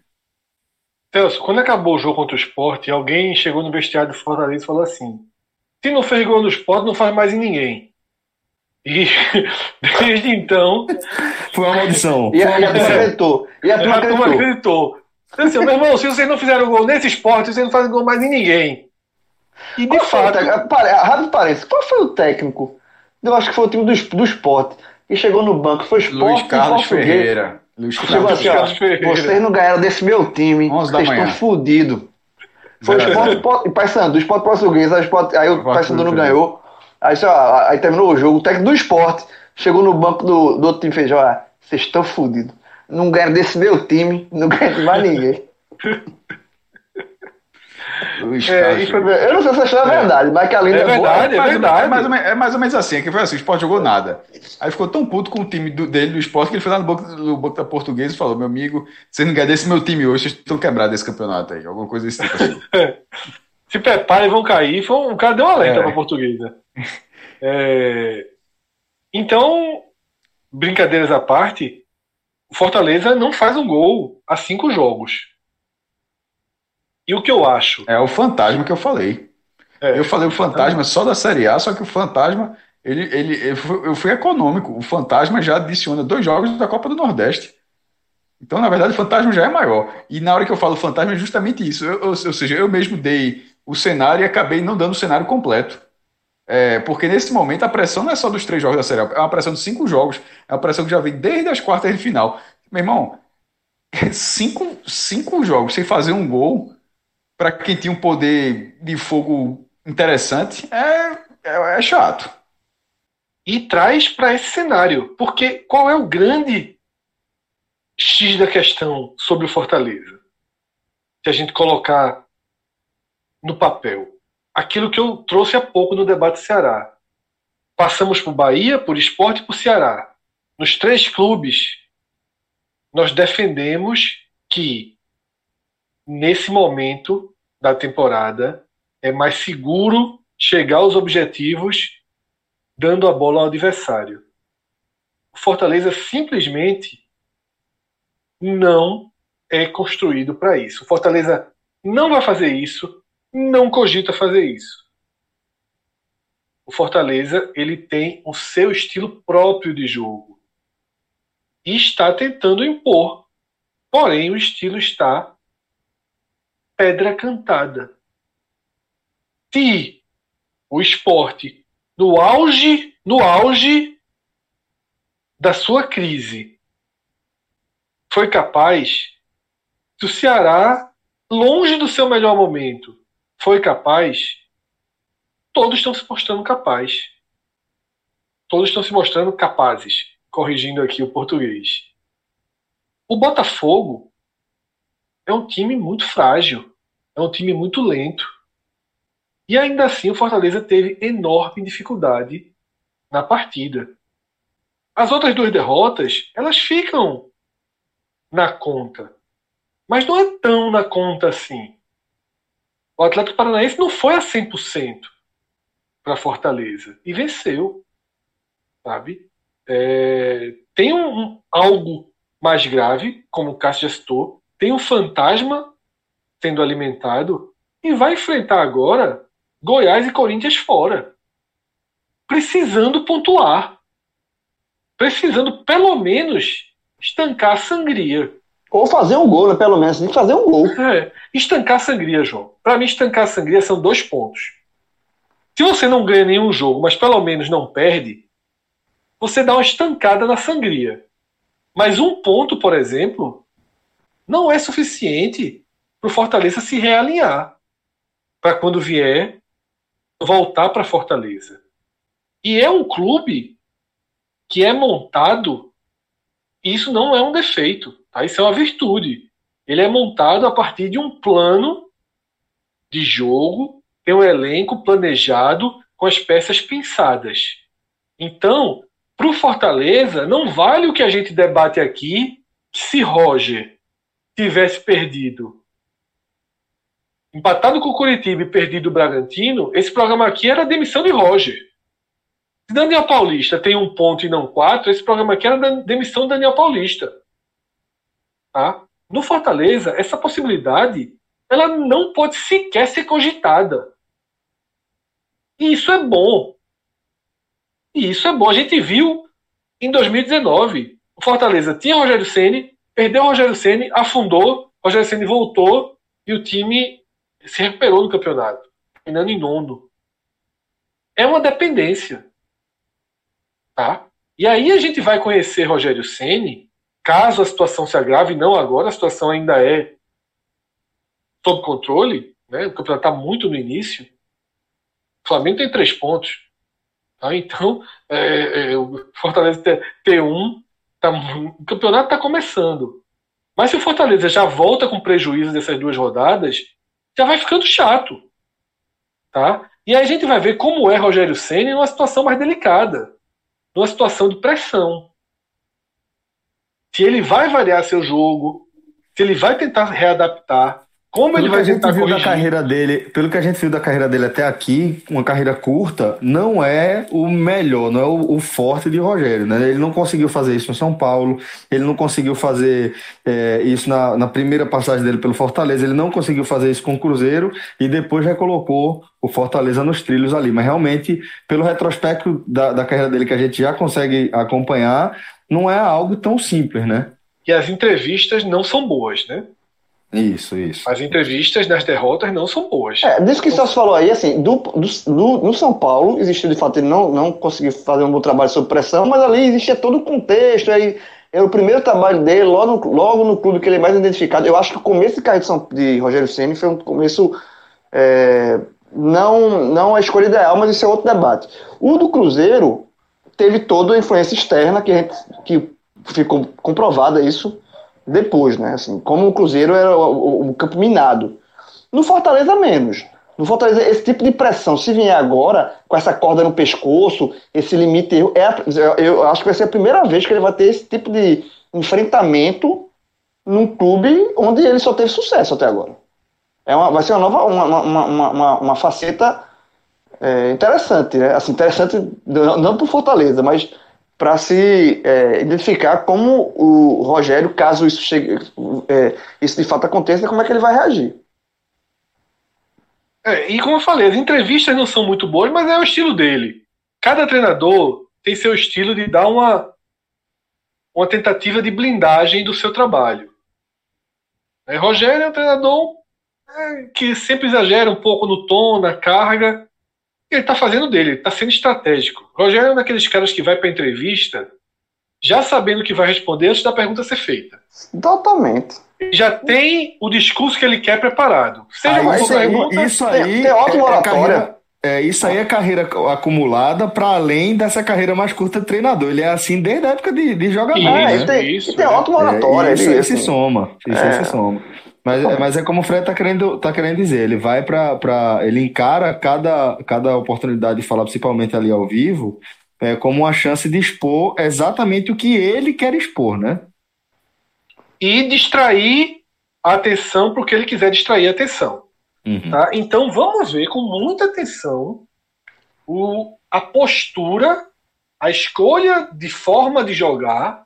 Celso, quando acabou o jogo contra o esporte, alguém chegou no vestiário do Fortaleza e falou assim: se não fez gol no esporte, não faz mais em ninguém. E desde então. Foi uma maldição. E a, e a turma acreditou. E a turma acreditou. acreditou. Então, assim, meu irmão, se vocês não fizeram gol nesse esporte, vocês não fazem gol mais em ninguém. E de qual fato. Rápido parece, qual foi o técnico? Eu acho que foi o time do, do esporte. Que chegou no banco, foi esporte. Luiz Carlos Ferreira. Luiz Chegou Carlos. assim, ó, Carlos Ferreira. vocês não ganharam desse meu time, 11 da vocês estão fodidos. Foi o esporte, esporte, Paysandu, o esporte português, aí, esporte, aí o Paysandu não ganhou. Aí, só, aí terminou o jogo, o técnico do esporte chegou no banco do, do outro time e fez, ó, vocês estão fodidos. Não ganharam desse meu time, não de mais ninguém. Luiz É, foi- Eu não sei se essa história é verdade, mas que a linda É é, boa. verdade, é mais, verdade. É mais, ou menos, é mais ou menos assim, que foi assim, o Sport jogou nada. Aí ficou tão puto com o time do- dele, do Sport, que ele foi lá no banco, no banco da Portuguesa e falou, meu amigo, vocês não ganham desse meu time hoje, vocês estão quebrados desse campeonato aí, alguma coisa desse tipo assim. Se preparem, vão cair. Foi um, o cara deu uma alerta É. para portuguesa. É, então, brincadeiras à parte, o Fortaleza não faz um gol há cinco jogos. E o que eu acho? É o fantasma que eu falei. É, eu falei o fantasma só da Série A, só que o fantasma, ele, ele, eu fui econômico. O fantasma já adiciona dois jogos da Copa do Nordeste. Então, na verdade, o fantasma já é maior. E na hora que eu falo fantasma, é justamente isso. Eu- eu- ou seja, eu mesmo dei o cenário e acabei não dando o cenário completo. É, porque nesse momento a pressão não é só dos três jogos da Série A, é uma pressão de cinco jogos. É uma pressão que já vem desde as quartas de final. Meu irmão, cinco, cinco jogos sem fazer um gol, para quem tinha um poder de fogo interessante, é, é, é chato. e traz para esse cenário. Porque qual é o grande X da questão sobre o Fortaleza? Se a gente colocar no papel. Aquilo que eu trouxe há pouco no debate Ceará. Passamos por Bahia, por Esporte e por Ceará. Nos três clubes, nós defendemos que, nesse momento da temporada, é mais seguro chegar aos objetivos dando a bola ao adversário. O Fortaleza simplesmente não é construído para isso. O Fortaleza não vai fazer isso, não cogita fazer isso. O Fortaleza ele tem o seu estilo próprio de jogo e está tentando impor. Porém, o estilo está pedra cantada. Se o esporte no auge, no auge da sua crise, foi capaz, se o Ceará, longe do seu melhor momento, foi capaz, todos estão se mostrando capazes. Todos estão se mostrando capazes, corrigindo aqui o português. O Botafogo é um time muito frágil, é um time muito lento. E ainda assim o Fortaleza teve enorme dificuldade na partida. As outras duas derrotas, elas ficam na conta. Mas não é tão na conta assim. O Atlético Paranaense não foi a 100% para Fortaleza e venceu, sabe? É, tem um, um- algo mais grave, como o Cássio já citou, tem um fantasma sendo alimentado e vai enfrentar agora Goiás e Corinthians fora, precisando pontuar, precisando pelo menos estancar a sangria. Ou fazer um gol, né? Pelo menos, tem que fazer um gol. É, estancar a sangria, João. Para mim, estancar a sangria são dois pontos. Se você não ganha nenhum jogo, mas pelo menos não perde, você dá uma estancada na sangria. Mas um ponto, por exemplo, não é suficiente para o Fortaleza se realinhar. Para quando vier, voltar para Fortaleza. E é um clube que é montado, e isso não é um defeito, isso é uma virtude. Ele é montado a partir de um plano de jogo, tem um elenco planejado com as peças pensadas. Então, para o Fortaleza, não vale o que a gente debate aqui se Roger tivesse perdido, empatado com o Curitiba e perdido o Bragantino, esse programa aqui era a demissão de Roger. Se Daniel Paulista tem um ponto e não quatro, esse programa aqui era a demissão de Daniel Paulista. Tá? No Fortaleza, essa possibilidade ela não pode sequer ser cogitada. E isso é bom. E isso é bom. A gente viu em 2019. O Fortaleza tinha Rogério Ceni, perdeu Rogério Ceni, afundou, Rogério Ceni voltou e o time se recuperou no campeonato, terminando em nono. É uma dependência. Tá? E aí a gente vai conhecer Rogério Ceni caso a situação se agrave, não agora, a situação ainda é sob controle, né? o campeonato está muito no início. O Flamengo tem três pontos. Tá? Então, é, é, o Fortaleza T1, tá, o campeonato está começando. Mas se o Fortaleza já volta com prejuízo dessas duas rodadas, já vai ficando chato. Tá? E aí a gente vai ver como é Rogério Senna numa situação mais delicada, numa situação de pressão. Se ele vai variar seu jogo, se ele vai tentar readaptar, como pelo ele vai que a gente tentar viu da carreira dele, pelo que a gente viu da carreira dele até aqui, uma carreira curta, não é o melhor, não é o, o forte de Rogério, né? Ele não conseguiu fazer isso no São Paulo, ele não conseguiu fazer é, isso na, na primeira passagem dele pelo Fortaleza, ele não conseguiu fazer isso com o Cruzeiro e depois recolocou o Fortaleza nos trilhos ali. Mas realmente, pelo retrospecto da, da carreira dele que a gente já consegue acompanhar, não é algo tão simples, né? E as entrevistas não são boas, né? Isso, isso. As entrevistas nas derrotas não são boas. É, disso que o Celso falou aí, assim, do, do, do- no São Paulo, existiu de fato, ele não, não conseguiu fazer um bom trabalho sob pressão, mas ali existia todo o contexto, aí era o primeiro trabalho dele, logo no, logo no clube que ele é mais identificado. Eu acho que o começo de carreira de, São, de Rogério Ceni foi um começo é, não, não a escolha ideal, mas isso é outro debate. O do Cruzeiro teve toda a influência externa que, gente, que ficou comprovada isso depois, né? Assim, como o Cruzeiro era o, o- campo minado. No Fortaleza, menos. No Fortaleza, esse tipo de pressão, se vier agora, com essa corda no pescoço, esse limite, é, eu acho que vai ser a primeira vez que ele vai ter esse tipo de enfrentamento num clube onde ele só teve sucesso até agora. É uma, vai ser uma nova, uma, uma, uma, uma, uma faceta é, interessante, né? Assim, interessante não, não para Fortaleza, mas para se é, identificar como o Rogério, caso isso chegue, é, isso de fato aconteça, como é que ele vai reagir. É, e como eu falei, as entrevistas não são muito boas, mas é o estilo dele. Cada treinador tem seu estilo de dar uma, uma tentativa de blindagem do seu trabalho. É, Rogério é um treinador é, que sempre exagera um pouco no tom, na carga. Ele está fazendo dele, está sendo estratégico. Rogério é um daqueles caras que vai para entrevista já sabendo o que vai responder antes da pergunta ser feita. Totalmente. Já tem o discurso que ele quer preparado. Seja Aí, uma isso aí, pergunta, isso aí tem- ótima é, é oratória. carreira, é, isso aí é carreira acumulada para além dessa carreira mais curta de treinador. Ele é assim desde a época de, de jogador. Isso, É, né? tem, isso, e tem é. ótima oratória. É, isso ele, aí se assim, soma. Isso aí É. se soma. Mas, é- mas é como o Fred tá querendo, tá querendo dizer, ele vai para pra ele encara cada, cada oportunidade de falar, principalmente ali ao vivo, é, como uma chance de expor exatamente o que ele quer expor, né? e distrair a atenção para o que ele quiser distrair a atenção. Uhum. Tá? Então vamos ver com muita atenção o, a postura, a escolha de forma de jogar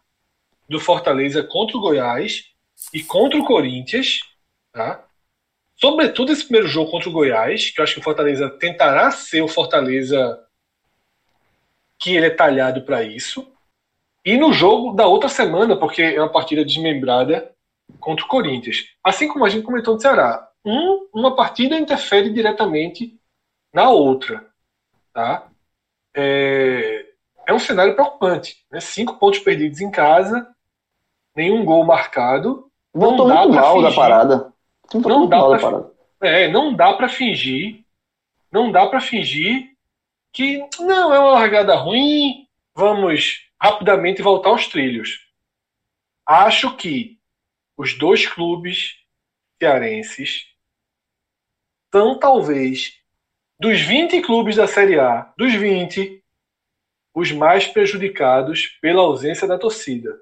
do Fortaleza contra o Goiás e contra o Corinthians. Tá? Sobretudo esse primeiro jogo contra o Goiás, que eu acho que o Fortaleza tentará ser o Fortaleza que ele é talhado para isso. E no jogo da outra semana, porque é uma partida desmembrada contra o Corinthians. Assim como a gente comentou no Ceará, um, uma partida interfere diretamente na outra. Tá? É, é um cenário preocupante. Né? Cinco pontos perdidos em casa, nenhum gol marcado. Voltou Não muito mal da parada. Não dá pra- parada. É, não dá para fingir, não dá para fingir que não é uma largada ruim, vamos rapidamente voltar aos trilhos. Acho que os dois clubes cearenses são talvez dos 20 clubes da Série A, dos 20, os mais prejudicados pela ausência da torcida.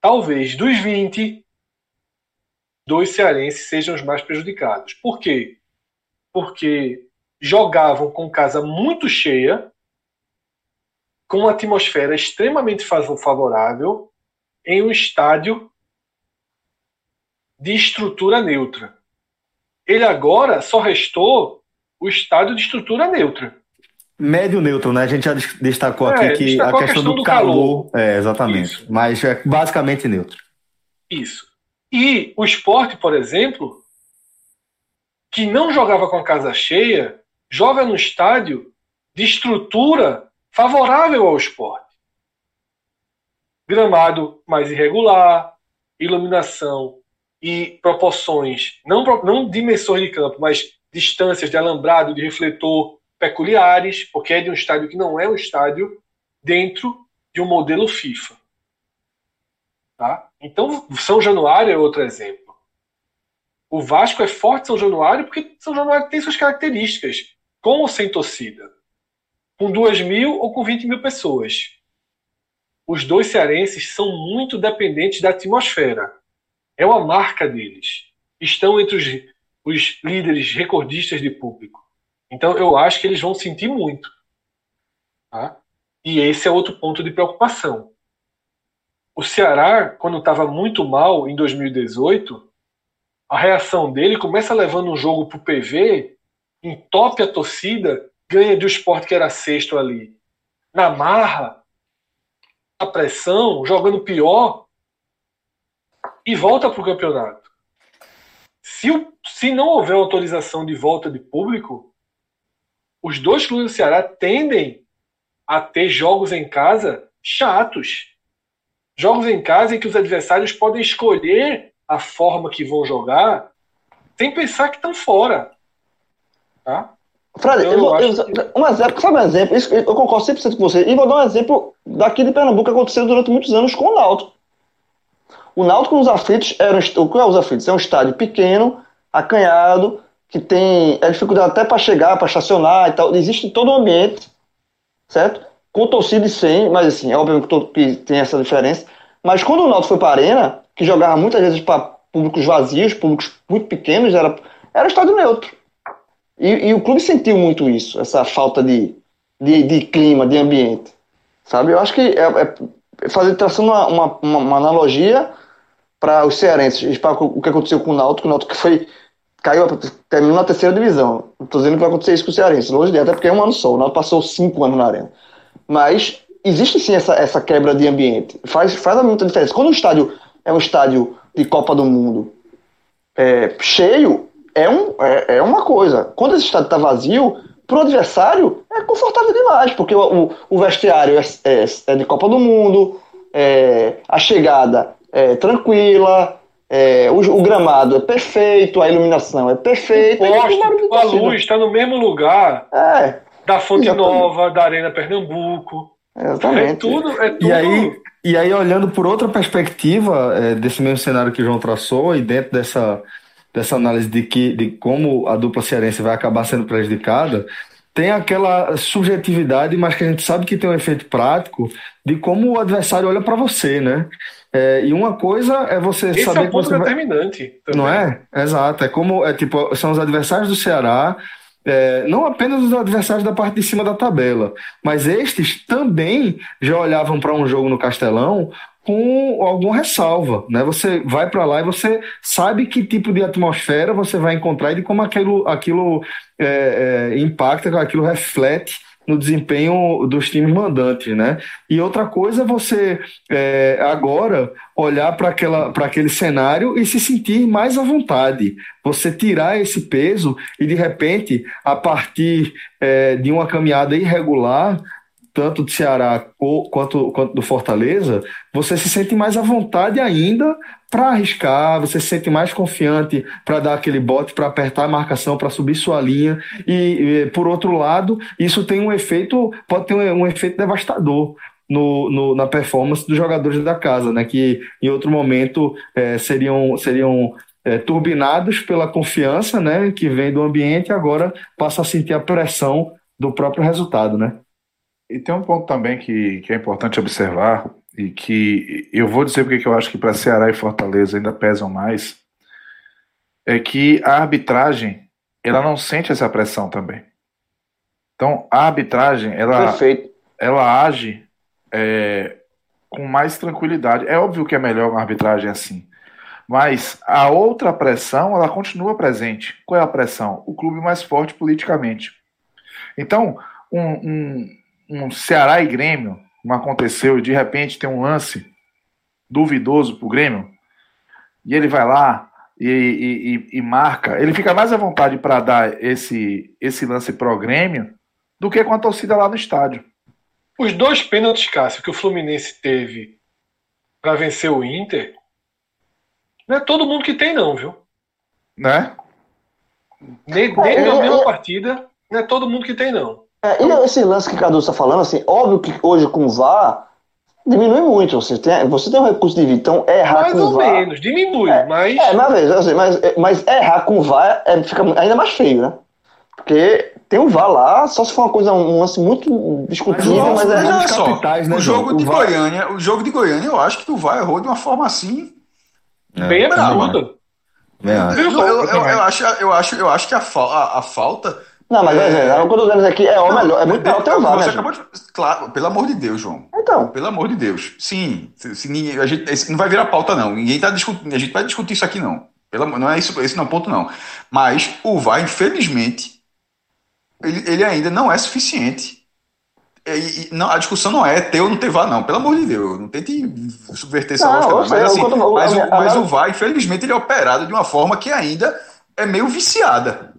Talvez dos 20, dois cearenses sejam os mais prejudicados. Por quê? Porque jogavam com casa muito cheia, com uma atmosfera extremamente fa- favorável, em um estádio de estrutura neutra. Ele agora só restou o estádio de estrutura neutra. Médio neutro, né? A gente já des- destacou É, aqui que destacou a questão, do, calor, É, exatamente. Isso. Mas é basicamente neutro. Isso. E o esporte, por exemplo, que não jogava com a casa cheia, joga no estádio de estrutura favorável ao esporte. gramado mais irregular, iluminação e proporções, não, não dimensões de campo, mas distâncias de alambrado, de refletor peculiares, porque é de um estádio que não é um estádio dentro de um modelo FIFA. Tá? Então, São Januário é outro exemplo. O Vasco é forte São Januário porque São Januário tem suas características, com ou sem torcida. Com 2 mil ou com 20 mil pessoas. Os dois cearenses são muito dependentes da atmosfera. É uma marca deles. Estão entre os, os líderes recordistas de público. Então, eu acho que eles vão sentir muito. Tá? E esse é outro ponto de preocupação. O Ceará, quando estava muito mal em 2018, a reação dele começa levando um jogo para o PV, entope a torcida, ganha de um esporte que era sexto ali. Na marra, a pressão, jogando pior, e volta para o campeonato. Se, se não houver autorização de volta de público, os dois clubes do Ceará tendem a ter jogos em casa chatos. Jogos em casa em que os adversários podem escolher a forma que vão jogar sem pensar que estão fora. Tá? Fred, eu, eu, eu, que... um exemplo, sabe um exemplo? Isso, eu concordo 100% com você. E vou dar um exemplo daqui de Pernambuco que aconteceu durante muitos anos com o Náutico. O Náutico nos aflitos era um, o que é os aflitos? É um estádio pequeno, acanhado, que tem é dificuldade até para chegar, para estacionar e tal. Existe todo um ambiente, certo? Com torcida e sem, mas assim, é óbvio que tem essa diferença. Mas quando o Náutico foi para a Arena, que jogava muitas vezes para públicos vazios, públicos muito pequenos, era, era estádio neutro. E, e, o clube sentiu muito isso, essa falta de, de, de clima, de ambiente. Sabe? Eu acho que é, é fazer traçando uma, uma, uma analogia para os cearenses, para o que aconteceu com o Náutico, o Náutico que foi caiu, terminou na terceira divisão. Não estou dizendo que vai acontecer isso com o Cearense, longe de até porque é um ano só. O Náutico passou cinco anos na arena. Mas existe sim essa, essa quebra de ambiente. Faz, faz muita diferença. Quando um estádio é um estádio de Copa do Mundo é, cheio, é, um, é, é uma coisa. Quando esse estádio está vazio, para o adversário é confortável demais, porque o, o, o vestiário é, é, é, de Copa do Mundo, é, a chegada é tranquila, é, o, o, gramado é perfeito, a iluminação é perfeita. O a luz está no mesmo lugar é, da Fonte exatamente. Nova, da Arena Pernambuco. Exatamente. É tudo, é tudo. E aí, e aí olhando por outra perspectiva é, desse mesmo cenário que o João traçou e dentro dessa, dessa análise de, que, de como a dupla cearense vai acabar sendo prejudicada, tem aquela subjetividade, mas que a gente sabe que tem um efeito prático de como o adversário olha para você, né? É, e uma coisa é você Esse saber é o ponto determinante. Vai... Não é? Exato. É como é tipo são os adversários do Ceará, é, não apenas os adversários da parte de cima da tabela, mas estes também já olhavam para um jogo no Castelão com alguma ressalva, né? Você vai para lá e você sabe que tipo de atmosfera você vai encontrar e de como aquilo, aquilo é, é, impacta, aquilo reflete no desempenho dos times mandantes, né? E outra coisa é você é, agora olhar para aquele cenário e se sentir mais à vontade. Você tirar esse peso e de repente, a partir é, de uma caminhada irregular, tanto do Ceará quanto, quanto do Fortaleza, você se sente mais à vontade ainda para arriscar, você se sente mais confiante para dar aquele bote, para apertar a marcação, para subir sua linha. E, e, por outro lado, isso tem um efeito, pode ter um, um efeito devastador. No, no, na performance dos jogadores da casa, né? Que em outro momento é, seriam, seriam é, turbinados pela confiança, né? Que vem do ambiente e agora passa a sentir a pressão do próprio resultado, né? E tem um ponto também que, que é importante observar, e que eu vou dizer porque que eu acho que para Ceará e Fortaleza ainda pesam mais, é que a arbitragem ela não sente essa pressão também. Então a arbitragem ela, Perfeito. ela age é, com mais tranquilidade. É óbvio que é melhor uma arbitragem assim, mas a outra pressão ela continua presente. Qual é a pressão? O clube mais forte politicamente. Então um, um, um Ceará e Grêmio como aconteceu, e de repente tem um lance duvidoso para o Grêmio, e ele vai lá e, e, e, marca, ele fica mais à vontade para dar esse, esse lance pro Grêmio do que com a torcida lá no estádio. Os dois pênaltis, Cássio, que o Fluminense teve para vencer o Inter, não é todo mundo que tem, não, viu? Né? Nem, nem na mesma partida, não é todo mundo que tem, não. É, e esse lance que o Cardoso está falando, assim, óbvio que hoje com o VAR diminui muito. Você tem, você tem um recurso de vídeo, então errar Mais com o ou VAR. menos, diminui, É, mas. É, mas, assim, mas, mas errar com o VAR é, fica ainda mais feio, né? Porque tem o VAR lá, só se for uma coisa, um lance muito discutível, Mas mas, VAR é. Os só, capitais, né, o jogo O de VAR Goiânia, o jogo de Goiânia, eu acho que o VAR errou de uma forma assim. bem absurda. É, acho. Eu, eu, eu, eu acho, eu acho, eu acho que a, fa- a, a falta. Não, mas É. é, é, o que eu tô dizendo aqui é, Não, melhor, é muito melhor ter o VAR, né? Você gente? acabou de. Claro, pelo amor de Deus, João. Então, Pelo amor de Deus. Sim, se, se ninguém- a gente, não vai virar pauta, não. Ninguém tá discutindo. A gente vai discutir isso aqui, não. Pelo, não é isso, esse não é o ponto, não. Mas o VAR, infelizmente, ele, ele ainda não é suficiente. E- e não, a discussão não é ter ou não ter VAR, não. Pelo amor de Deus, não tente subverter essa lógica, Mas, assim, mas, o, mas o VAR, infelizmente, ele é operado de uma forma que ainda é meio viciada.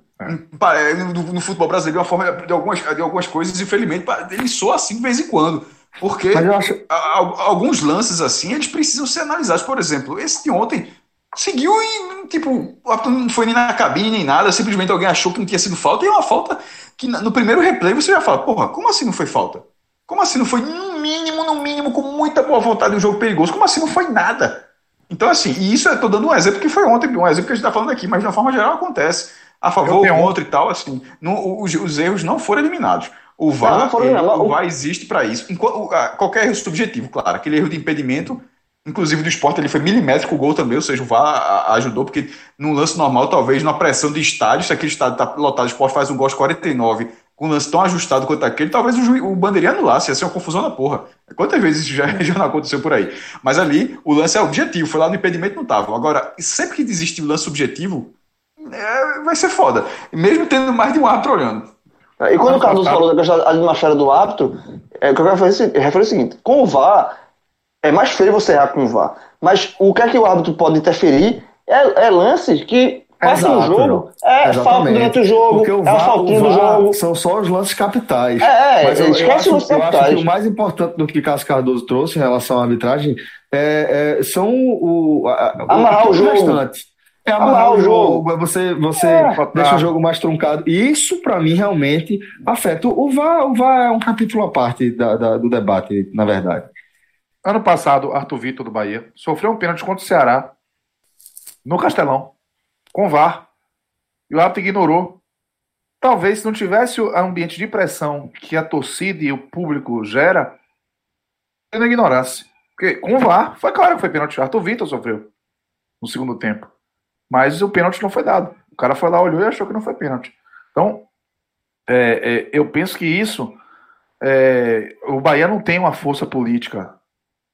Pa- é, No, no futebol brasileiro, de uma forma de algumas, de algumas coisas, infelizmente, ele soa assim de vez em quando. Porque acho. a- a- alguns lances assim, eles precisam ser analisados. Por exemplo, esse de ontem seguiu e, tipo, não foi nem na cabine nem nada, simplesmente alguém achou que não tinha sido falta, e é uma falta que no primeiro replay você já fala, porra, como assim não foi falta? Como assim não foi, no mínimo, no mínimo, com muita boa vontade, um jogo perigoso? Como assim não foi nada? Então, assim, e isso eu tô dando um exemplo que foi ontem, um exemplo que a gente tá falando aqui, mas de uma forma geral acontece. A favor ou contra e tal, assim, não- os, os erros não foram eliminados. O VAR, não foram ele- o VAR existe para isso. Enquanto- ah, qualquer erro subjetivo, claro. Aquele erro de impedimento, inclusive do esporte, ele foi milimétrico o gol também, ou seja, o VAR ajudou, porque num lance normal, talvez numa pressão de estádio, se aquele estádio está lotado, o esporte faz um gol aos 49, com um lance tão ajustado quanto aquele, talvez o, juiz, o bandeirinha anulasse, ia ser uma confusão na porra. Quantas vezes isso já, já não aconteceu por aí? Mas ali, o lance é objetivo, foi lá no impedimento, não estava. Agora, sempre que desistir o lance subjetivo, é, vai ser foda. Mesmo tendo mais de um árbitro olhando. E quando o Cardoso tá. falou da questão da atmosfera do árbitro, é, o que eu quero fazer é referir o seguinte: com o VAR, é mais feio você errar com o VAR. Mas o que é que o árbitro pode interferir é, é lances que passam o Exato, jogo, é Exatamente. falta durante o jogo, Porque o é a VAR, faltinha o do VAR jogo. são só os lances capitais. É, é, Mas eu, eu esquece acho, os eu acho capitais. que o mais importante do que Cássio Cardoso trouxe em relação à arbitragem é, é- são o, a- Amarrar o jogo. restante. É amarrar, Amarrar o jogo, você, você É. deixa o jogo mais truncado. E isso, para mim, realmente afeta. O VAR, o VAR é um capítulo à parte da- da- do debate, na verdade. Ano passado, Arthur Vitor do Bahia sofreu um pênalti contra o Ceará no Castelão, com VAR, e o árbitro ignorou. Talvez se não tivesse o ambiente de pressão que a torcida e o público gera, ele não ignorasse. Porque com o VAR, foi claro que foi pênalti. Arthur Vitor sofreu no segundo tempo. Mas o pênalti não foi dado. O cara foi lá, olhou e achou que não foi pênalti. Então, é, é, eu penso que isso. é, o Bahia não tem uma força política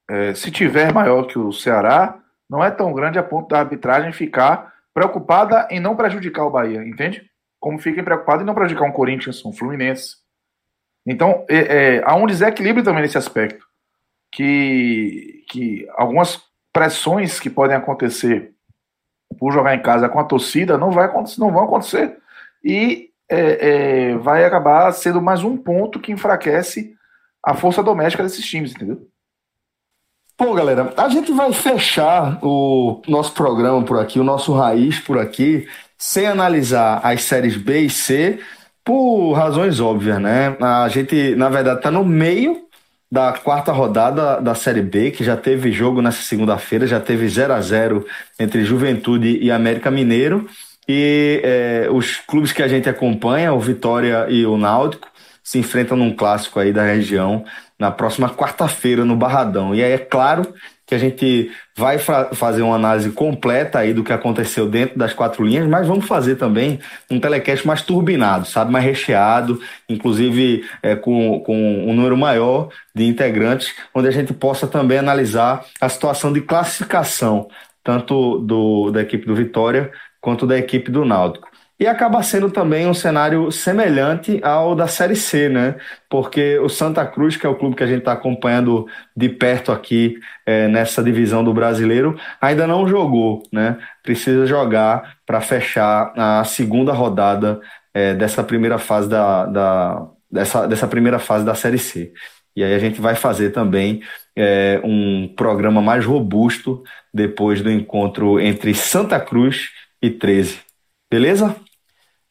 é, se tiver maior que o Ceará, não é tão grande a ponto da arbitragem ficar preocupada em não prejudicar o Bahia, entende? Como fica preocupada em não prejudicar um Corinthians, um Fluminense. Então, é, é, há um desequilíbrio também nesse aspecto. Que, que algumas pressões que podem acontecer por jogar em casa com a torcida não, vai, acontecer- não vão acontecer. E é, é, vai acabar sendo mais um ponto que enfraquece a força doméstica desses times, entendeu? Bom, galera, a gente vai fechar o nosso programa por aqui, o nosso raiz por aqui, sem analisar as séries B e C, por razões óbvias, né? A gente, na verdade, está no meio da quarta rodada da Série B, que já teve jogo nessa segunda-feira, já teve 0 a 0 entre Juventude e América Mineiro. E é, os clubes que a gente acompanha, o Vitória e o Náutico, se enfrentam num clássico aí da região na próxima quarta-feira no Barradão. E aí é claro que a gente vai fa fazer uma análise completa aí do que aconteceu dentro das quatro linhas, mas vamos fazer também um telecast mais turbinado, sabe, mais recheado, inclusive é, com, com um número maior de integrantes, onde a gente possa também analisar a situação de classificação, tanto do, da equipe do Vitória quanto da equipe do Náutico. E acaba sendo também um cenário semelhante ao da Série C, né? Porque o Santa Cruz, que é o clube que a gente está acompanhando de perto aqui é, nessa divisão do brasileiro, ainda não jogou, né? Precisa jogar para fechar a segunda rodada é, dessa primeira fase da, da, dessa, dessa primeira fase da Série C. E aí a gente vai fazer também é, um programa mais robusto depois do encontro entre Santa Cruz e 13. Beleza?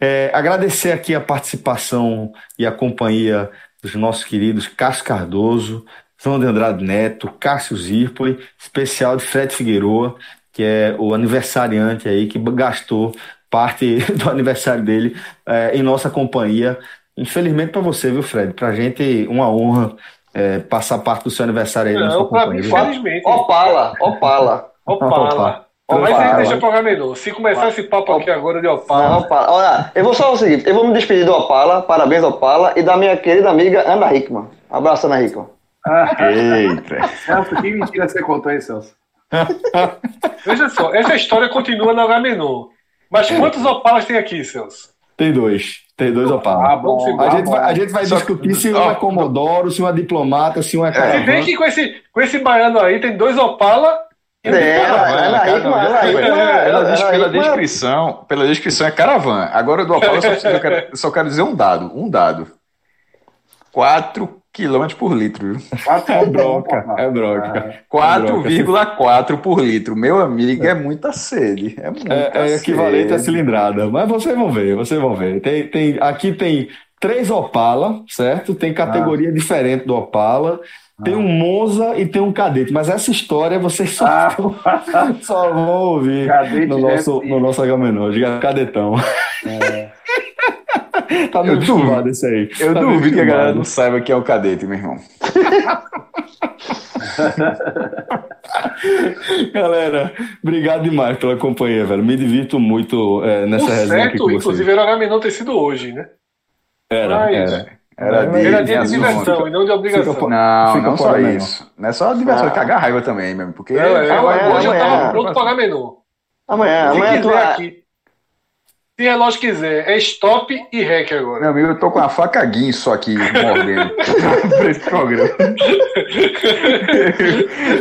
É, agradecer aqui a participação e a companhia dos nossos queridos Cássio Cardoso, João de Andrade Neto, Cássio Zirpoli, especial de Fred Figueroa, que é o aniversariante aí que gastou parte do aniversário dele é, em nossa companhia. Infelizmente para você, viu, Fred? Para a gente, uma honra é, passar parte do seu aniversário aí na sua companhia. Infelizmente. Opala, Opala. Opala. Mas aí deixa pra Gamelô. Se começar esse papo aqui agora de Opala. Não, Opala. Olha, eu vou só o seguinte: eu vou me despedir do Opala, parabéns, Opala, e da minha querida amiga Ana Hickman. Abraço, Ana Hickman. Eita. Celso, que mentira você contou aí, Celso? Veja só, essa história continua na Agamenon. Mas quantos opalas tem aqui, Celso? Tem dois. Tem dois opalas. Ah, bom, a, ah, gente bom. vai, a gente vai Só- discutir se um é Comodoro, se um é diplomata, se um é Se vem caravana. que com esse, com esse baiano aí tem dois opala e um É, caravana. Ana Hickman, não, Ana pela- descrição, pela descrição é caravan. Agora do Opala eu só, eu quero, só quero dizer um dado, um dado. 4 km por litro, viu? É broca, é broca. 4,4 por litro. Meu amigo, é muita sede. É muita É, é equivalente à sede. cilindrada. Mas vocês vão ver, vocês vão ver. Tem, tem, aqui tem três Opala, certo? Tem categoria diferente do Opala. Tem um Monza e tem um Cadete. Mas essa história vocês só, Ah. só vão ouvir Cadete no nosso, é- no nosso Agamenon. Diga Cadetão. tá meio Eu duvido. esse aí. Eu Tá duvido que a galera não saiba que é o cadete, meu irmão. Galera, obrigado demais pela companhia, velho. Me divirto muito é, nessa O resenha aqui com certo, vocês. inclusive, era o Agamenon ter sido hoje, né? Era, Mas- era. Era de, Era dia de de diversão assunto. e não de obrigação. Fica- Não, Fica não só isso. Não é só diversão, é cagar raiva também, mesmo. Porque Não, é, Amanhã, hoje eu amanhã. tava pronto pro Agamenon. Amanhã, Se amanhã tu vai. aqui. Se relógio quiser, é stop e rec agora. Meu amigo, eu tô com uma faca guinso aqui mordendo pra esse programa.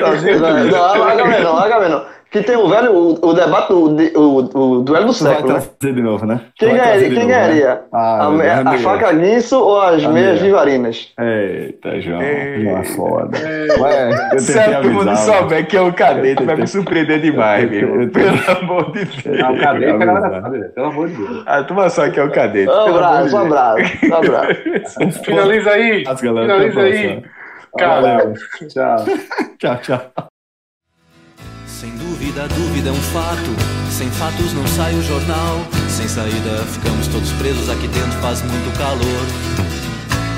Não, não, Agamenon, não, Agamenon. Que tem o velho, o, o debate, o, o, o duelo do vai século. né? trazer de novo, né? Quem Vai ganharia? Quem novo, né? ganharia? Ah, a, Deus, a faca guinso ou as Amigo. meias vivarinas? Eita, João. João é foda. Ué, eu Se todo mundo souber que é o cadete, vai me surpreender demais, meu. Pelo amor de Deus. Ah, o cadete, a galera Avisar. sabe, velho. Pelo amor de Deus. A turma sabe que é o cadete. Um abraço, um abraço, um abraço. Finaliza aí. A Finaliza aí. Cara. Tchau. Tchau, tchau. A dúvida é um fato. Sem fatos não sai o jornal. Sem saída ficamos todos presos aqui dentro, faz muito calor.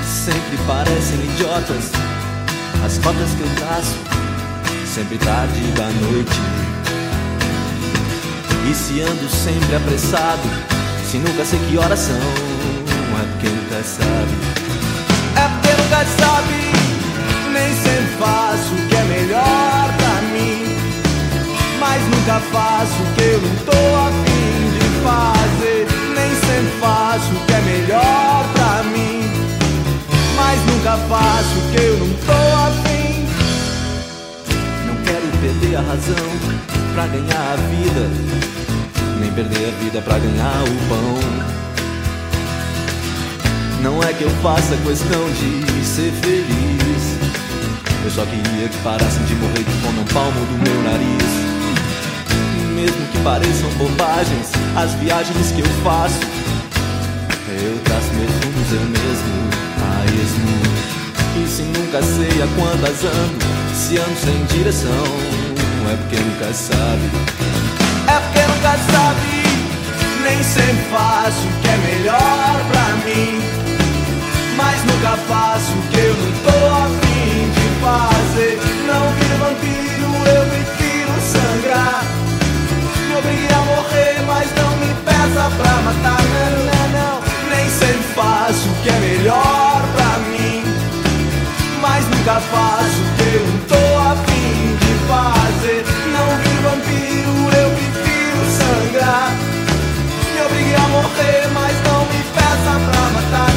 Sempre parecem idiotas as rotas que eu traço. Sempre tarde da noite. E se ando sempre apressado, se nunca sei que horas são, é porque nunca sabe. É porque nunca sabe, nem sempre faço nunca faço o que eu não tô afim de fazer. Nem sempre faço o que é melhor pra mim. Mas nunca faço o que eu não tô afim. Não quero perder a razão pra ganhar a vida. Nem perder a vida pra ganhar o pão. Não é que eu faça questão de ser feliz. Eu só queria que parassem de morrer de fome um palmo do meu nariz. Mesmo que pareçam bobagens, as viagens que eu faço. Eu traço meus rumos eu mesmo, a esmo. E se nunca sei a quantas ando, se ando sem direção, é porque nunca sabe. É porque nunca sabe, nem sempre faço o que é melhor pra mim. Mas nunca faço o que eu não tô afim de fazer. Não viro me obrigue a morrer, mas não me peça pra matar. Não, não, não. Nem sempre faço o que é melhor pra mim, mas nunca faço o que eu tô fim de fazer. Não vi vampiro, eu prefiro sangrar. Me obrigue a morrer, mas não me peça pra matar.